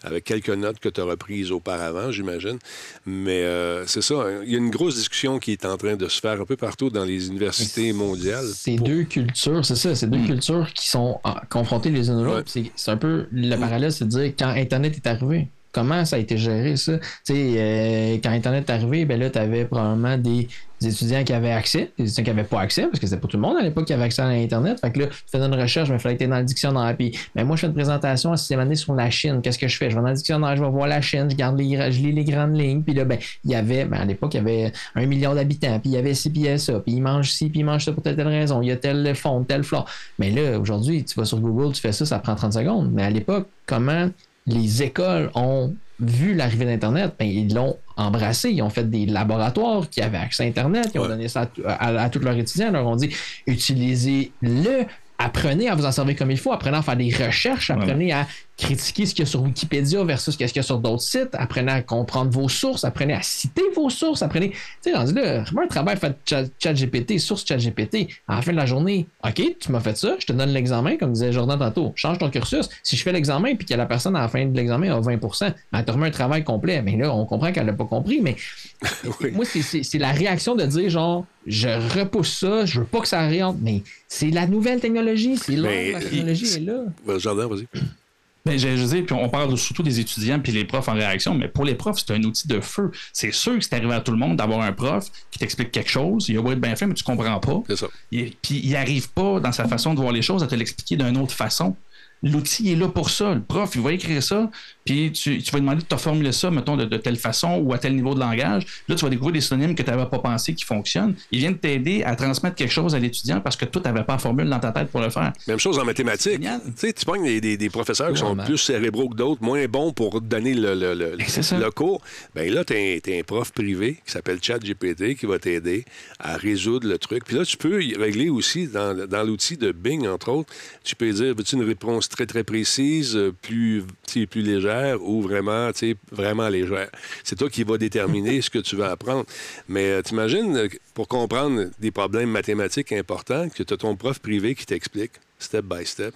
avec quelques notes que tu as reprises auparavant, j'imagine. Mais c'est ça, hein, il y a une grosse discussion qui est en train de se faire un peu partout dans les universités mondiales. C'est pour- deux cultures, c'est ça, c'est deux cultures qui sont ah, confrontées les unes aux Ouais. autres. C'est- un peu le parallèle, c'est de dire quand Internet est arrivé, comment ça a été géré ça? Tu sais, euh, quand Internet est arrivé, ben là, tu avais probablement des, des étudiants qui avaient accès, des étudiants qui n'avaient pas accès, parce que c'était pas tout le monde à l'époque qui avait accès à Internet. Fait que là, tu faisais une recherche, mais il fallait que tu dans le dictionnaire. Puis, ben moi, je fais une présentation à sixième année sur la Chine. Qu'est-ce que je fais? Je vais dans le dictionnaire, je vais voir la Chine, je garde les, je lis les grandes lignes. Puis là, ben, il y avait, ben, à l'époque, il y avait un million d'habitants, puis il y avait ci, puis il y ça, puis ils mangent ci, puis ils mangent ça pour telle, telle raison. Il y a tel fond, telle flore. Mais là, aujourd'hui, tu vas sur Google, tu fais ça, ça prend 30 secondes. Mais à l'époque, comment les écoles ont vu l'arrivée d'Internet, ben, ils l'ont embrassé. Ils ont fait des laboratoires qui avaient accès à Internet. Ils ont donné ça à, à- à tous leurs étudiants. Ils leur ont dit utilisez-le, apprenez à vous en servir comme il faut, apprenez à faire des recherches, apprenez à critiquer ce qu'il y a sur Wikipédia versus ce qu'il y a sur d'autres sites, apprenez à comprendre vos sources, apprenez à citer vos sources, apprenez. Tu sais, rendu là, un travail fait chat, chat GPT, source chat GPT. À la fin de la journée, OK, tu m'as fait ça, je te donne l'examen, comme disait Jordan tantôt, change ton cursus. Si je fais l'examen puis que la personne à la fin de l'examen a 20 elle te remet un travail complet. Mais là, on comprend qu'elle n'a pas compris, mais Oui. moi, c'est- c'est c'est la réaction de dire genre, je repousse ça, je veux pas que ça rentre, mais c'est la nouvelle technologie, c'est là, la technologie est là. Jardin, vas-y. Ben, je, je veux dire, puis on parle surtout des étudiants puis les profs en réaction, mais pour les profs, c'est un outil de feu. C'est sûr que c'est arrivé à tout le monde d'avoir un prof qui t'explique quelque chose, il a beau être bien fait, mais tu comprends pas. C'est ça. Il- Puis il arrive pas dans sa façon de voir les choses à te l'expliquer d'une autre façon. L'outil est là pour ça. Le prof, il va écrire ça, puis tu, tu vas demander de te formuler ça, mettons, de, de telle façon ou à tel niveau de langage. Là, tu vas découvrir des synonymes que tu n'avais pas pensé qui fonctionnent. Ils viennent t'aider à transmettre quelque chose à l'étudiant parce que toi, tu n'avais pas la formule dans ta tête pour le faire. Même chose en mathématiques. Tu sais, tu pognes des, des- des professeurs qui sont plus cérébraux que d'autres, moins bons pour donner le, le, le- le cours. Bien là, tu as, un prof privé qui s'appelle ChatGPT qui va t'aider à résoudre le truc. Puis là, tu peux y régler aussi dans, dans l'outil de Bing, entre autres. Tu peux dire, veux-tu une réponse très, très précise, euh, plus, plus légère? Ou vraiment, tu sais, vraiment légère. C'est toi qui vas déterminer ce que tu vas apprendre. Mais euh, t'imagines, euh, pour comprendre des problèmes mathématiques importants, que tu as ton prof privé qui t'explique, step by step.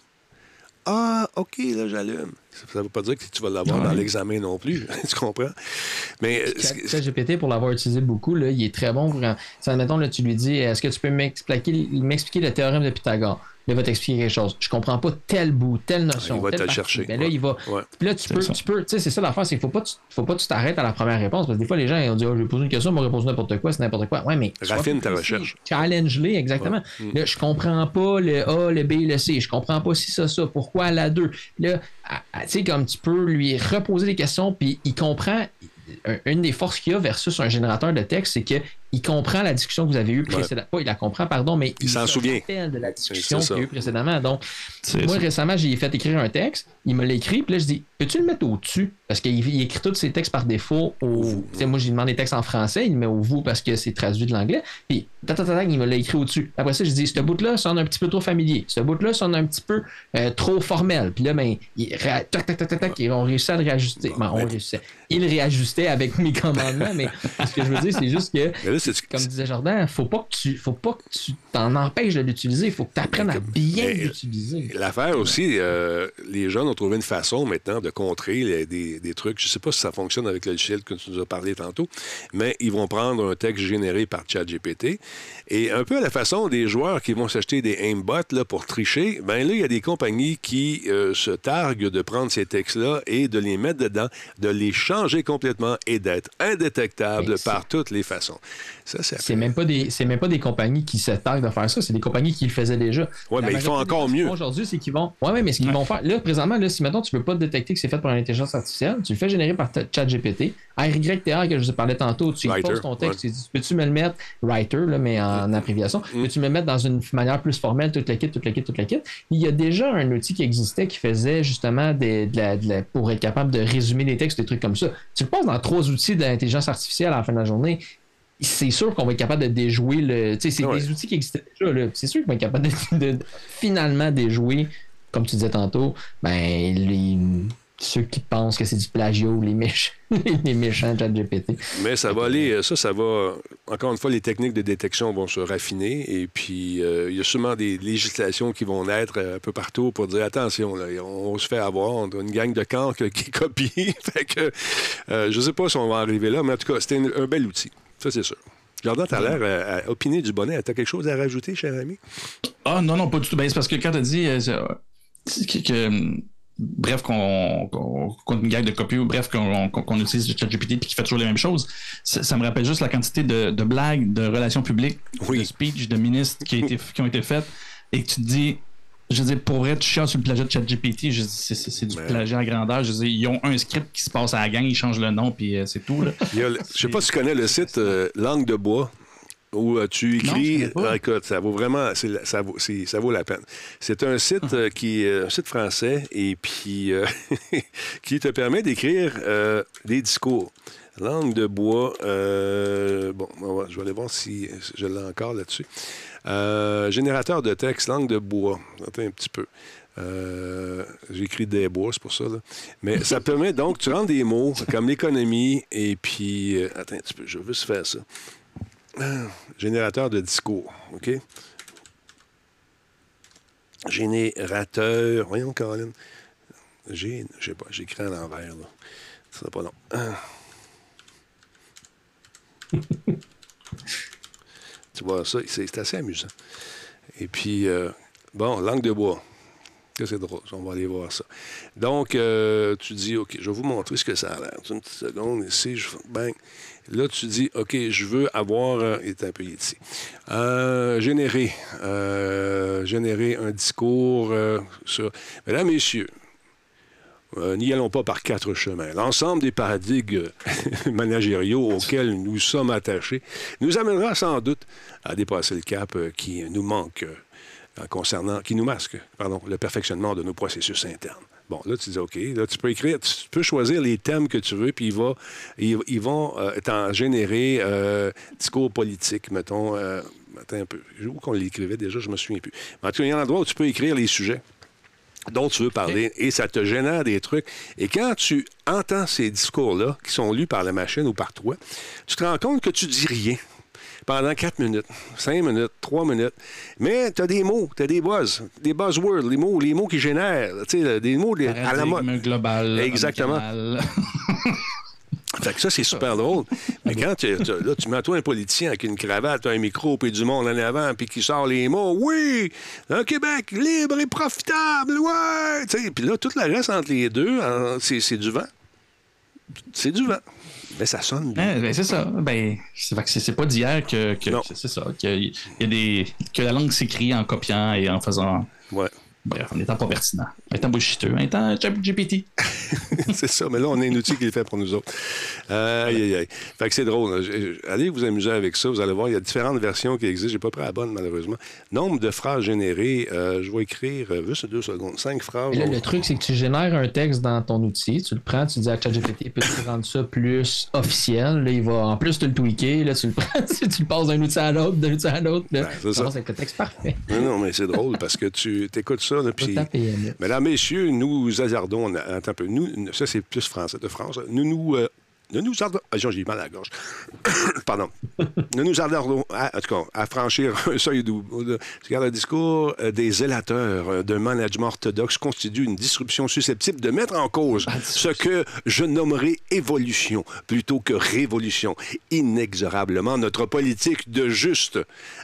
Ah, OK, là, j'allume. Ça ne veut pas dire que tu vas l'avoir Ouais. dans l'examen non plus. tu comprends? Mais euh, ChatGPT, pour l'avoir utilisé beaucoup, là, il est très bon. Pour, si, admettons, là, tu lui dis Est-ce que tu peux m'expliquer le théorème de Pythagore? Il va t'expliquer quelque chose. Je comprends pas tel bout, telle notion. Il va te chercher. Ben là, Ouais. il va. Ouais. Puis là, tu peux, ça. tu peux, tu sais, c'est ça l'affaire, c'est qu'il faut pas, que tu- faut pas que tu t'arrêtes à la première réponse. Parce que des fois, les gens, ils ont dit, oh, je vais poser une question, on va répondre n'importe quoi, c'est n'importe quoi. Ouais, mais. Raffine ta recherche. Challenge-les, exactement. Là, je comprends pas le A, le B, le C. Je comprends pas si ça, ça. Pourquoi la 2? Là, tu sais, comme tu peux lui reposer des questions, puis il comprend. un- Une des forces qu'il y a versus un générateur de texte, c'est qu'il comprend la discussion que vous avez eue précédemment. Pas il la comprend, pardon, mais Il s'en se souvient. de la discussion qu'il y a eu précédemment. Donc, moi, ça. récemment, j'ai fait écrire un texte. Il me l'a écrit. Puis là, je dis Peux-tu le mettre au-dessus? Parce qu'il il écrit tous ses textes par défaut au. Moi, j'ai demandé des textes en français. Il le met au vous parce que c'est traduit de l'anglais. Puis, tac, il me l'a écrit au-dessus. Après ça, je dis Ce bout-là sonne un petit peu trop familier. Ce bout-là sonne un petit peu euh, trop formel. Puis là, ben, il, tac, tac, tac, tac, réussit à le réajuster. Ben, on ben- réussissait. Il réajustait avec mes commandements. mais ce que je veux dire, c'est juste que c'est comme disait Jordan, faut pas que tu faut pas que tu t'en empêches de l'utiliser, il faut que tu apprennes à bien l'utiliser. L'affaire aussi, euh, les jeunes ont trouvé une façon maintenant de contrer les- des, des trucs. Je ne sais pas si ça fonctionne avec le logiciel que tu nous as parlé tantôt, mais ils vont prendre un texte généré par ChatGPT et un peu à la façon des joueurs qui vont s'acheter des aimbots là, pour tricher, ben là, il y a des compagnies qui euh, se targuent de prendre ces textes-là et de les mettre dedans, de les changer complètement et d'être indétectables par toutes les façons. Ça, c'est C'est même pas des c'est même pas des compagnies qui se targuent de faire ça, c'est des compagnies qui le faisaient déjà. Ouais, La mais ils font encore mieux. Aujourd'hui, c'est qu'ils vont Ouais, ouais, mais ce qu'ils vont faire là présentement là, si maintenant tu peux pas détecter que c'est fait par une intelligence artificielle, tu le fais générer par ChatGPT, RYTR que je vous parlais tantôt, tu Writer, poses ton texte, ouais. tu dis peux-tu me le mettre writer là, mais en abréviation, peux-tu me le mettre dans une manière plus formelle, toute la kit, toute la kit, toute la kit? Il y a déjà un outil qui existait qui faisait justement des, de la, de la- pour être capable de résumer des textes, des trucs comme ça. Tu le passes dans trois outils d'intelligence artificielle à la fin de la journée. C'est sûr qu'on va être capable de déjouer le. Tu sais, c'est Ouais. des outils qui existaient déjà. C'est sûr qu'on va être capable de, de finalement déjouer, comme tu disais tantôt, ben, les, ceux qui pensent que c'est du plagiat ou les, méch- les méchants de ChatGPT. Mais ça va aller, euh, ça, ça va. Encore une fois, les techniques de détection vont se raffiner et puis euh, il y a sûrement des législations qui vont naître euh, un peu partout pour dire attention, là, on, se fait avoir, on a une gang de cancres qui copie. fait que euh, je sais pas si on va arriver là, mais en tout cas, c'était un bel outil. Ça, c'est sûr. Jordan, tu as l'air à, à opiner du bonnet. Tu as quelque chose à rajouter, cher ami? Ah non, non, pas du tout. Ben, c'est parce que quand tu as dit euh, euh, que, que, bref, qu'on ait une gagne de copie ou bref, qu'on utilise le ChatGPT et qui fait toujours les mêmes choses, ça, ça me rappelle juste la quantité de, de blagues, de relations publiques, Oui. de speeches, de ministres qui, a été- qui ont été faites et que tu te dis. Je veux dire, pour vrai, tu chiales sur le plagiat de ChatGPT, je dis, c'est du plagiat à grandeur. Je dire, ils ont un script qui se passe à la gang, ils changent le nom, puis euh, c'est tout. Là. Le- je sais pas si tu connais le site euh, Langue de bois où euh, tu écris. Ah, écoute, ça vaut vraiment, ça vaut, c'est- ça vaut la peine. C'est un site euh, qui est un site français et puis euh, qui te permet d'écrire euh, des discours. Langue de bois. euh, bon, je vais aller voir si je l'ai encore là-dessus. Euh, générateur de texte, langue de bois. Attends un petit peu. Euh, J'écris des bois, c'est pour ça. là. Mais ça permet donc, tu rentres des mots comme l'économie et puis. euh, attends un petit peu, je veux juste faire ça. Ah, Générateur de discours, OK? Générateur. Voyons, Caroline. J'ai, je sais pas, j'écris à l'envers, là. Pas long. Tu vois ça, c'est assez amusant. Et puis, euh, bon, langue de bois. Que c'est drôle, on va aller voir ça. Donc, euh, tu dis, OK, je vais vous montrer ce que ça a l'air. Une petite seconde, ici, je. Là, tu dis, OK, je veux avoir, il est un peu ici, générer, euh, générer un discours sur, mesdames, messieurs, euh, N'y allons pas par quatre chemins. L'ensemble des paradigmes managériaux auxquels nous sommes attachés nous amènera sans doute à dépasser le cap euh, qui nous manque euh, concernant, qui nous masque, pardon, le perfectionnement de nos processus internes. Bon, là, tu dis, OK, là, tu peux écrire, tu peux choisir les thèmes que tu veux, puis ils, vont euh, t'en générer euh, discours politique, mettons. euh, un peu. Où qu'on l'écrivait déjà, je me souviens plus. Mais en tout cas, il y a un endroit où tu peux écrire les sujets dont tu veux parler et ça te génère des trucs. Et quand tu entends ces discours-là, qui sont lus par la machine ou par toi, tu te rends compte que tu dis rien pendant 4 minutes, 5 minutes, 3 minutes. Mais tu as des mots, tu as des buzz, des buzzwords, les mots, les mots qui génèrent, tu sais, des mots des- à la mode. Global. Exactement. Fait que ça, c'est super drôle. Mais quand tu, tu- là, tu mets toi un politicien avec une cravate, un micro, puis du monde en avant, puis qui sort les mots, oui, un Québec libre et profitable, ouais. Puis là, tout le reste entre les deux, c'est c'est du vent. C'est du vent. Mais ça sonne bien. Hein, ben, c'est ça. Ben, c'est pas d'hier que, que- c'est ça. Que, y a des, que la langue s'écrit en copiant et en faisant. Ouais. Bref, en étant pas pertinent. En étant bullshiteux. En étant GPT. c'est ça, mais là, on a un outil qui est fait pour nous autres. Euh, aïe, aïe, aïe. Fait que c'est drôle. je- Allez vous amuser avec ça. Vous allez voir, il y a différentes versions qui existent. J'ai pas pris la bonne, malheureusement. Nombre de phrases générées. euh, je vais écrire, euh, juste deux secondes, cinq phrases. Et là, le truc, c'est que tu génères un texte dans ton outil, tu le prends, tu dis à ChatGPT, peux-tu rendre ça plus officiel? Là, il va en plus te le tweaker, là, tu le prends, tu le passes d'un outil à l'autre, d'un outil à l'autre. Là, Ben, c'est ça. avec le texte parfait. Non, non, mais c'est drôle parce que tu écoutes ça, là. Mesdames, messieurs, nous hasardons... Attends un peu. Nous, ça, c'est plus français de France. Nous nous... euh, nous nous hasardons... Ah, j'ai mal à la gorge. Pardon. nous nous hasardons, à, en tout cas, à franchir un seuil de- Regarde, le discours euh, des zélateurs euh, d'un management orthodoxe constitue une disruption susceptible de mettre en cause ce que je nommerai évolution plutôt que révolution. Inexorablement, notre politique de juste...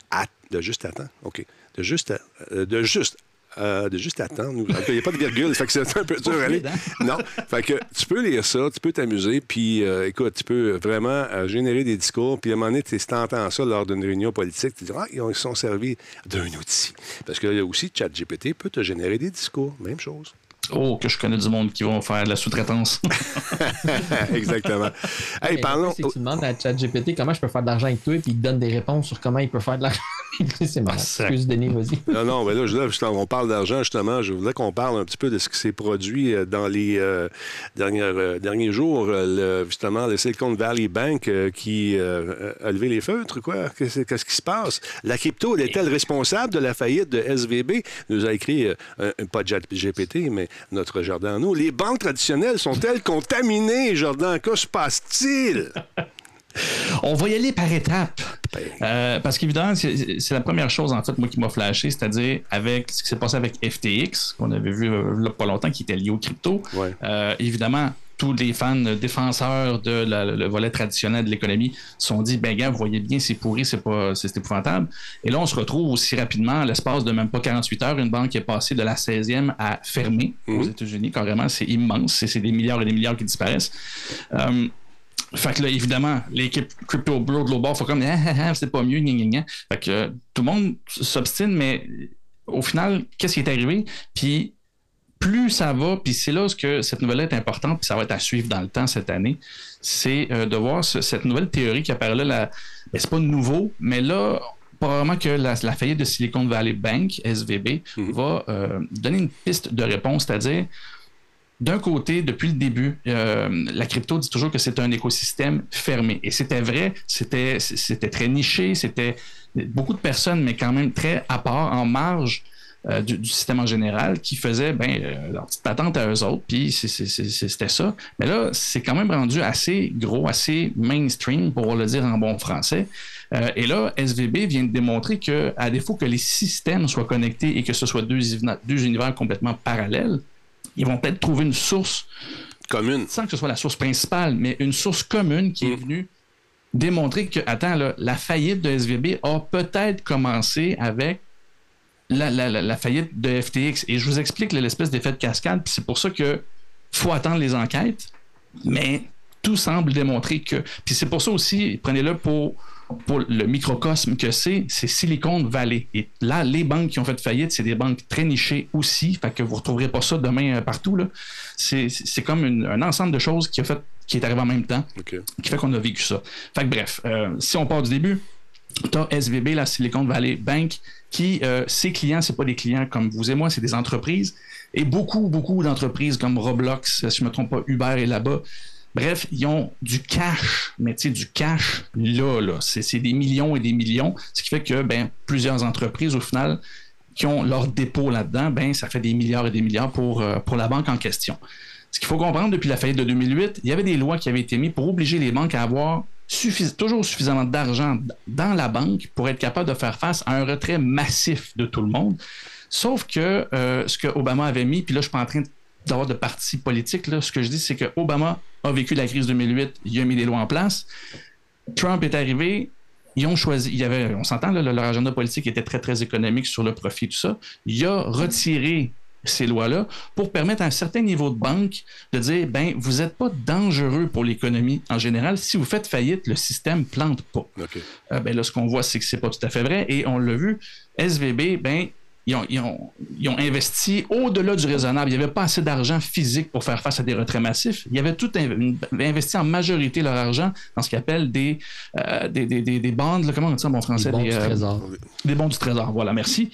À, de juste à temps, OK. De juste à- euh, de juste euh, de juste attendre. Il n'y a pas de virgule, fait que c'est un peu dur. à aller. Non, fait que tu peux lire ça, tu peux t'amuser, puis euh, écoute, tu peux vraiment euh, générer des discours, puis à un moment donné, tu si t'entends ça lors d'une réunion politique, tu dis, ah, ils ont- ils se sont servis d'un outil. Parce que là aussi, ChatGPT peut te générer des discours, même chose. Oh, que je connais du monde qui vont faire de la sous-traitance. Exactement. Hey, parlons... que tu demandes à ChatGPT comment je peux faire de l'argent avec toi, puis il te donne des réponses sur comment il peut faire de l'argent. c'est marrant. Ah. Excuse, Denis, vas-y. Non, non, mais là, je- là, justement, on parle d'argent, justement. Je voudrais qu'on parle un petit peu de ce qui s'est produit euh, dans les euh, dernières, euh, derniers jours. Le- justement, le Silicon Valley Bank euh, qui euh, a levé les feutres, quoi. Qu'est-ce qui se passe? La crypto, elle est-elle responsable de la faillite de SVB? Nous a écrit, euh, pas GPT, mais notre Jordan à nous. Les banques traditionnelles sont-elles contaminées, Jordan? Que se passe-t-il? On va y aller par étapes. Euh, parce qu'évidemment, c'est c'est la première chose, en fait, moi, qui m'a flashé, c'est-à-dire avec ce qui s'est passé avec FTX, qu'on avait vu euh, là, pas longtemps, qui était lié au crypto. Ouais. Euh, évidemment, tous les fans défenseurs de la- le volet traditionnel de l'économie se sont dit, ben gars, vous voyez bien, c'est pourri, c'est pas, c'est épouvantable. Et là, on se retrouve aussi rapidement, à l'espace de même pas 48 heures, une banque qui est passée de la 16e à fermer aux États-Unis, carrément, c'est immense, c'est c'est des milliards et des milliards qui disparaissent. Euh, fait que là, évidemment, l'équipe Crypto Bro Global faut comme, ah, ah, ah, c'est pas mieux, gna, gna, gna. Fait que euh, tout le monde s'obstine, mais au final, qu'est-ce qui est arrivé? Puis plus ça va, puis c'est là où ce que cette nouvelle est importante, puis ça va être à suivre dans le temps cette année, c'est euh, de voir ce- cette nouvelle théorie qui apparaît là. La, ben, c'est pas nouveau, mais là, probablement que la, la faillite de Silicon Valley Bank, SVB, va euh, donner une piste de réponse, c'est-à-dire d'un côté, depuis le début, euh, la crypto dit toujours que c'est un écosystème fermé. Et c'était vrai, c'était, c'était très niché, c'était beaucoup de personnes, mais quand même très à part, en marge euh, du, du système en général, qui faisaient ben, euh, leur petite patente à eux autres, puis c'était ça. Mais là, c'est quand même rendu assez gros, assez mainstream, pour le dire en bon français. Euh, et là, SVB vient de démontrer que, à défaut que les systèmes soient connectés et que ce soit deux, univers complètement parallèles, ils vont peut-être trouver une source, Commune. sans que ce soit la source principale, mais une source commune qui est venue démontrer que, attends, là, la faillite de SVB a peut-être commencé avec la, la- la- la faillite de FTX. Et je vous explique l'espèce d'effet de cascade, puis c'est pour ça que faut attendre les enquêtes, mais tout semble démontrer que. Puis c'est pour ça aussi, prenez-le pour, pour le microcosme que c'est, c'est Silicon Valley. Et là, les banques qui ont fait faillite, c'est des banques très nichées aussi, fait que vous ne retrouverez pas ça demain euh, partout. C'est, comme une- un ensemble de choses qui, a fait, qui est arrivé en même temps qui fait qu'on a vécu ça. Fait que bref, euh, si on part du début, tu as SVB, la Silicon Valley Bank, qui, euh, ses clients, c'est pas des clients comme vous et moi, c'est des entreprises. Et beaucoup, beaucoup d'entreprises comme Roblox, si je me trompe pas, Uber est là-bas. Bref, ils ont du cash, mais tu sais, du cash là, là. C'est c'est des millions et des millions. Ce qui fait que ben, plusieurs entreprises, au final, qui ont leur dépôt là-dedans, ben, ça fait des milliards et des milliards pour, euh, pour la banque en question. Ce qu'il faut comprendre, depuis la faillite de 2008, il y avait des lois qui avaient été mises pour obliger les banques à avoir toujours suffisamment d'argent dans la banque pour être capable de faire face à un retrait massif de tout le monde. Sauf que euh, ce que Obama avait mis, puis là, je suis pas en train d'avoir de parti politique. Là. Ce que je dis, c'est que Obama a vécu la crise 2008, il a mis des lois en place. Trump est arrivé, ils ont choisi, y avait, on s'entend, leur agenda politique était très, très économique sur le profit, tout ça. Il a retiré ces lois-là pour permettre à un certain niveau de banque de dire, ben, vous n'êtes pas dangereux pour l'économie en général. Si vous faites faillite, le système plante pas. OK. Euh, ben là, ce qu'on voit, c'est que c'est pas tout à fait vrai. Et on l'a vu, SVB, ben, ils ont, ils ont- ils ont investi au-delà du raisonnable. Il n'y avait pas assez d'argent physique pour faire face à des retraits massifs. Ils avaient tout inv- investi en majorité leur argent dans ce qu'ils appellent des, euh, des, des, des, des bandes, là, comment on dit ça en bon français? Les bons Des, du euh, trésor. des bons du trésor, voilà, merci.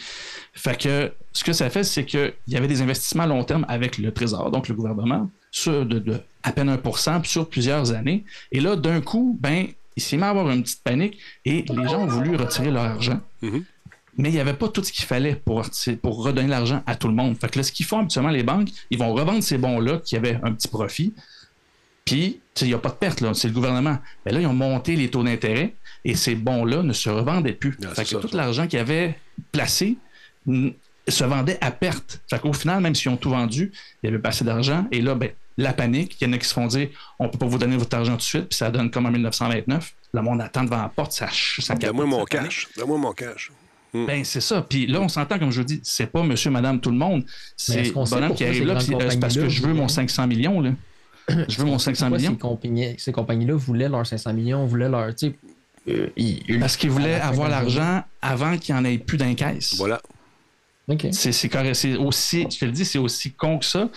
Fait que ce que ça fait, c'est qu'il y avait des investissements à long terme avec le trésor, donc le gouvernement, sur de, de à peine 1 puis sur plusieurs années. Et là, d'un coup, ben, il s'est mis à avoir une petite panique et les gens ont voulu retirer leur argent. Mhm. Mais il n'y avait pas tout ce qu'il fallait pour, pour redonner l'argent à tout le monde. Fait que là, ce qu'ils font habituellement, les banques, ils vont revendre ces bons-là qui avaient un petit profit. Puis, il n'y a pas de perte, c'est le gouvernement. Mais là, ils ont monté les taux d'intérêt et ces bons-là ne se revendaient plus. Ah, fait que ça, tout l'argent qu'ils avaient placé se vendait à perte. Fait qu'au final, même s'ils ont tout vendu, il y avait pas assez d'argent. Et là, ben, la panique, il y en a qui se font dire on peut pas vous donner votre argent tout de suite, puis ça donne comme en 1929. Le monde attend devant la porte, ça, ça Donne-moi mon cash. Donne-moi mon cash. Ben, c'est ça. Puis là, on s'entend, comme je vous dis, c'est pas monsieur, madame, tout le monde. C'est sait bonhomme qui arrive là, euh, c'est parce que je veux mon voulaient- 500 millions, là. Je veux mon 500 Pourquoi millions. Ces compagnies, ces compagnies-là voulaient leurs 500 millions, voulaient leur. Euh, ils- Parce qu'ils voulaient avoir l'argent avant qu'il n'y en ait plus d'un caisse. Voilà. C'est aussi, je te le dis, c'est aussi con que ça.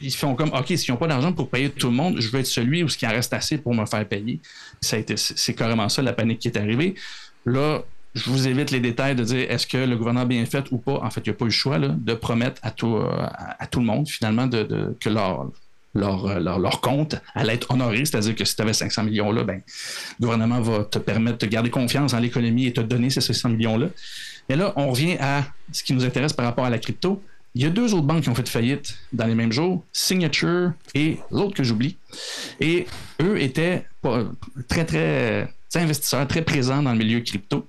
Ils font comme, OK, s'ils n'ont pas d'argent pour payer tout le monde, je veux être celui où ce qui en reste assez pour me faire payer. C'est carrément ça, la panique qui est arrivée. Là, je vous évite les détails de dire est-ce que le gouvernement a bien fait ou pas? En fait, il n'y a pas eu le choix de promettre à tout, à, tout le monde, finalement, que euh, leur, compte allait être honoré. C'est-à-dire que si tu avais 500 millions-là, ben, le gouvernement va te permettre de garder confiance en l'économie et te donner ces 500 millions-là. Et là, on revient à ce qui nous intéresse par rapport à la crypto. Il y a deux autres banques qui ont fait faillite dans les mêmes jours, Signature et l'autre que j'oublie. Et eux étaient pas- très, très, très investisseurs, très présents dans le milieu crypto.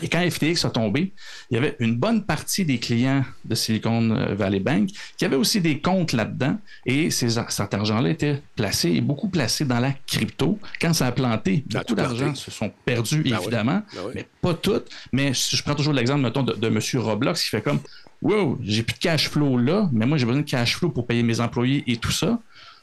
Et quand FTX a tombé, il y avait une bonne partie des clients de Silicon Valley Bank qui avaient aussi des comptes là-dedans. Et ces, cet argent-là était placé et beaucoup placé dans la crypto. Quand ça a planté, Ça beaucoup d'argent se sont perdus, Ben oui. évidemment. Ben oui. Mais pas toutes. Mais si je prends toujours l'exemple, mettons, de, de M. Roblox qui fait comme Wow, j'ai plus de cash flow là, mais moi j'ai besoin de cash flow pour payer mes employés et tout ça.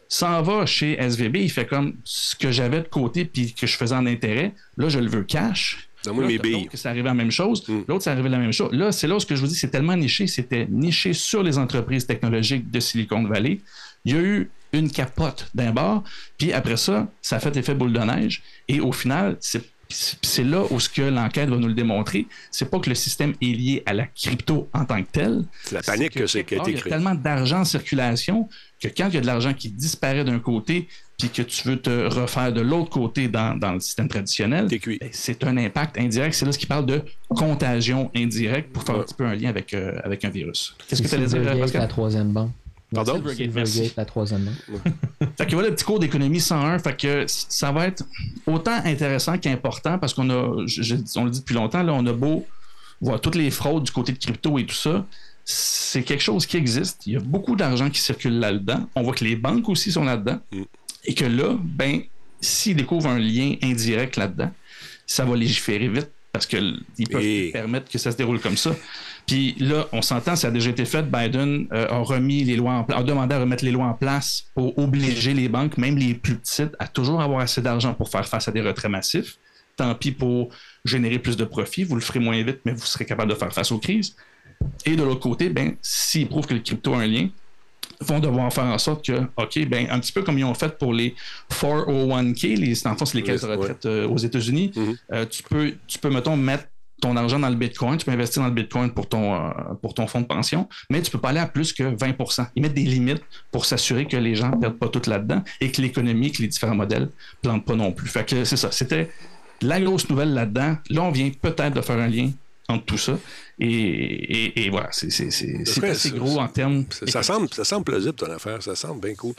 S'en va chez SVB, il fait comme ce que j'avais de côté puis que je faisais en intérêt. Là, je le veux cash. Donne-moi Là, mes t'as billes. l'autre que ça arrivait à la même chose. Mm. L'autre, ça arrivait la même chose. Là, c'est là où ce que je vous dis, c'est tellement niché. C'était niché sur les entreprises technologiques de Silicon Valley. Il y a eu une capote d'un bord, puis après ça, ça a fait effet boule de neige. Et au final, c'est c'est là où ce que l'enquête va nous le démontrer. C'est pas que le système est lié à la crypto en tant que tel. C'est la panique que c'est a été Il y a créée. tellement d'argent en circulation que quand il y a de l'argent qui disparaît d'un côté, puis que tu veux te refaire de l'autre côté dans, dans le système traditionnel, ben, c'est un impact indirect. C'est là ce qui parle de contagion indirecte pour faire Ouais. un petit peu un lien avec, euh, avec un virus. Qu'est-ce que tu allais dire, Pascal? la troisième banque. Pardon? Silvergate, la troisième banque. Fait que voilà le petit cours d'économie 101. Fait que ça va être autant intéressant qu'important parce qu'on a, je- je- on le dit depuis longtemps, là, on a beau voir toutes les fraudes du côté de crypto et tout ça. C'est quelque chose qui existe. Il y a beaucoup d'argent qui circule là-dedans. On voit que les banques aussi sont là-dedans. Mm. Et que là, ben, s'ils découvrent un lien indirect là-dedans, ça va légiférer vite parce qu'ils peuvent Et- permettre que ça se déroule comme ça. Puis là, on s'entend, ça a déjà été fait. Biden euh, a remis les lois en place, a demandé à remettre les lois en place pour obliger les banques, même les plus petites, à toujours avoir assez d'argent pour faire face à des retraits massifs. Tant pis pour générer plus de profits, vous le ferez moins vite, mais vous serez capable de faire face aux crises. Et de l'autre côté, ben, s'ils prouvent que le crypto a un lien, vont devoir faire en sorte que, OK, ben, un petit peu comme ils ont fait pour les 401k, les, dans le fond, c'est les caisses de retraite euh, aux États-Unis, Mhm. euh, tu, peux, tu peux, mettons, mettre ton argent dans le Bitcoin, tu peux investir dans le Bitcoin pour ton, euh, pour ton fonds de pension, mais tu peux pas aller à plus que 20% Ils mettent des limites pour s'assurer que les gens ne perdent pas tout là-dedans et que l'économie, que les différents modèles ne plantent pas non plus. Fait que c'est ça. C'était la grosse nouvelle là-dedans. Là, on vient peut-être de faire un lien entre tout ça. Et, et, et voilà, c'est c'est- c'est- c'est serait- assez ça- gros en termes. Ça, ça semble, ça semble plausible, ton affaire. Ça semble bien cool.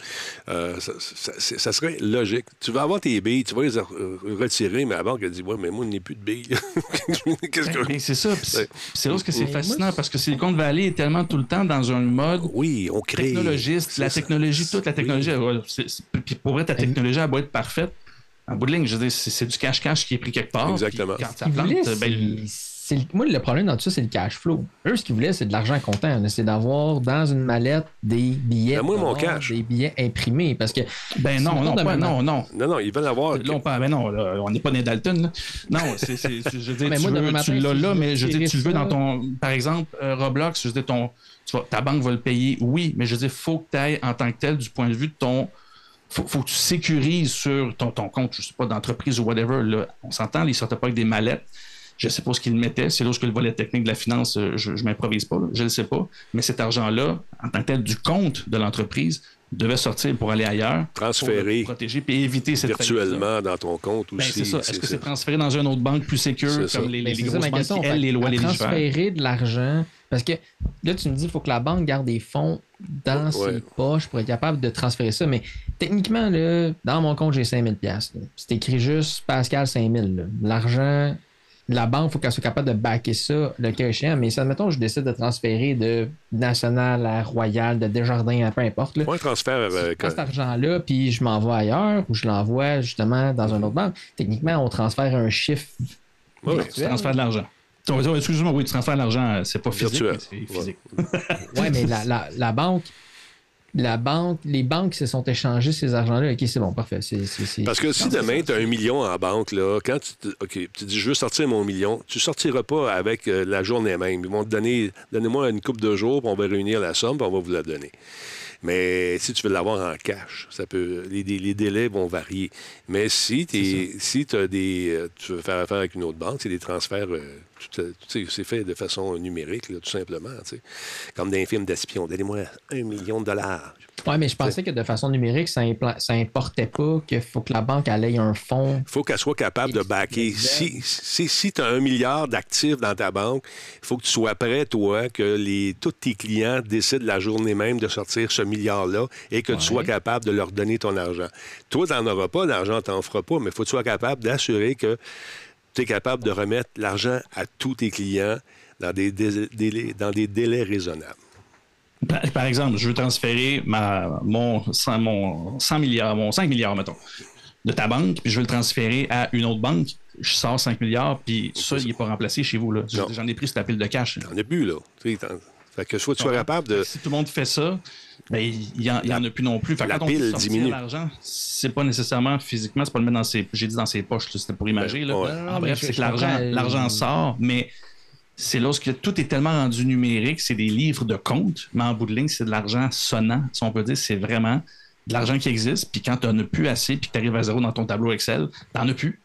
Euh, ça, ça- ça- ça serait logique. Tu vas avoir tes billes, tu vas les retirer, mais la banque a dit Ouais, mais moi, il n'y a plus de billes. Qu'est-ce que. Ben, c'est ça. c'est- Ouais. puis C'est là que c'est fascinant parce que Silicon Valley est tellement tout le temps dans un mode Oui, on crée. technologiste, C'est la ça. technologie, toute la technologie. Oui. ouais, c'est- c'est- Puis pour vrai, ta technologie, elle doit être parfaite. En bout de ligne, je veux dire, c'est c'est du cash-cash qui est pris quelque part. Exactement. Quand ça plante, ben, moi, le problème dans tout ça, c'est le cash flow. Eux, ce qu'ils voulaient, c'est de l'argent comptant. C'est d'avoir dans une mallette des billets. Ben, moi, mon d'avoir cash. Des billets imprimés. Parce que. ben non, non, pas- non, non. Non, non, ils veulent avoir. Là, on parle, ben non, là, on n'est pas né Dalton. Là. Non, c'est, je veux dire, Mais tu, veux- tu l'as là, mais je veux dire, tu le veux dans ton. Par exemple, euh, Roblox, je veux dire, ton, tu vas- ta banque va le payer, oui, mais je veux dire, faut que tu ailles en tant que tel, du point de vue de ton. Faut, faut que tu sécurises sur ton, ton compte, je sais pas, d'entreprise ou whatever. Là. On s'entend, ils sortaient pas avec des mallettes. Je sais pas ce qu'ils mettaient. C'est là où le volet technique de la finance, euh, je, je m'improvise pas, là. je ne sais pas. Mais cet argent-là, en tant que tel, du compte de l'entreprise, devait sortir pour aller ailleurs. Transférer. Pour le protéger puis éviter cette virtuellement dans ton compte Ben, aussi. c'est ça. Est-ce que c'est transféré dans une autre banque plus sécure, ça. comme les, Mais les, les grosses ma banques question. qui, elles, les lois légifèrent? transférer de l'argent. Parce que là, tu me dis qu'il faut que la banque garde des fonds dans Ouais. ses poches pour être capable de transférer ça. Mais techniquement, là, dans mon compte, j'ai 5000 pièces. C'est écrit juste Pascal 5000. là. L'argent, la banque, il faut qu'elle soit capable de backer ça le cas échéant. Mais ça, admettons, je décide de transférer de National à Royal, de Desjardins à peu importe. Là. Transfert. euh, Je prends cet argent-là, puis je m'en vais ailleurs, ou je l'envoie justement dans une autre banque. Techniquement, on transfère un chiffre ouais. Tu transfères de l'argent. Oh, oh, Excuse-moi, oui, tu transfères de l'argent, euh, c'est pas physique, c'est physique. Ouais, mais la, la, la banque, la banque, les banques se sont échangés ces argents-là. Ok, c'est bon, parfait. Parce que si demain, tu as un million en banque, là, quand tu, te- tu dis je veux sortir mon million, tu sortiras pas avec euh, la journée même. Ils vont te donner, donnez-moi une coupe de jours, puis on va réunir la somme, puis on va vous la donner. Mais si tu veux l'avoir en cash, ça peut, les, les- délais vont varier. Mais si, si as des, euh, tu veux faire affaire avec une autre banque, c'est des transferts, euh, c'est fait de façon numérique, là, tout simplement. Comme dans les films d'espion. Donnez-moi un million de dollars. Ouais, mais je pensais que de façon numérique, ça, impla- ça importait pas qu'il faut que la banque ait un fonds. Il faut qu'elle soit capable de backer. Si, si, si tu as un milliard d'actifs dans ta banque, il faut que tu sois prêt, toi, que les, tous tes clients décident la journée même de sortir ce milliard-là et que Ouais. tu sois capable de leur donner ton argent. Toi, tu n'en auras pas, l'argent, tu n'en feras pas, mais il faut que tu sois capable d'assurer que tu es capable de remettre l'argent à tous tes clients dans des, délais- dans des délais raisonnables. Par, exemple, je veux transférer ma, mon, 100, mon 100 milliards, mon 5 milliards, mettons, de ta banque, puis je veux le transférer à une autre banque. Je sors 5 milliards, puis ça, il n'est pas remplacé chez vous. J'en ai pris sur la pile de cash. Il n'y en a plus, là. Fait que soit tu sois capable de. Si tout le monde fait ça, ben, il n'y en, il y en a plus non plus. Fait la quand on pile sortir diminue. l'argent, c'est pas nécessairement physiquement, c'est pas le mettre dans ses. J'ai dit dans ses poches, c'était pour imager. là. ouais. Non, non, En mais bref, c'est que l'argent, l'argent sort, mais c'est lorsque tout est tellement rendu numérique, c'est des livres de compte, mais en bout de ligne, c'est de l'argent sonnant, si on peut dire, c'est vraiment de l'argent qui existe, puis quand tu n'en as plus assez, puis que tu arrives à zéro dans ton tableau Excel, tu n'en as plus.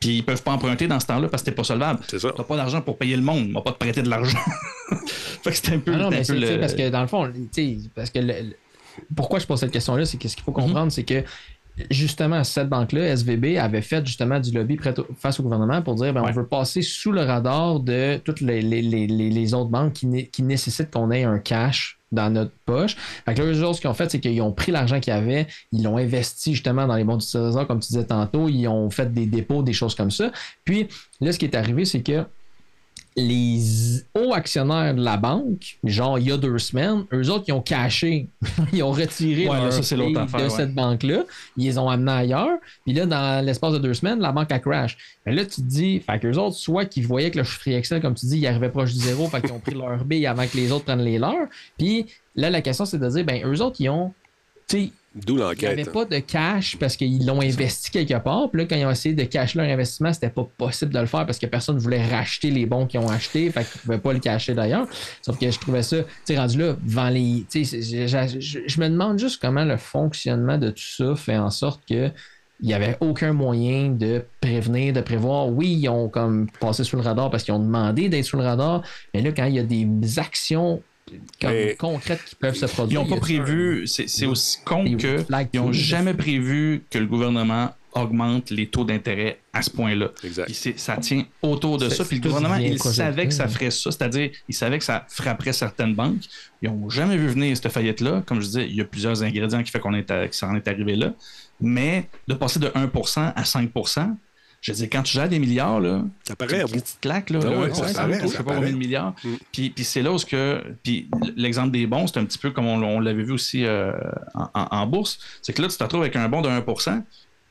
Puis ils peuvent pas emprunter dans ce temps-là parce que t'es pas solvable. C'est ça. T'as pas d'argent pour payer le monde, on va pas te prêter de l'argent. fait que c'est un peu, Ah non, mais c'est le- parce que dans le fond, parce que le- le- pourquoi je pose cette question-là, c'est que ce qu'il faut comprendre, c'est que justement, cette banque-là, SVB, avait fait justement du lobby face au gouvernement pour dire ben, Ouais. on veut passer sous le radar de toutes les, les- les- les- les autres banques qui, né- qui nécessitent qu'on ait un cash dans notre poche. Fait ce qu'ils ont fait, c'est qu'ils ont pris l'argent qu'ils avaient, ils l'ont investi justement dans les bons du comme tu disais tantôt, ils ont fait des dépôts, des choses comme ça. Puis là, ce qui est arrivé, c'est que les hauts actionnaires de la banque, genre il y a deux semaines, eux autres, ils ont caché, ils ont retiré Ouais, leur ça, c'est affaire, de ouais. cette banque-là, ils les ont amenés ailleurs, puis là, dans l'espace de deux semaines, la banque a crash. Mais là, tu te dis, fait qu'eux autres, soit qu'ils voyaient que le chiffre Excel, comme tu dis, il arrivait proche du zéro, fait qu'ils ont pris leur bille avant que les autres prennent les leurs, puis là, la question, c'est de dire, ben, eux autres, ils ont, tu sais, D'où il n'y avait l'enquête. pas de cash parce qu'ils l'ont investi quelque part. Puis là, quand ils ont essayé de cacher leur investissement, c'était pas possible de le faire parce que personne ne voulait racheter les bons qu'ils ont achetés. Fait qu'ils ne pouvaient pas le cacher d'ailleurs. Sauf que je trouvais ça, tu sais, rendu là, devant les. tu sais, c'est- je, je- je me demande juste comment le fonctionnement de tout ça fait en sorte que. Il n'y avait aucun moyen de prévenir, de prévoir. Oui, ils ont comme passé sous le radar parce qu'ils ont demandé d'être sous le radar. Mais là, quand il y a des actions comme Mais- concrètes qui peuvent se Ils produire. n'ont pas prévu, c'est c'est aussi con que ils n'ont jamais prévu que le gouvernement augmente les taux d'intérêt à ce point-là. Exact. Puis c'est- ça tient autour de C'est- ça. Puis le gouvernement, il savait que ça ferait ça, c'est-à-dire, il savait que ça frapperait certaines banques. Ils n'ont jamais vu venir cette faillite-là. Comme je disais, il y a plusieurs ingrédients qui font qu'on est à- que ça en est arrivé là. Mais de passer de 1% à 5 je veux dire, quand tu gères des milliards, là, Ça paraît une bout. petite claque, là. Ah là, ouais, ça sent paraît, ça je sais pas combien de milliards. Mm. Puis, puis c'est là où ce que. Puis l'exemple des bons, c'est un petit peu comme on, on l'avait vu aussi euh, en, bourse. C'est que là, tu te retrouves avec un bon de 1%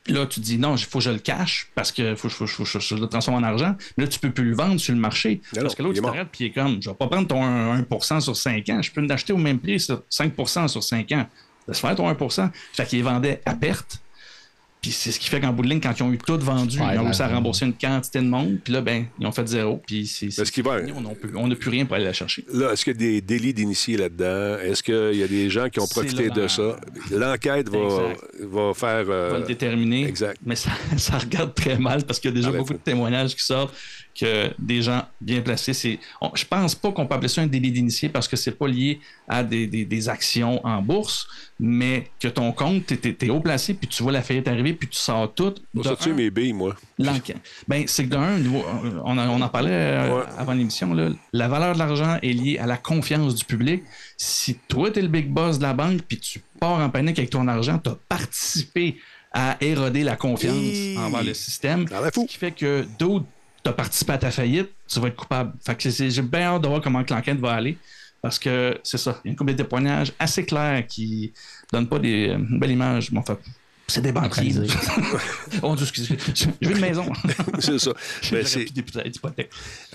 Là, tu te dis non, il faut que je le cache parce que faut, faut, faut, faut- je le transforme en argent. Mais là, tu peux plus le vendre sur le marché. Parce que est tu t'arrêtes puis il est comme je vais pas prendre ton 1, 1 sur 5 ans. Je peux l'acheter au même prix sur 5% sur 5 ans. Laisse faire ton 1 Fait qu'il vendait à perte. Puis c'est ce qui fait qu'en bout de ligne, quand ils ont eu tout vendu, Ouais, ils ont réussi à rembourser une quantité de monde. Puis là, ben, ils ont fait zéro. Puis c'est. Est-ce qu'il va- On n'a plus, rien pour aller la chercher. Là, est-ce qu'il y a des délits d'initiés là-dedans? Est-ce qu'il y a des gens qui ont profité de ça? L'enquête va, va faire. euh, On va le déterminer. exact. Mais ça, ça regarde très mal parce qu'il y a déjà beaucoup de témoignages qui sortent que des gens bien placés. C'est, on- je pense pas qu'on peut appeler ça un délit d'initié parce que c'est pas lié à des, des- des actions en bourse, mais que ton compte, t'es, t'es haut placé, puis tu vois la faillite arriver, puis tu sors tout. Sortir un, mes billes, moi. l'enquête. Ben, c'est que d'un, niveau- on, en- on en parlait euh, Ouais. avant l'émission, là, la valeur de l'argent est liée à la confiance du public. Si toi, tu es le big boss de la banque, puis tu pars en panique avec ton argent, tu as participé à éroder la confiance envers le système. Ce qui fait que d'autres, tu as participé à ta faillite, tu vas être coupable. Fait que j'ai bien hâte de voir comment l'enquête va aller. Parce que c'est ça, il y a une couple de témoignages assez clairs qui donnent pas des, une belle image. Bon, enfin, c'est des banquiers. Oh, excusez. J'ai une maison. C'est ça. Ben, c'est-.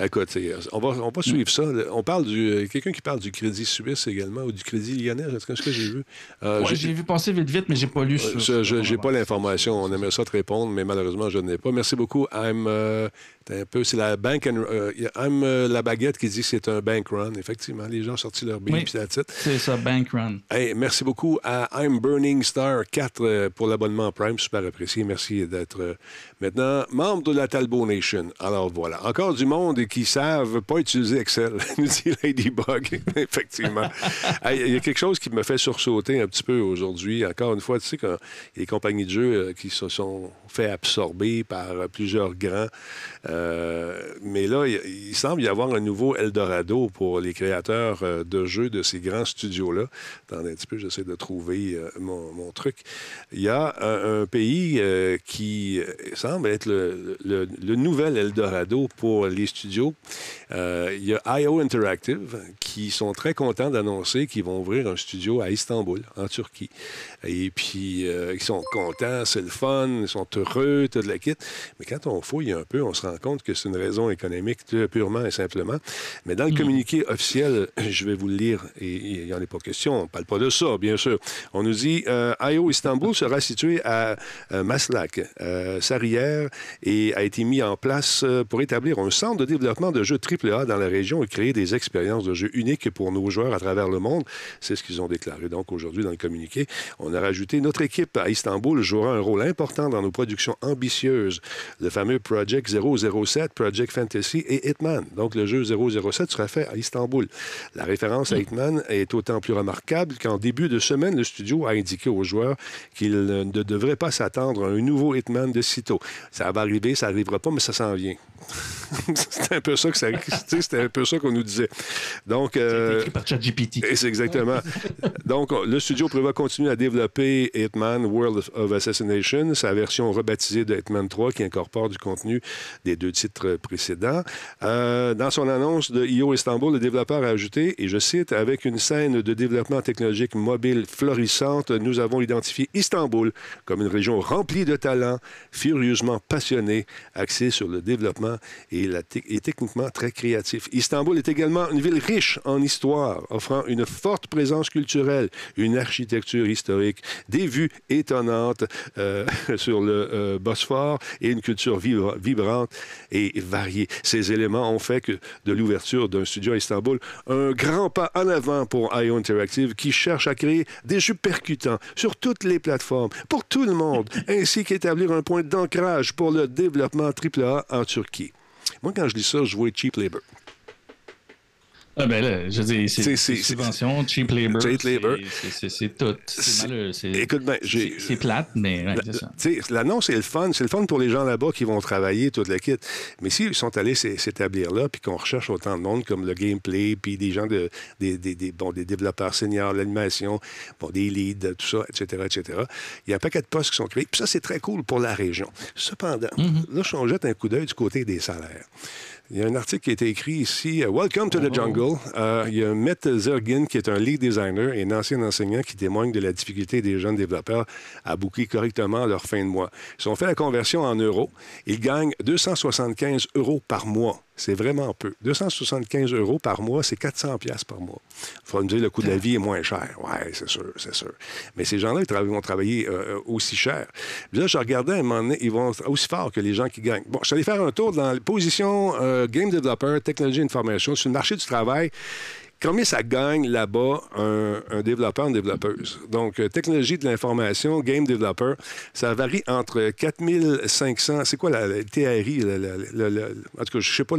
Écoute, on va, on va suivre ça. On parle du. Quelqu'un qui parle du Crédit Suisse également ou du Crédit Lyonnais, c'est ce que j'ai vu. Euh, Ouais, j'ai- j'ai vu passer vite vite, mais j'ai pas lu Euh, ça, je- j'ai pas l'information. On aimerait ça te répondre, mais malheureusement, je ne l'ai pas. Merci beaucoup. I'm, euh, un peu, c'est la bank and, euh, y a I'm euh, la baguette qui dit que c'est un bank run. Effectivement, les gens ont sorti leur billes Oui. puis that's it. C'est ça, Bank Run. Hey, merci beaucoup à I'm Burning Star 4 euh, pour l'abonnement Prime. Super apprécié. Merci d'être euh, maintenant membre de la Talbot Nation. Alors voilà. Encore du monde qui savent pas utiliser Excel, nous dit Ladybug. Effectivement. Il y a quelque chose qui me fait sursauter un petit peu aujourd'hui. Encore une fois, tu sais, quand des compagnies de jeux euh, qui se sont fait absorber par euh, plusieurs grands. Euh, mais là, il, semble y avoir un nouveau Eldorado pour les créateurs de jeux de ces grands studios-là. Attendez un petit peu, j'essaie de trouver mon, mon truc. Il y a un, un pays qui semble être le, le- le nouvel Eldorado pour les studios. Euh, il y a IO Interactive qui sont très contents d'annoncer qu'ils vont ouvrir un studio à Istanbul, en Turquie. Et puis, euh, ils sont contents, c'est le fun, ils sont heureux, tout la kit. Mais quand on fouille un peu, on se rend compte que c'est une raison économique purement et simplement. Mais dans le communiqué officiel, je vais vous le lire, et il n'y en est pas question, on ne parle pas de ça, bien sûr. On nous dit euh, IO Istanbul sera situé à Maslak, euh, Et a été mis en place euh, pour établir un centre de développement de jeux AAA dans la région et créer des expériences de jeux uniques pour nos joueurs à travers le monde. C'est ce qu'ils ont déclaré donc aujourd'hui dans le communiqué. On a rajouté notre équipe à Istanbul jouera un rôle important dans nos productions ambitieuses. Le fameux Project 007, Project Fantasy et Hitman. Donc le jeu 007 sera fait à Istanbul. La référence à Hitman est autant plus remarquable qu'en début de semaine, le studio a indiqué aux joueurs qu'ils ne devraient pas s'attendre à un nouveau Hitman de sitôt. Ça va arriver, ça n'arrivera pas, mais ça s'en vient. C'était un peu ça que ça, c'était un peu ça qu'on nous disait. Donc, euh, écrit par ChatGPT. c'est exactement. Donc, le studio prévoit continuer à développer Hitman World of Assassination, sa version rebaptisée de Hitman 3 qui incorpore du contenu des deux titres précédents. Euh, dans son annonce de IO Istanbul, le développeur a ajouté, et je cite, avec une scène de développement technologique mobile florissante, nous avons identifié Istanbul comme une région remplie de talents, furieusement passionnée, axée sur le développement et, la et techniquement très créatif. Istanbul est également une ville riche en histoire, offrant une forte présence culturelle, une architecture historique, des vues étonnantes euh, sur le euh, Bosphore et une culture vibra- vibrante et variée. Ces éléments ont fait que de l'ouverture d'un studio à Istanbul un grand pas en avant pour IO Interactive qui cherche à créer des jeux percutants sur toutes les plateformes pour tout le monde, ainsi qu'établir un point d'ancrage pour le développement AAA en Turquie. Moi, quand je lis ça, je vois cheap labor. Ah ben là, je dire, C'est- subvention, cheap labor. Cheap c'est- labor. tout. C'est- malheureux. Écoute, ben, c'est- plate, mais ouais, c'est ça. L'annonce, c'est le fun. C'est le fun pour les gens là-bas qui vont travailler, toute la kit. Mais s'ils sont allés s'é- s'établir là, puis qu'on recherche autant de monde comme le gameplay, puis des gens, de, des, des, des- bon, des développeurs seniors, l'animation, bon, des leads, tout ça, etc., etc., il y a un paquet de postes qui sont créés. Puis ça, c'est très cool pour la région. Cependant, là, si on jette un coup d'œil du côté des salaires. Il y a un article qui a été écrit ici, euh, Welcome to the Jungle. Euh, il y a Matt Zergin, qui est un lead designer et un ancien enseignant qui témoigne de la difficulté des jeunes développeurs à booker correctement leur fin de mois. Ils ont fait la conversion en euros. Ils gagnent 275 euros par mois. C'est vraiment peu. 275 euros par mois, c'est 400 pièces par mois. Il faut me dire le coût de la vie est moins cher. Oui, c'est sûr, c'est sûr. Mais ces gens-là, ils vont travailler euh, aussi cher. Puis là, je regardais à un moment donné, ils vont aussi fort que les gens qui gagnent. Bon, je suis allé faire un tour dans la position euh, Game Developer, Technology Information, sur le marché du travail. Combien ça gagne là-bas un, développeur, une développeuse? Donc, euh, technologie de l'information, game developer, ça varie entre 4500, c'est quoi la, TRI? en tout cas, je sais pas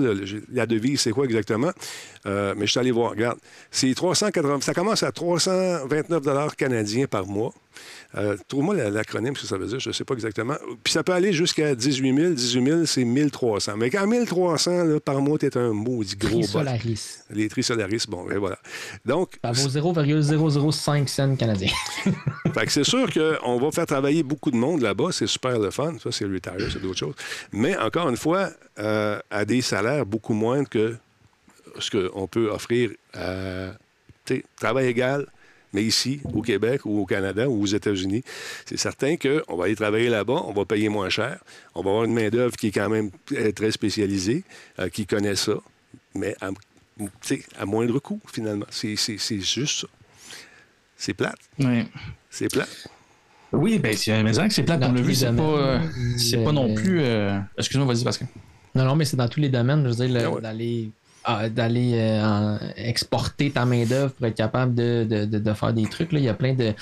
la devise, c'est quoi exactement, Euh, mais je suis allé voir, regarde. C'est 380, ça commence à 329 canadiens par mois. Euh, Trouve-moi la- l'acronyme, ce que ça veut dire, je ne sais pas exactement. Puis ça peut aller jusqu'à 18 000. 18 000, c'est 1300. Mais quand 1300 là, par mois, tu es un maudit gros bot. Solaris. Les Trisolaris, bon, et voilà. Donc, Ça vaut 0,005 cents canadiens. fait que c'est sûr qu'on va faire travailler beaucoup de monde là-bas. C'est super le fun. Ça, c'est retire, c'est d'autres choses. Mais encore une fois, euh, à des salaires beaucoup moins que ce qu'on peut offrir à tu sais, travail égal. Mais ici, au Québec ou au Canada ou aux États-Unis, c'est certain qu'on va aller travailler là-bas, on va payer moins cher, on va avoir une main-d'œuvre qui est quand même euh, très spécialisée, euh, qui connaît ça, mais à, tu sais, à moindre coût, finalement. C'est c'est- c'est juste ça. C'est plate. Ouais. C'est plat. Oui, ben, c'est mais que c'est plate, Dans on l'a vu, c'est pas, euh, c'est pas non Le- plus. euh, Excuse-moi, vas-y, Pascal. Non, non, mais c'est dans tous les domaines, je veux dire, le- Ah ouais. ah, d'aller euh, exporter ta main-d'œuvre pour être capable de, de- de- de faire des trucs. Là. Il y a plein de.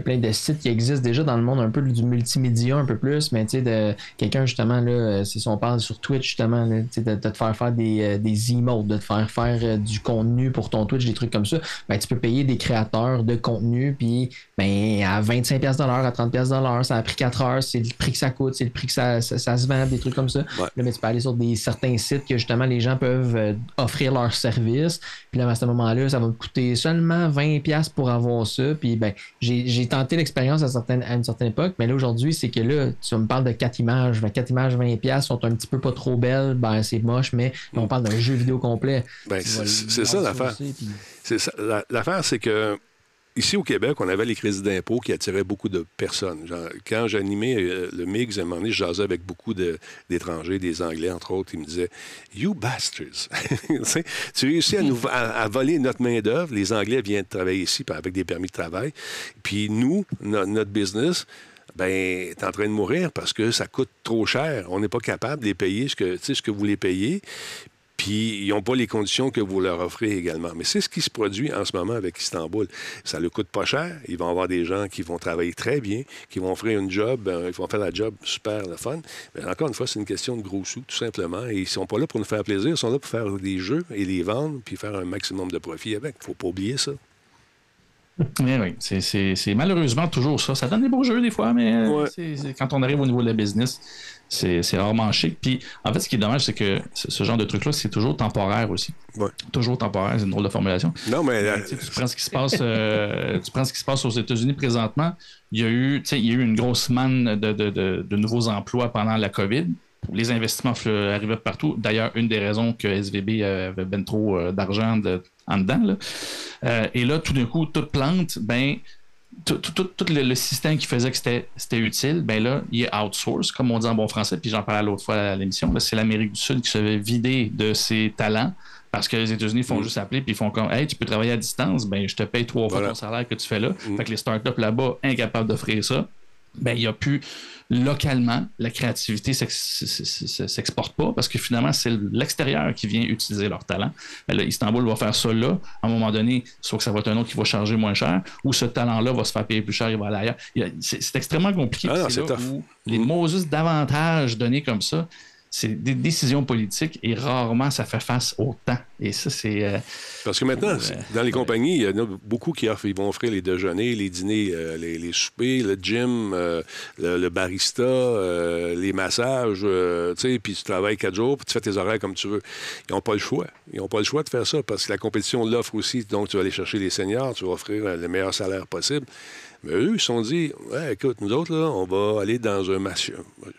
Il y a plein de sites qui existent déjà dans le monde un peu du multimédia un peu plus, mais tu sais, de quelqu'un justement, là, euh, si on parle sur Twitch justement, là, de, de te faire faire des, euh, des emotes, de te faire faire euh, du contenu pour ton Twitch, des trucs comme ça, ben, tu peux payer des créateurs de contenu, puis ben, à 25$ de l'heure, à 30$ de l'heure, ça a pris 4 heures, c'est le prix que ça coûte, c'est le prix que ça, ça, ça se vend, des trucs comme ça. Ouais. Là, mais tu peux aller sur des certains sites que justement les gens peuvent offrir leurs services. Puis là, à ce moment-là, ça va me coûter seulement 20$ pour avoir ça. Puis ben, j'ai tenté l'expérience à, certaines- à une certaine époque, mais là aujourd'hui, c'est que là, tu me parles de 4 images. Ben, 4 images, 20$ sont un petit peu pas trop belles. Ben, c'est moche, mais on parle d'un jeu vidéo complet. Ben, c'est ça l'affaire. puis- C'est ça. La- L'affaire, c'est que ici au Québec, on avait les crédits d'impôt qui attiraient beaucoup de personnes. Genre, quand j'animais euh, le MIGS, à un moment donné, je jasais avec beaucoup de- d'étrangers, des Anglais, entre autres. Ils me disaient You bastards! Tu réussis à, nous, à, à voler notre main-d'œuvre. Les Anglais viennent travailler ici avec des permis de travail. Puis nous, no- notre business, ben, t'es en train de mourir parce que ça coûte trop cher. On n'est pas capable de les payer ce que, ce que vous les payez. Puis, ils n'ont pas les conditions que vous leur offrez également. Mais c'est ce qui se produit en ce moment avec Istanbul. Ça ne coûte pas cher. Ils vont avoir des gens qui vont travailler très bien, qui vont offrir une job, euh, ils vont faire la job super, le fun. Mais encore une fois, c'est une question de gros sous, tout simplement. Et ils ne sont pas là pour nous faire plaisir, ils sont là pour faire des jeux et les vendre, puis faire un maximum de profit avec. Il ne faut pas oublier ça. Oui, oui. C'est- malheureusement toujours ça. Ça donne des beaux jeux des fois, mais euh, quand on arrive au niveau de la business, c'est rarement chic. Puis, en fait, ce qui est dommage, c'est que ce genre de truc-là, c'est toujours temporaire aussi. Ouais. Toujours temporaire, c'est une drôle de formulation. Non, mais euh, Tu sais, tu prends ce qui se passe, euh, tu prends ce qui se passe aux États-Unis présentement. Il y a eu, il y a eu une grosse manne de, de- de- de nouveaux emplois pendant la COVID. Les investissements arrivaient partout. D'ailleurs, une des raisons que SVB avait ben trop euh, d'argent de- en dedans. là. Euh, et là, tout d'un coup, toute plante, ben, tout, tout- tout- tout le, le système qui faisait que c'était utile, ben là, il est outsource, comme on dit en bon français, puis j'en parlais l'autre fois à l'émission. C'est l'Amérique du Sud qui se fait vider de ses talents parce que les États-Unis font Mm. juste appeler puis ils font comme Hey, tu peux travailler à distance, ben je te paye trois fois ton salaire que tu fais là. Mm. Fait que les startups là-bas, incapables d'offrir ça, ben il y a plus localement, la créativité s'ex- s'exporte pas parce que finalement, c'est l'extérieur qui vient utiliser leur talent. Ben là, Istanbul va faire ça là. À un moment donné, soit que ça va être un autre qui va charger moins cher ou ce talent-là va se faire payer plus cher, il va aller ailleurs. C'est extrêmement compliqué. Ah non, là où les. Moses d'avantages donnés comme ça, c'est des décisions politiques et rarement ça fait face au temps Et ça, c'est. euh, Parce que maintenant, Ouais. dans les compagnies, il y en a beaucoup qui offrent, ils vont offrir les déjeuners, les dîners, euh, les, les soupers, le gym, euh, le, le barista, euh, les massages, euh, tu sais, puis tu travailles quatre jours, puis tu fais tes horaires comme tu veux. Ils n'ont pas le choix. Ils n'ont pas le choix de faire ça parce que la compétition l'offre aussi. Donc, tu vas aller chercher les seniors, tu vas offrir euh, le meilleur salaire possible. Mais eux, ils se sont dit, ouais, écoute, nous autres, là, on va aller dans un marché.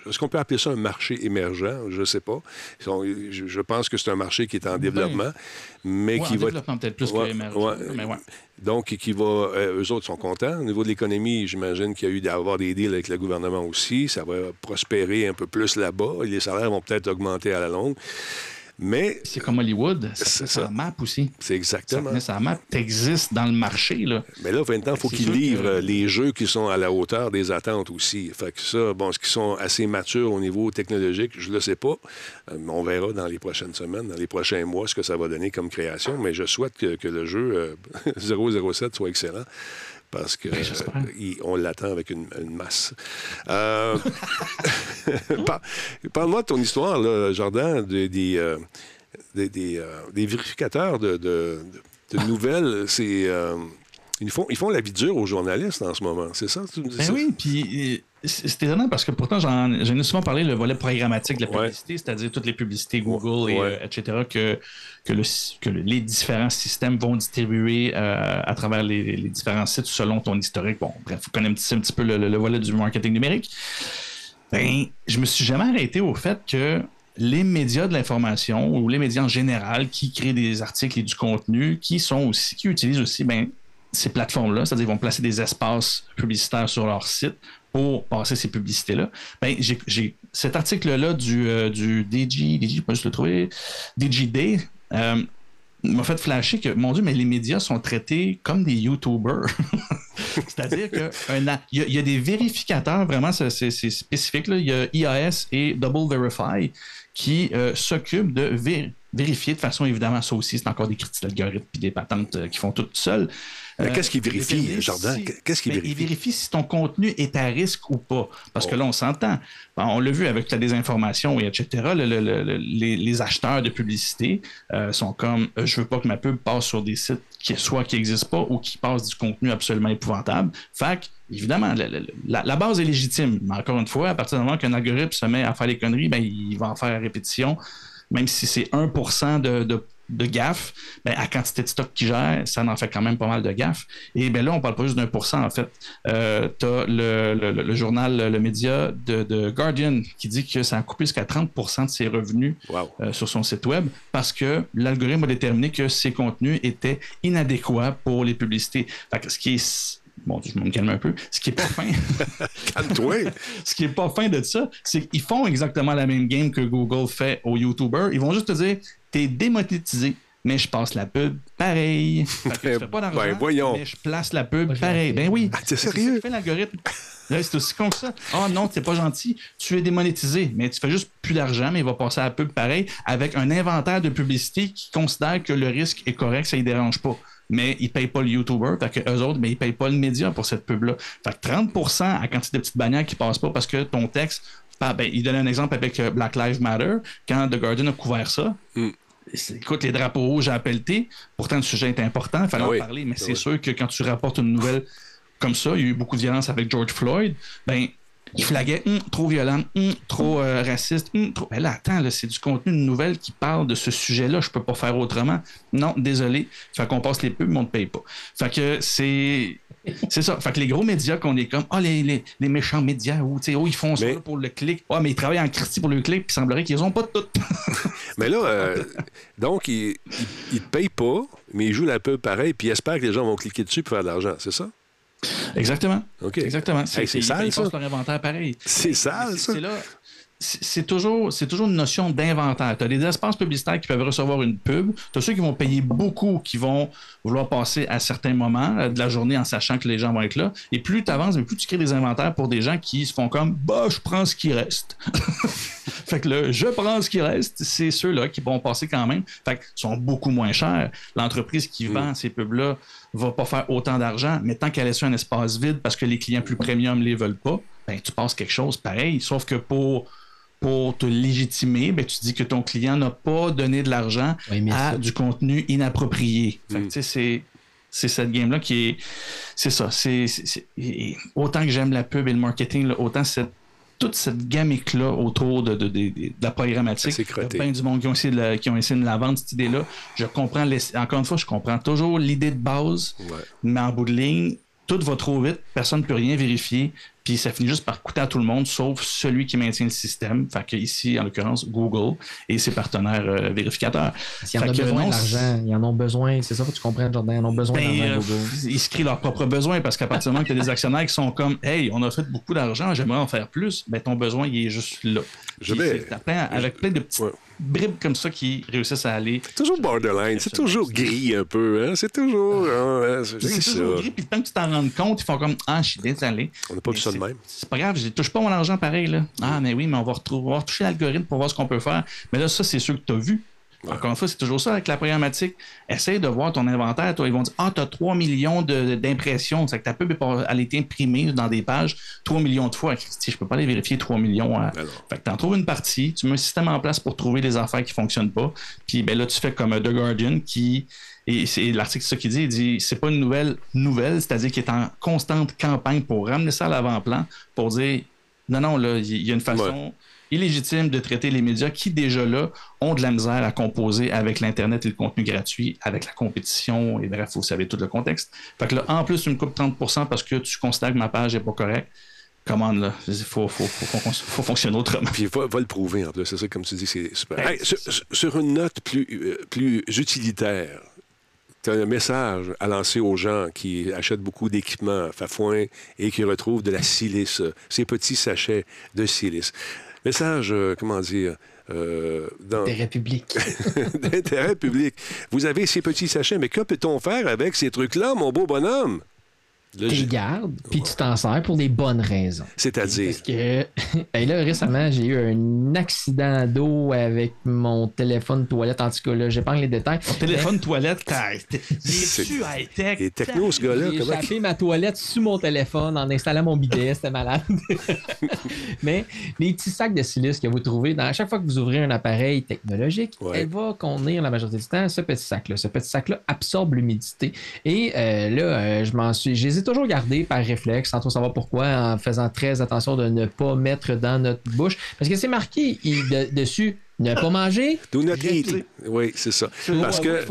Est-ce qu'on peut appeler ça un marché émergent? Je ne sais pas. Sont- je, pense que c'est un marché qui est en développement, mais ouais, qui en va. développement peut-être plus Ouais, que ouais. mais ouais. Donc, qui va. euh, eux autres sont contents. Au niveau de l'économie, j'imagine qu'il y a eu d'avoir des deals avec le gouvernement aussi. Ça va prospérer un peu plus là-bas. Et les salaires vont peut-être augmenter à la longue. Mais C'est comme Hollywood, ça ça. ça map aussi. c'est Ça exactement. tenait sa map, t'existes dans le marché, là. Mais là, maintenant, il faut qu'ils livrent que- euh, les jeux qui sont à la hauteur des attentes aussi. Fait que ça, bon, ce qui sont assez matures au niveau technologique, je ne le sais pas. Euh, on verra dans les prochaines semaines, dans les prochains mois, ce que ça va donner comme création. Mais je souhaite que, que le jeu euh, 007 soit excellent. Parce que Ben, euh, l'attend avec une, une masse. Euh, par- Parle-moi de ton histoire, là, Jordan, des, des, euh, des, des, des vérificateurs de, de- de- de nouvelles. C'est, ils, font, ils font la vie dure aux journalistes en ce moment, c'est ça? Tu me dis Ben ça? oui, puis c'est étonnant parce que pourtant, j'en ai souvent parlé, le volet programmatique de la Ouais. publicité, c'est-à-dire toutes les publicités Google, et, Ouais. euh, etc., que, que, le, que le- les différents systèmes vont distribuer euh, à travers les, les différents sites selon ton historique. Bon, bref, vous connaissez un petit peu le, le- le volet du marketing numérique. Ben, je me suis jamais arrêté au fait que les médias de l'information ou les médias en général qui créent des articles et du contenu, qui sont aussi, qui utilisent aussi ben, ces plateformes-là, c'est-à-dire vont placer des espaces publicitaires sur leur site pour passer ces publicités-là. Ben, j'ai, cet article-là du, euh, du DG, DG, peux juste le trouver, DGD, euh, m'a fait flasher que, mon Dieu, mais les médias sont traités comme des YouTubers. C'est-à-dire qu'il y, y a des vérificateurs, vraiment, c'est, spécifique. Là. Il y a IAS et Double Verify qui euh, s'occupent de vé- vérifier de façon, évidemment, ça aussi, c'est encore des critiques d'algorithmes puis des patentes euh, qui font tout seuls. Mais Euh, qu'est-ce si- Qu'est-ce qu'ils ben? Ils vérifient si ton contenu est à risque ou pas. Parce que Oh. là, on s'entend. Bon, on l'a vu avec la désinformation et etc. Le- le- le- le- les, les acheteurs de publicité euh, sont comme euh, je veux pas que ma pub passe sur des sites qui soit qui n'existent pas ou qui passent du contenu absolument épouvantable. Fait que, évidemment, la, la- la- la base est légitime. Mais encore une fois, à partir du moment qu'un algorithme se met à faire des conneries, ben, il va en faire à répétition. Même si c'est 1% de, de, de gaffe, ben, à quantité de stock qu'il gère, ça en fait quand même pas mal de gaffes. Et ben là, on parle pas juste d'un pour cent, en fait. Euh, tu as le, le- le journal, le média de, de Guardian qui dit que ça a coupé jusqu'à 30% de ses revenus Wow. euh, sur son site web parce que l'algorithme a déterminé que ces contenus étaient inadéquats pour les publicités. Fait que ce qui est. Bon, je me calme un peu. Ce qui est pas fin, Calme-toi. ce qui est pas fin de ça, c'est qu'ils font exactement la même game que Google fait aux YouTubers. Ils vont juste te dire t'es démonétisé, mais je passe la pub pareil. Fait que tu fais pas d'argent, Ben, voyons. mais je place la pub pareil. Ben oui. Ah, t'es sérieux? que fait l'algorithme. Là, C'est aussi con que ça. Ah non, c'est pas gentil. Tu es démonétisé, mais tu fais juste plus d'argent, mais il va passer à la pub pareil avec un inventaire de publicité qui considère que le risque est correct, ça ne dérange pas. Mais ils ne payent pas le YouTuber, fait que eux autres, mais ils ne payent pas le média pour cette pub-là. Fait que 30% à quantité de petites bannières qui passent pas parce que ton texte. ah, ben, il donne un exemple avec euh, Black Lives Matter, quand The Guardian a couvert ça. Mm. Écoute, les drapeaux rouges à pelleter. Pourtant, le sujet est important, il fallait Ah en parler, mais Ah c'est oui. sûr que quand tu rapportes une nouvelle comme ça, il y a eu beaucoup de violence avec George Floyd, ben, il flaguait hum, trop violent, hum, trop euh, raciste, hum, trop. Ben là, attends, là, c'est du contenu de nouvelle qui parle de ce sujet-là, je peux pas faire autrement. Non, désolé. Fait qu'on passe les pubs, mais on ne paye pas. Fait que c'est. C'est ça. Fait que les gros médias qu'on est comme, ah, les, les, les méchants médias, ou, tu sais, oh, ils font ça Mais- pour le clic. Ah, mais ils travaillent en Christie pour le clic, puis il semblerait qu'ils ont pas tout. Mais là, euh, donc, ils ne payent pas, mais ils jouent la pub pareil, puis ils espèrent que les gens vont cliquer dessus pour faire de l'argent, c'est ça? Exactement. OK. Exactement. Hey, c'est ils- sale, ils ça. leur inventaire pareil. C'est sale, ça. C'est là. C'est toujours, c'est toujours une notion d'inventaire. Tu as des espaces publicitaires qui peuvent recevoir une pub. Tu as ceux qui vont payer beaucoup, qui vont vouloir passer à certains moments euh, de la journée en sachant que les gens vont être là. Et plus tu avances, plus tu crées des inventaires pour des gens qui se font comme bah, je prends ce qui reste. fait que le je prends ce qui reste, c'est ceux-là qui vont passer quand même. Fait qu'ils sont beaucoup moins chers. L'entreprise qui vend ces pubs-là va pas faire autant d'argent, mais tant qu'elle laisse un espace vide parce que les clients plus premium les veulent pas, ben, tu passes quelque chose pareil. Sauf que pour pour te légitimer, ben, tu dis que ton client n'a pas donné de l'argent Oui, à ça- du contenu inapproprié. Sais, c'est. C'est cette game-là qui est. C'est ça. C'est, autant que j'aime la pub et le marketing, là, autant cette, toute cette gamique-là autour de, de, de- de- de la programmatique. C'est Il y a plein du monde qui ont essayé de la, qui ont essayé de la vendre, cette idée-là. Je comprends, encore une fois, je comprends toujours l'idée de base, Ouais. mais en bout de ligne, tout va trop vite, personne ne peut rien vérifier, puis ça finit juste par coûter à tout le monde, sauf celui qui maintient le système. Fait que ici, en l'occurrence, Google et ses partenaires euh, vérificateurs. S'ils en ont besoin non, d'argent, ils en ont besoin. C'est ça que tu comprends, Jordan. Ils en ont besoin ben, d'argent, euh, Google. ils se créent leurs propres besoins parce qu'à partir du moment que tu as des actionnaires qui sont comme Hey, on a fait beaucoup d'argent, j'aimerais en faire plus, ben ton besoin il est juste là. Je vais- c'est- t'as plein- avec plein de petites Ouais. Bribes comme ça qui réussissent à aller. Toujours borderline, c'est toujours gris un peu, hein? C'est toujours. hein, c'est C'est toujours gris, puis le temps que tu t'en rendes compte, ils font comme Ah, je suis désolé. On n'a pas Mais vu ça de c'est- même. C'est pas grave, je touche pas mon argent pareil. Là. Ah, mais oui, mais on va, retrouver, on va retoucher l'algorithme pour voir ce qu'on peut faire. Mais là, ça, c'est sûr que tu as vu. Encore une fois, c'est toujours ça avec la programmatique. Essaye de voir ton inventaire. Toi, ils vont dire Ah, tu as 3 millions d'impressions. C'est que ta pub est pas- elle été imprimée dans des pages 3 millions de fois. Je peux pas aller vérifier 3 millions. à- Ben. Fait que tu en trouves une partie, tu mets un système en place pour trouver des affaires qui fonctionnent pas. Puis ben là, tu fais comme euh, The Guardian qui. Et c'est l'article c'est ça qu'il dit, il dit c'est pas une nouvelle nouvelle, c'est-à-dire qu'il est en constante campagne pour ramener ça à l'avant-plan, pour dire non, non, là, il y a une façon illégitime de traiter les médias qui, déjà là, ont de la misère à composer avec l'Internet et le contenu gratuit, avec la compétition, et bref, vous savez tout le contexte. Fait que là, en plus, tu me coupes 30% parce que tu constates que ma page n'est pas correcte. Commande, là. Il faut, faut, faut, faut, faut fonctionner autrement. Puis va, va le prouver en plus, c'est ça, comme tu dis, c'est super. Hey, sur, sur une note plus, euh, plus utilitaire, tu as un message à lancer aux gens qui achètent beaucoup d'équipements Fafouin et qui retrouvent de la silice, euh, ces petits sachets de silice. Message, euh, comment dire, euh, dans- Des républiques. d'intérêt public. Vous avez ces petits sachets, mais que peut-on faire avec ces trucs-là, mon beau bonhomme? Tu les gardes, puis tu t'en sers pour des bonnes raisons. C'est-à-dire, Parce que ben là, récemment, j'ai eu un accident d'eau avec mon téléphone toilette. En tout cas, là, j'épargne les détails. Téléphone, toilette, tu high-tech? il est techno, ce gars-là. J'ai comment- échappé ma toilette sous mon téléphone en installant mon bidet, c'était malade. Mais les petits sacs de silice que vous trouvez, dans, à chaque fois que vous ouvrez un appareil technologique, Ouais. elle va contenir la majorité du temps ce petit sac-là. Ce petit sac-là absorbe l'humidité. Et euh, là, euh, je m'en suis, les ai toujours gardés par réflexe, sans trop savoir pourquoi, en faisant très attention de ne pas mettre dans notre bouche. Parce que c'est marqué il- de- dessus ne pas manger. Do not eat. Oui, c'est ça. Parce que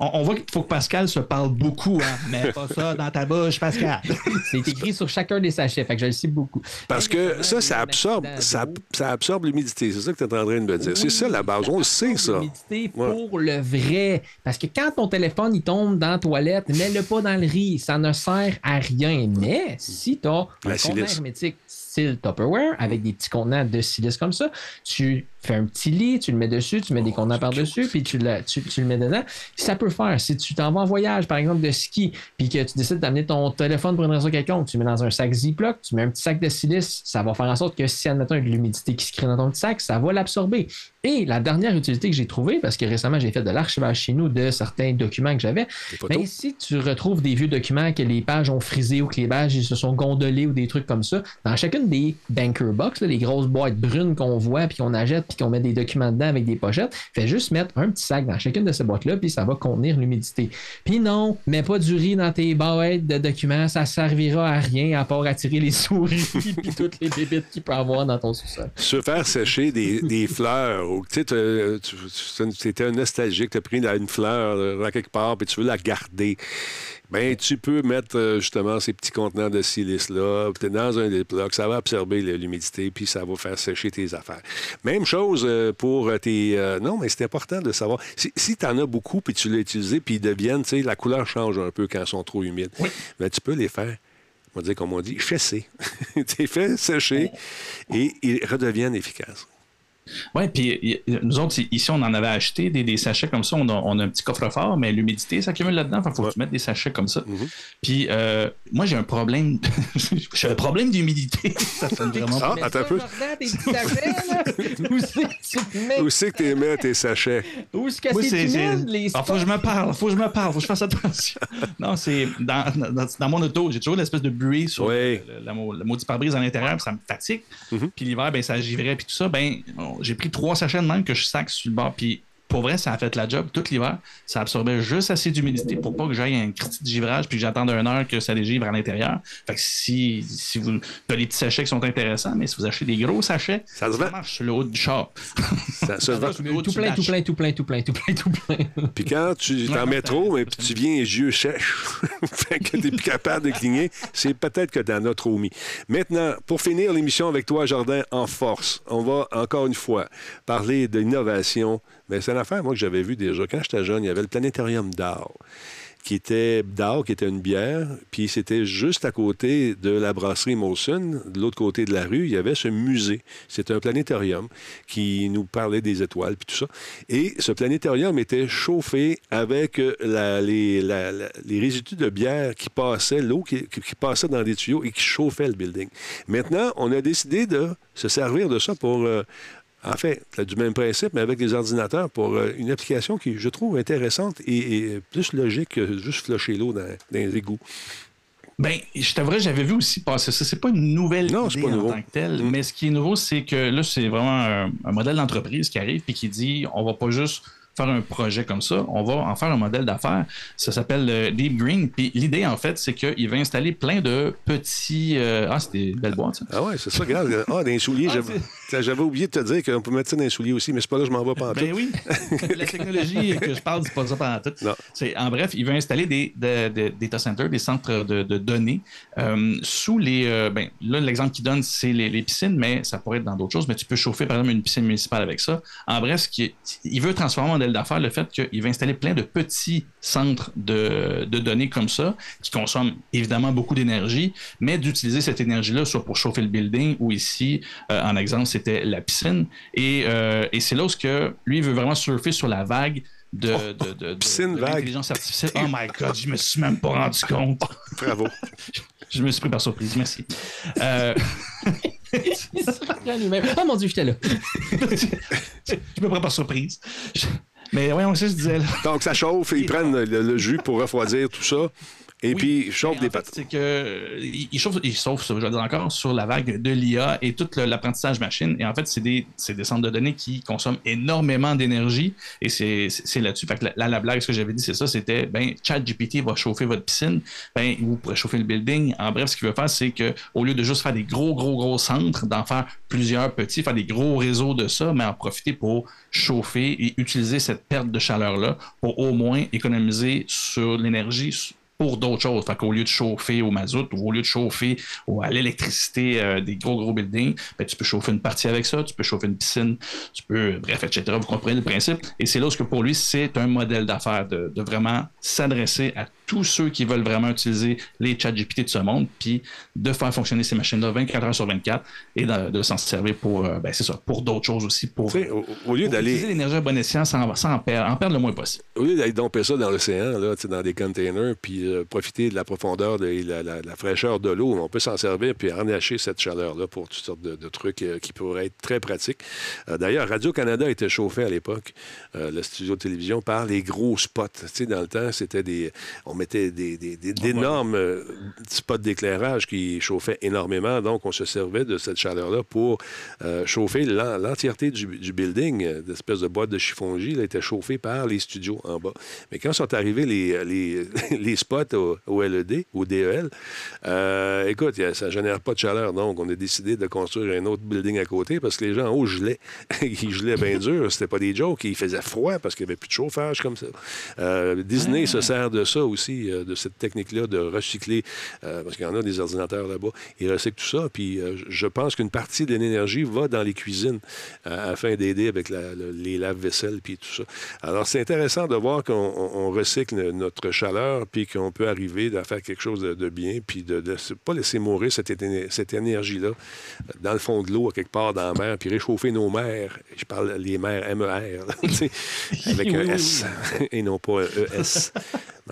on, on voit qu'il faut que Pascal se parle beaucoup, hein. Mais pas ça dans ta bouche, Pascal. C'est écrit sur chacun des sachets, fait que je le sais beaucoup. Parce que ça, ça absorbe, ça, ça absorbe l'humidité. C'est ça que tu es en train de me dire. C'est ça la base. On le sait, ça. L'humidité Ouais. pour le vrai. Parce que quand ton téléphone il tombe dans la toilette, mets-le pas dans le riz. Ça ne sert à rien. Mais si tu as un contenant silice. hermétique style Tupperware avec des petits contenants de silice comme ça, tu fais un petit lit, tu le mets dessus, tu mets Oh, des contenants par-dessus, puis tu, le- tu- tu le mets dedans. Ça peut faire. Si tu t'en vas en voyage, par exemple, de ski, puis que tu décides d'amener ton téléphone pour une raison quelconque, tu le mets dans un sac Ziploc, tu mets un petit sac de silice, ça va faire en sorte que si, admettons, il y a de l'humidité qui se crée dans ton petit sac, ça va l'absorber. Et la dernière utilité que j'ai trouvée, parce que récemment, j'ai fait de l'archivage chez nous de certains documents que j'avais, mais si tu retrouves des vieux documents que les pages ont frisé ou que les pages ils se sont gondolées ou des trucs comme ça, dans chacune des banker box, là, les grosses boîtes brunes qu'on voit puis qu'on achète puis qu'on met des documents dedans avec des pochettes, fais juste mettre un petit sac dans chacune de ces boîtes-là puis ça va contenir l'humidité. Puis non, mets pas du riz dans tes boîtes de documents, ça servira à rien à part attirer les souris puis toutes les bébites qu'il peut avoir dans ton sous-sol. Se faire sécher des, fleurs, ou tu sais, un nostalgique, tu as pris une fleur euh, dans quelque part, puis tu veux la garder. Ben, tu peux mettre euh, justement ces petits contenants de silice-là, t'es dans un Ziploc, ça va absorber l'humidité, puis ça va faire sécher tes affaires. Même chose euh, pour tes. euh, non, mais c'est important de savoir. Si, si tu en as beaucoup, puis tu l'as utilisé, puis ils deviennent, tu sais, la couleur change un peu quand ils sont trop humides. Ben, tu peux les faire. On va dire, comme on dit, fesser. tu les fais sécher et ils redeviennent efficaces. Oui, puis nous autres, ici, on en avait acheté des, des sachets comme ça. On a, on a un petit coffre-fort, mais l'humidité s'accumule là-dedans. Il faut que tu mettes des sachets comme ça. Puis euh, moi, j'ai un problème. j'ai un problème d'humidité. ça sonne vraiment Ah, attends un peu. Où c'est que tu mets? Où c'est que tu mets tes sachets? Où est-ce que Moi, c'est les Ah, faut que je me parle, faut que je me parle, faut que je fasse attention. non, c'est. Dans, dans, dans mon auto, j'ai toujours l'espèce de buée sur Ouais. le, la, mo- le maudit pare-brise à l'intérieur, puis ça me fatigue. Mhm. Puis l'hiver, ben, ça givrait, puis tout ça. Ben, on- j'ai pris trois sachets de même que je sac sur le bord, puis. Pour vrai, ça a fait la job tout l'hiver. Ça absorbait juste assez d'humidité pour pas que j'aille un critique de givrage puis que j'attende une heure que ça dégivre à l'intérieur. Fait que si, si vous avez des petits sachets qui sont intéressants, mais si vous achetez des gros sachets, Ça se vend. marche sur le haut du char. Ça se vend. sur le haut Tout plein, tout plein, tout plein, tout plein, tout plein, tout plein. Puis quand tu es Ouais, en non, métro, c'est- mais puis tu viens les yeux sèches, fait que tu n'es plus capable de cligner, c'est peut-être que tu en as trop mis. Maintenant, pour finir l'émission avec toi, Jardin, en force, on va encore une fois parler d'innovation. Mais c'est une affaire, moi, que j'avais vu déjà. Quand j'étais jeune, il y avait le planétarium d'art qui était d'art, qui était une bière, puis c'était juste à côté de la brasserie Molson, de l'autre côté de la rue, il y avait ce musée. C'était un planétarium qui nous parlait des étoiles, puis tout ça. Et ce planétarium était chauffé avec euh, les, résidus de bière qui passaient, l'eau qui passait dans des tuyaux et qui chauffait le building. Maintenant, on a décidé de se servir de ça pour... euh, en fait, c'est du même principe, mais avec des ordinateurs pour euh, une application qui, je trouve, intéressante et, et plus logique que juste flusher l'eau dans, dans les égouts. Ben, je t'avouerais, j'avais vu aussi passer ça. C'est pas une nouvelle Non, idée pas en tant que telle, Mm. mais ce qui est nouveau, c'est que là, c'est vraiment un, un modèle d'entreprise qui arrive puis qui dit on va pas juste faire un projet comme ça, on va en faire un modèle d'affaires. Ça s'appelle euh, Deep Green. Puis l'idée, en fait, c'est qu'il va installer plein de petits. euh, Ah, c'est des belles boîtes, ça. Ah ouais, c'est ça, regarde. Ah, les souliers, Ah, j'avais- oublié de te dire qu'on peut mettre ça dans les souliers aussi, mais c'est pas là je m'en vais pas en Ben tout. oui, la technologie que je parle, c'est pas ça pendant tout. Non. En bref, il veut installer des, des- des data centers, des centres de, de données euh, sous les. euh, ben, là, l'exemple qu'il donne, c'est les, les piscines, mais ça pourrait être dans d'autres choses. Mais tu peux chauffer, par exemple, une piscine municipale avec ça. En bref, ce qui est- il veut transformer en modèle d'affaires le fait qu'il va installer plein de petits centres de, de données comme ça, qui consomment évidemment beaucoup d'énergie, mais d'utiliser cette énergie-là soit pour chauffer le building ou ici, euh, en exemple, c'était la piscine. Et, euh, et c'est là où ce que lui il veut vraiment surfer sur la vague de, de, de- de- piscine de vague. l'intelligence artificielle. Oh my god, je me suis même pas rendu compte. Bravo. Je me suis pris par surprise, merci. Euh, Oh mon dieu, j'étais là. je me prends par surprise. Mais voyons, c'est ce que je disais là. Donc, ça chauffe, ils prennent le jus pour refroidir tout ça, et Oui. puis ils chauffent Mais des pâtes. C'est que il il chauffe, il chauffe, je vais dire encore, sur la vague de l'IA et tout l'apprentissage machine. Et en fait, c'est des, c'est des centres de données qui consomment énormément d'énergie. Et c'est là-dessus. Fait que la blague, ce que j'avais dit, c'est ça, c'était ben, ChatGPT va chauffer votre piscine, ben, vous pourrez chauffer le building. En bref, ce qu'il veut faire, c'est que au lieu de juste faire des gros, gros, gros centres, d'en faire plusieurs petits, faire des gros réseaux de ça, mais en profiter pour chauffer et utiliser cette perte de chaleur-là pour au moins économiser sur l'énergie pour d'autres choses. Fait qu'au lieu de chauffer au mazout ou au lieu de chauffer au- à l'électricité euh, des gros, gros buildings, ben, tu peux chauffer une partie avec ça, tu peux chauffer une piscine, tu peux, bref, etc. Vous comprenez le principe. Et c'est là où, ce que pour lui, c'est un modèle d'affaires de, de vraiment s'adresser à tous ceux qui veulent vraiment utiliser les chats GPT de ce monde, puis de faire fonctionner ces machines-là 24 heures sur 24 et de, de s'en servir pour, euh, ben, c'est ça, pour d'autres choses aussi, pour, au, au lieu d'aller utiliser l'énergie à bon escient sans, sans en, perdre, en perdre le moins possible. au lieu d'aller domper ça dans l'océan, là, dans des containers, puis euh, profiter de la profondeur de- et la, la- la fraîcheur de l'eau, on peut s'en servir puis harnacher cette chaleur-là pour toutes sortes de, de trucs euh, qui pourraient être très pratiques. D'ailleurs, Radio-Canada était chauffé à l'époque, le studio de télévision, par les gros spots. Tu sais, dans le temps, c'était des... On mettait des, des- des- d'énormes euh, spots d'éclairage qui chauffaient énormément, donc on se servait de cette chaleur-là pour euh, chauffer l'en- l'entièreté du, du building, euh, d'espèce de boîte de chiffongie, là, était chauffée par les studios en bas. Mais quand sont arrivés les, les, les spots au, au LED, au DEL, euh, écoute, y a- ça ne génère pas de chaleur. Donc, on a décidé de construire un autre building à côté parce que les gens en haut gelaient. Ils gelaient bien dur. C'était pas des jokes. Il faisait froid parce qu'il n'y avait plus de chauffage comme ça. Euh, Disney se sert de ça aussi aussi euh, de cette technique-là de recycler, euh, parce qu'il y en a des ordinateurs là-bas, ils recyclent tout ça. Puis euh, je pense qu'une partie de l'énergie va dans les cuisines afin d'aider avec la- les lave-vaisselle puis tout ça. Alors, c'est intéressant de voir qu'on on- on recycle notre chaleur puis qu'on peut arriver à faire quelque chose de, de bien puis de ne pas laisser mourir cette, énergie-là dans le fond de l'eau, à quelque part dans la mer, puis réchauffer nos mers. Je parle les mers MER, avec Oui, un oui, S et non pas un ES.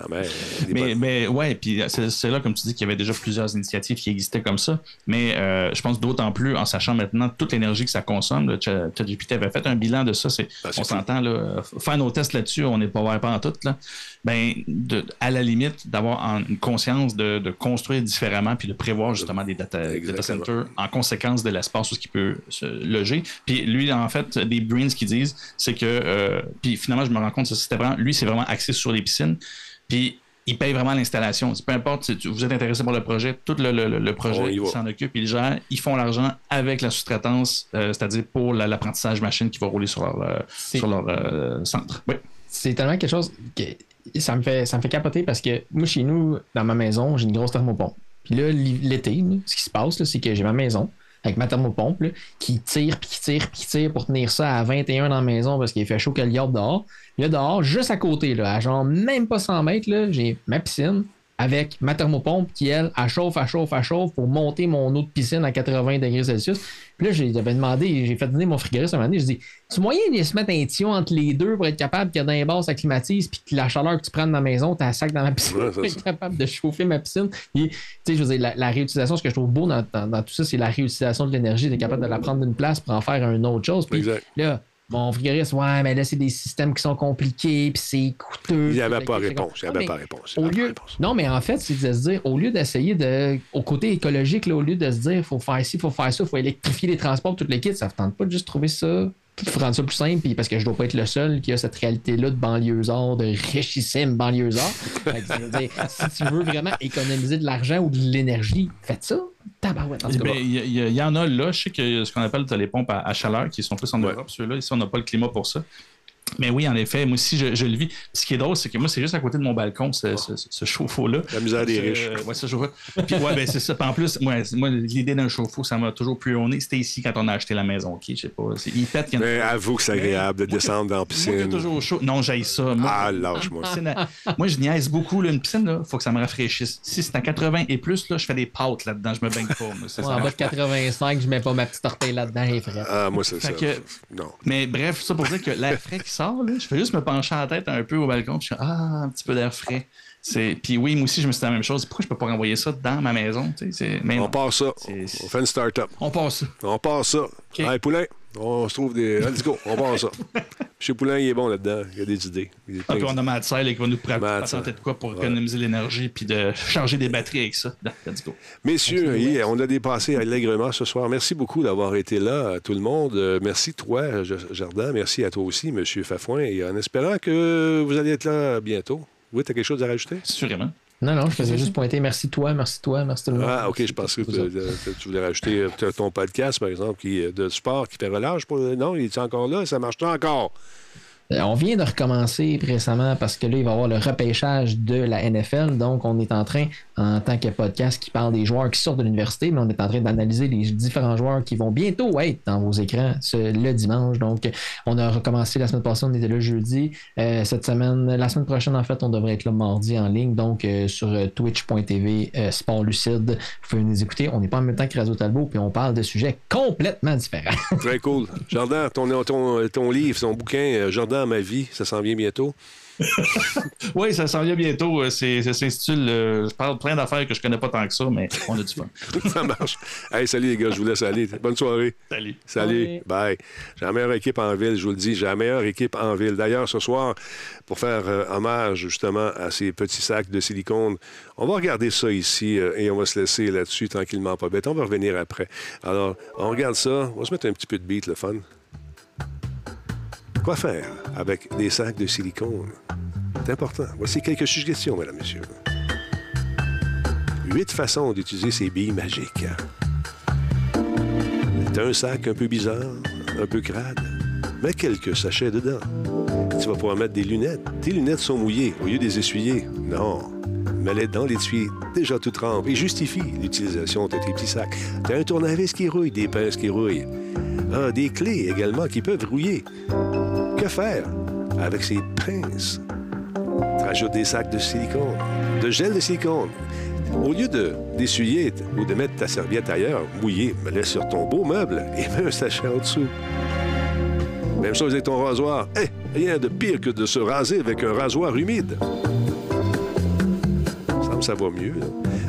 Mais, bonne. mais ouais, puis c'est c'est là, comme tu dis, qu'il y avait déjà plusieurs initiatives qui existaient comme ça. Mais euh, je pense d'autant plus en sachant maintenant toute l'énergie que ça consomme. ChatGPT avait fait un bilan de ça. C'est, Ah, on s'entend, là, faire nos tests là-dessus, on n'est pas ouvert pas en tout. Là. Ben, de- à la limite, d'avoir une conscience de, de construire différemment puis de prévoir justement des data, centers en conséquence de l'espace où ce qui peut se loger. Puis lui, en fait, des brains qui disent, c'est que, euh, puis finalement, je me rends compte, c'était vraiment, lui, c'est vraiment axé sur les piscines. Puis il paye vraiment l'installation. Peu importe si tu- vous êtes intéressé par le projet, tout le, le- le projet, va. s'en occupent, ils le gèrent, ils font l'argent avec la sous-traitance, euh, c'est-à-dire pour la- l'apprentissage machine qui va rouler sur leur, euh, sur leur euh, centre. Oui. c'est tellement quelque chose que ça me fait ça me fait capoter parce que moi chez nous dans ma maison j'ai une grosse thermopompe puis là l'été ce qui se passe c'est que j'ai ma maison avec ma thermopompe là, qui tire puis qui tire puis qui tire pour tenir ça à 21 dans la maison parce qu'il fait chaud que le dehors. Là dehors juste à côté là à genre même pas 100 mètres j'ai ma piscine avec ma thermopompe qui, elle, elle chauffe, elle chauffe, elle chauffe pour monter mon eau de piscine à 80 degrés Celsius. Puis là, j'avais demandé, j'ai fait donner mon frigoriste un moment donné, je dis, tu moyen de se mettre un tuyau entre les deux pour être capable dans les basses, ça climatise, puis que la chaleur que tu prends dans la maison, tu as un sac dans ma piscine Ouais, c'est pour être capable de chauffer ma piscine. Puis, tu sais, je veux dire, la, la réutilisation, ce que je trouve beau dans, dans- dans tout ça, c'est la réutilisation de l'énergie, d'être capable de la prendre d'une place pour en faire une autre chose. Puis Exact. là, mon frigoriste, ouais, mais là, c'est des systèmes qui sont compliqués, puis c'est coûteux. Il n'y avait Puis, pas réponse. Il n'y avait pas réponse. Il au lieu, non, mais en fait, c'est de se dire, au lieu d'essayer de, au côté écologique, là, au lieu de se dire, faut faire ci, faut faire ça, faut électrifier les transports, toute l'équipe, ça ne tente pas de juste trouver ça, il rendre ça plus simple, puis parce que je dois pas être le seul qui a cette réalité-là de banlieusard, de richissime banlieusard. Si tu veux vraiment économiser de l'argent ou de l'énergie, faites ça. Tabarouette. Ben, Il y, il y- il y en a là, je sais que ce qu'on appelle les pompes à, à chaleur qui sont plus en Ouais. Europe, ceux-là. Ici, on n'a pas le climat pour ça. Mais oui, en effet, moi aussi, je, je le vis. Puis ce qui est drôle, c'est que moi, c'est juste à côté de mon balcon, ce, ce- ce chauffe-eau-là. La misère des Euh, riches. ouais, ça, je vois. Puis, ouais, ben, c'est ça. Puis en plus, moi, moi l'idée d'un chauffe-eau, ça m'a toujours plus au nez. C'était ici quand on a acheté la maison, OK? Je sais pas. Il pète quand Mais avoue que c'est agréable de Moi, descendre dans la Moi, j'ai piscine. toujours chaud. Non, j'aille ça. Moi, Ah, lâche-moi. moi, je niaise beaucoup. Là, une piscine, il faut que ça me rafraîchisse. Si c'est à 80 et plus, là, je fais des pâtes là-dedans. Je me baigne pas. moi. Moi, en bas de pas. 85, je mets pas ma petite orteille là-dedans. Ah, moi, c'est ça. Fait que- Non. Mais bref, ça pour dire que l'air frais qui sort, là, je fais juste me pencher la tête un peu au balcon, puis je suis ah, un petit peu d'air frais. C'est... Puis oui, moi aussi, je me suis dit la même chose. Pourquoi je peux pas renvoyer ça dans ma maison? Mais On non. part ça. On fait une start-up. On passe ça. On part ça. Poulain, on se trouve des. Let's go, on part ça. Chez Poulain, il est bon là-dedans. Il y a des idées. Il Ah, puis on a Matt Sile qui va nous présenter de quoi pour économiser l'énergie puis de charger des batteries avec ça. Let's go. Messieurs, yeah, on a dépassé allègrement ce soir. Merci beaucoup d'avoir été là, à tout le monde. Euh, merci toi, Jardin. Merci à toi aussi, M. Fafouin. Et en espérant que vous allez être là bientôt. Oui, tu as quelque chose à rajouter? Sûrement. Non, non, je faisais juste pointer merci toi, merci toi, merci tout le monde. Ah, OK, je pensais que tu, euh, tu voulais rajouter euh, ton podcast, par exemple, qui est de sport, qui fait relâche. Pour... Non, il est encore là? Ça marche encore? Euh, On vient de recommencer récemment parce que là, il va y avoir le repêchage de la NFL. Donc, on est en train, en tant que podcast qui parle des joueurs qui sortent de l'université, mais on est en train d'analyser les différents joueurs qui vont bientôt être dans vos écrans le dimanche. Donc, on a recommencé la semaine passée, on était là jeudi. Euh, cette semaine, la semaine prochaine, en fait, on devrait être là mardi en ligne. Donc, euh, sur twitch.tv, euh, Lucide, vous pouvez nous écouter. On n'est pas en même temps que Radio Talbot, puis on parle de sujets complètement différents. Très cool. Jardin, ton, ton, ton livre, ton bouquin, ma vie, ça s'en vient bientôt. Oui, ça s'en vient bientôt. Euh, C'est, ça s'intitule euh, Je parle plein d'affaires que je connais pas tant que ça, mais on a du fun. ça marche. Hey, salut les gars, je vous laisse aller. Bonne soirée. Salut. Salut. Bye. Bye. J'ai la meilleure équipe en ville, je vous le dis. J'ai la meilleure équipe en ville. D'ailleurs, ce soir, pour faire euh, hommage justement à ces petits sacs de silicone, on va regarder ça ici euh, et on va se laisser là-dessus tranquillement, pas bête. On va revenir après. Alors, on regarde ça. On va se mettre un petit peu de beat, le fun. Faire avec des sacs de silicone? C'est important. Voici quelques suggestions, mesdames, messieurs. Huit façons d'utiliser ces billes magiques. T'as un sac un peu bizarre, un peu crade. Mets quelques sachets dedans. Tu vas pouvoir mettre des lunettes. Tes lunettes sont mouillées au lieu de les essuyer. Non. mets-les dans l'étui déjà tout trempe et justifie l'utilisation de tes petits sacs. T'as un tournevis qui rouille, des pinces qui rouillent. Ah, des clés également qui peuvent rouiller. Que faire avec ces pinces? Rajoute des sacs de silicone, de gel de silicone. Au lieu de d'essuyer ou de mettre ta serviette ailleurs, mouillée, mets-la sur ton beau meuble et mets un sachet en dessous. Même chose avec ton rasoir. Eh, rien de pire que de se raser avec un rasoir humide. Ça me va mieux.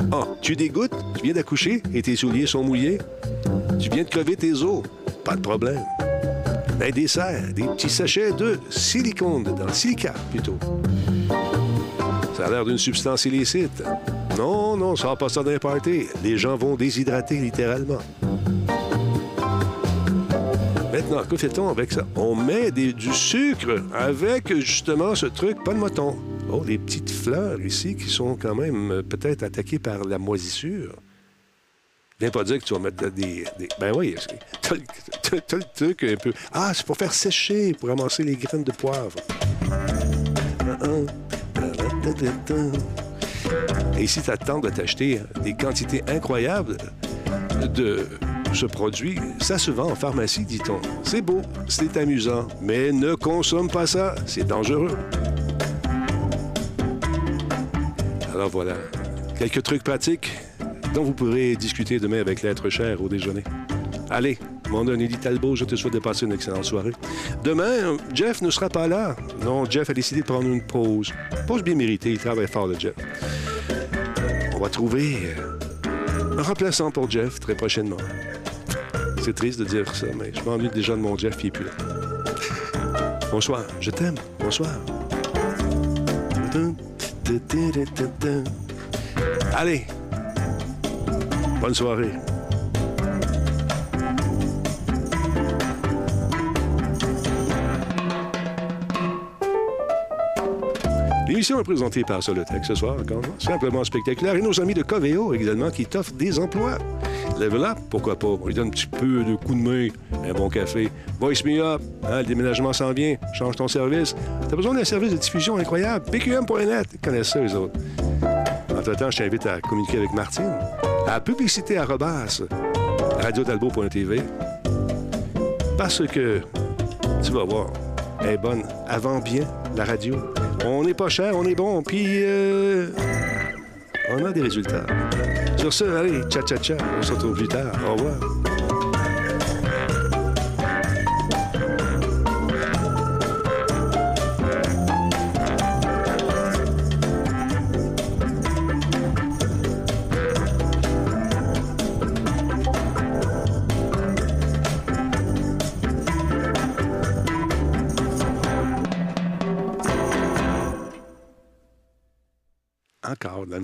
Ah, tu dégoûtes, tu viens d'accoucher et tes souliers sont mouillés? Tu viens de crever tes os? Pas de problème. Ben, des des petits sachets de silicone dedans, silica plutôt. Ça a l'air d'une substance illicite. Non, non, ça pas ça d'un. Les gens vont déshydrater littéralement. Maintenant, que fait-on avec ça? On met du sucre avec justement ce truc, pas de moton. Oh, les petites fleurs ici qui sont quand même euh, peut-être attaquées par la moisissure. Viens pas dire que tu vas mettre des. Ben oui, t'as le- truc un peu. Ah, c'est pour faire sécher, pour ramasser les graines de poivre. Et si tu attends de t'acheter des quantités incroyables de ce produit, ça se vend en pharmacie, dit-on. C'est beau, c'est amusant, mais ne consomme pas ça, c'est dangereux. Alors voilà, quelques trucs pratiques dont vous pourrez discuter demain avec l'être cher au déjeuner. Allez, mon nom est Talbot, je te souhaite de passer une excellente soirée. Demain, Jeff ne sera pas là. Non, Jeff a décidé de prendre une pause. Pause bien méritée, il travaille fort, le Jeff. On va trouver euh, un remplaçant pour Jeff très prochainement. C'est triste de dire ça, mais je m'ennuie déjà de mon Jeff qui est plus là. Bonsoir, je t'aime. Bonsoir. Allez, bonne soirée. L'émission est présentée par Solotech ce soir, encore simplement spectaculaire. Et nos amis de Coveo également qui t'offrent des emplois. Level up, pourquoi pas? On lui donne un petit peu de coup de main, un bon café. Voice me up, hein, le déménagement s'en vient, change ton service. T'as besoin d'un service de diffusion incroyable. PQM.net, ils connaissent ça, eux autres. Entre-temps, je t'invite à communiquer avec Martine à publicité arrobas radiodalbo.tv parce que tu vas voir, elle est bonne. Avant bien, la radio. On n'est pas cher, on est bon, puis euh, on a des résultats. Sur ce, allez, tcha tcha tcha, on se retrouve plus tard. Au revoir.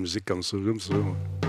Musique comme ça, comme ça. Hey,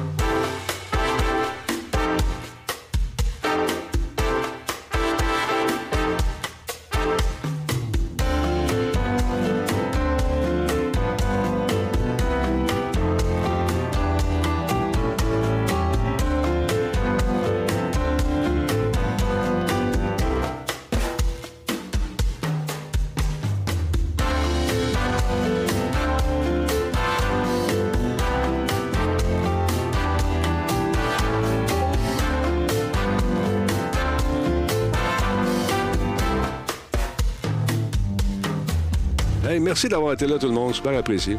merci d'avoir été là, tout le monde. Super apprécié.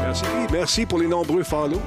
Merci. Merci pour les nombreux follow.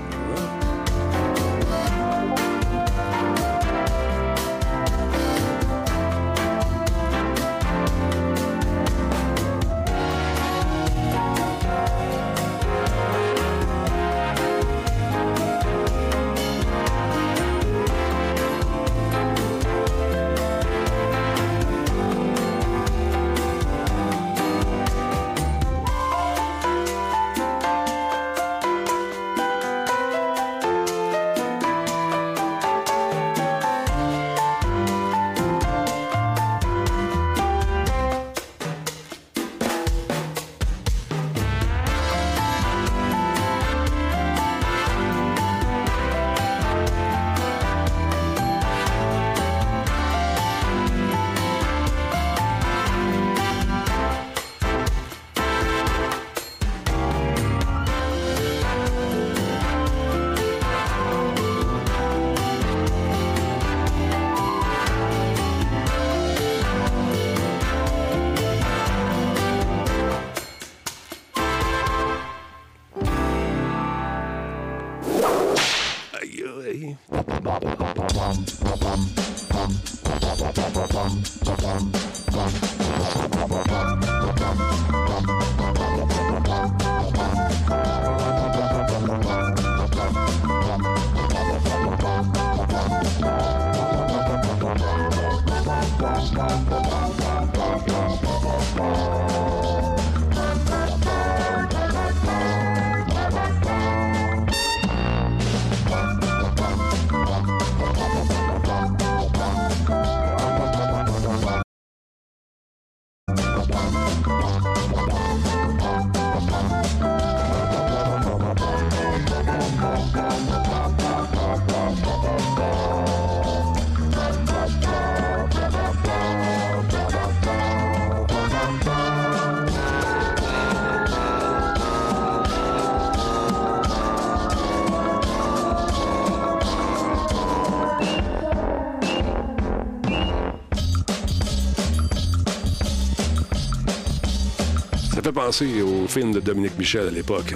Penser au film de Dominique Michel à l'époque.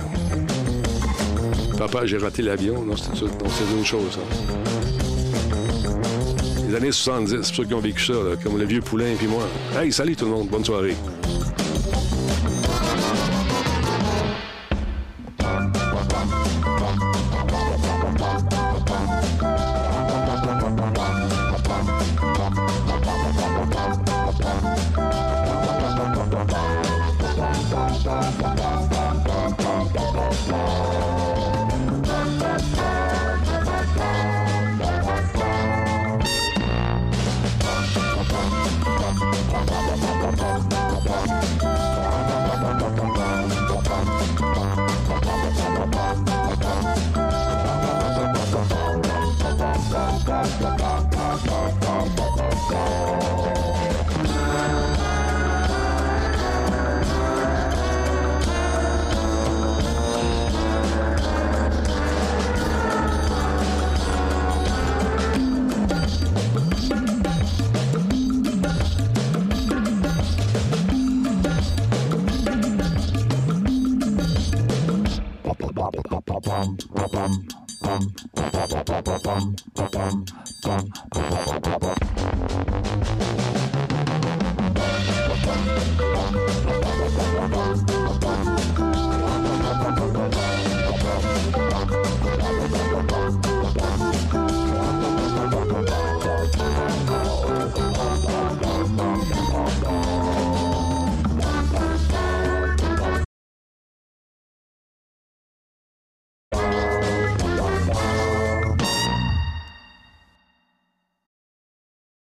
Papa, j'ai raté l'avion. Non, c'est autre chose, ça. Les années 70, c'est ceux qui ont vécu ça, comme le vieux poulain et puis moi. Hey, salut tout le monde, bonne soirée.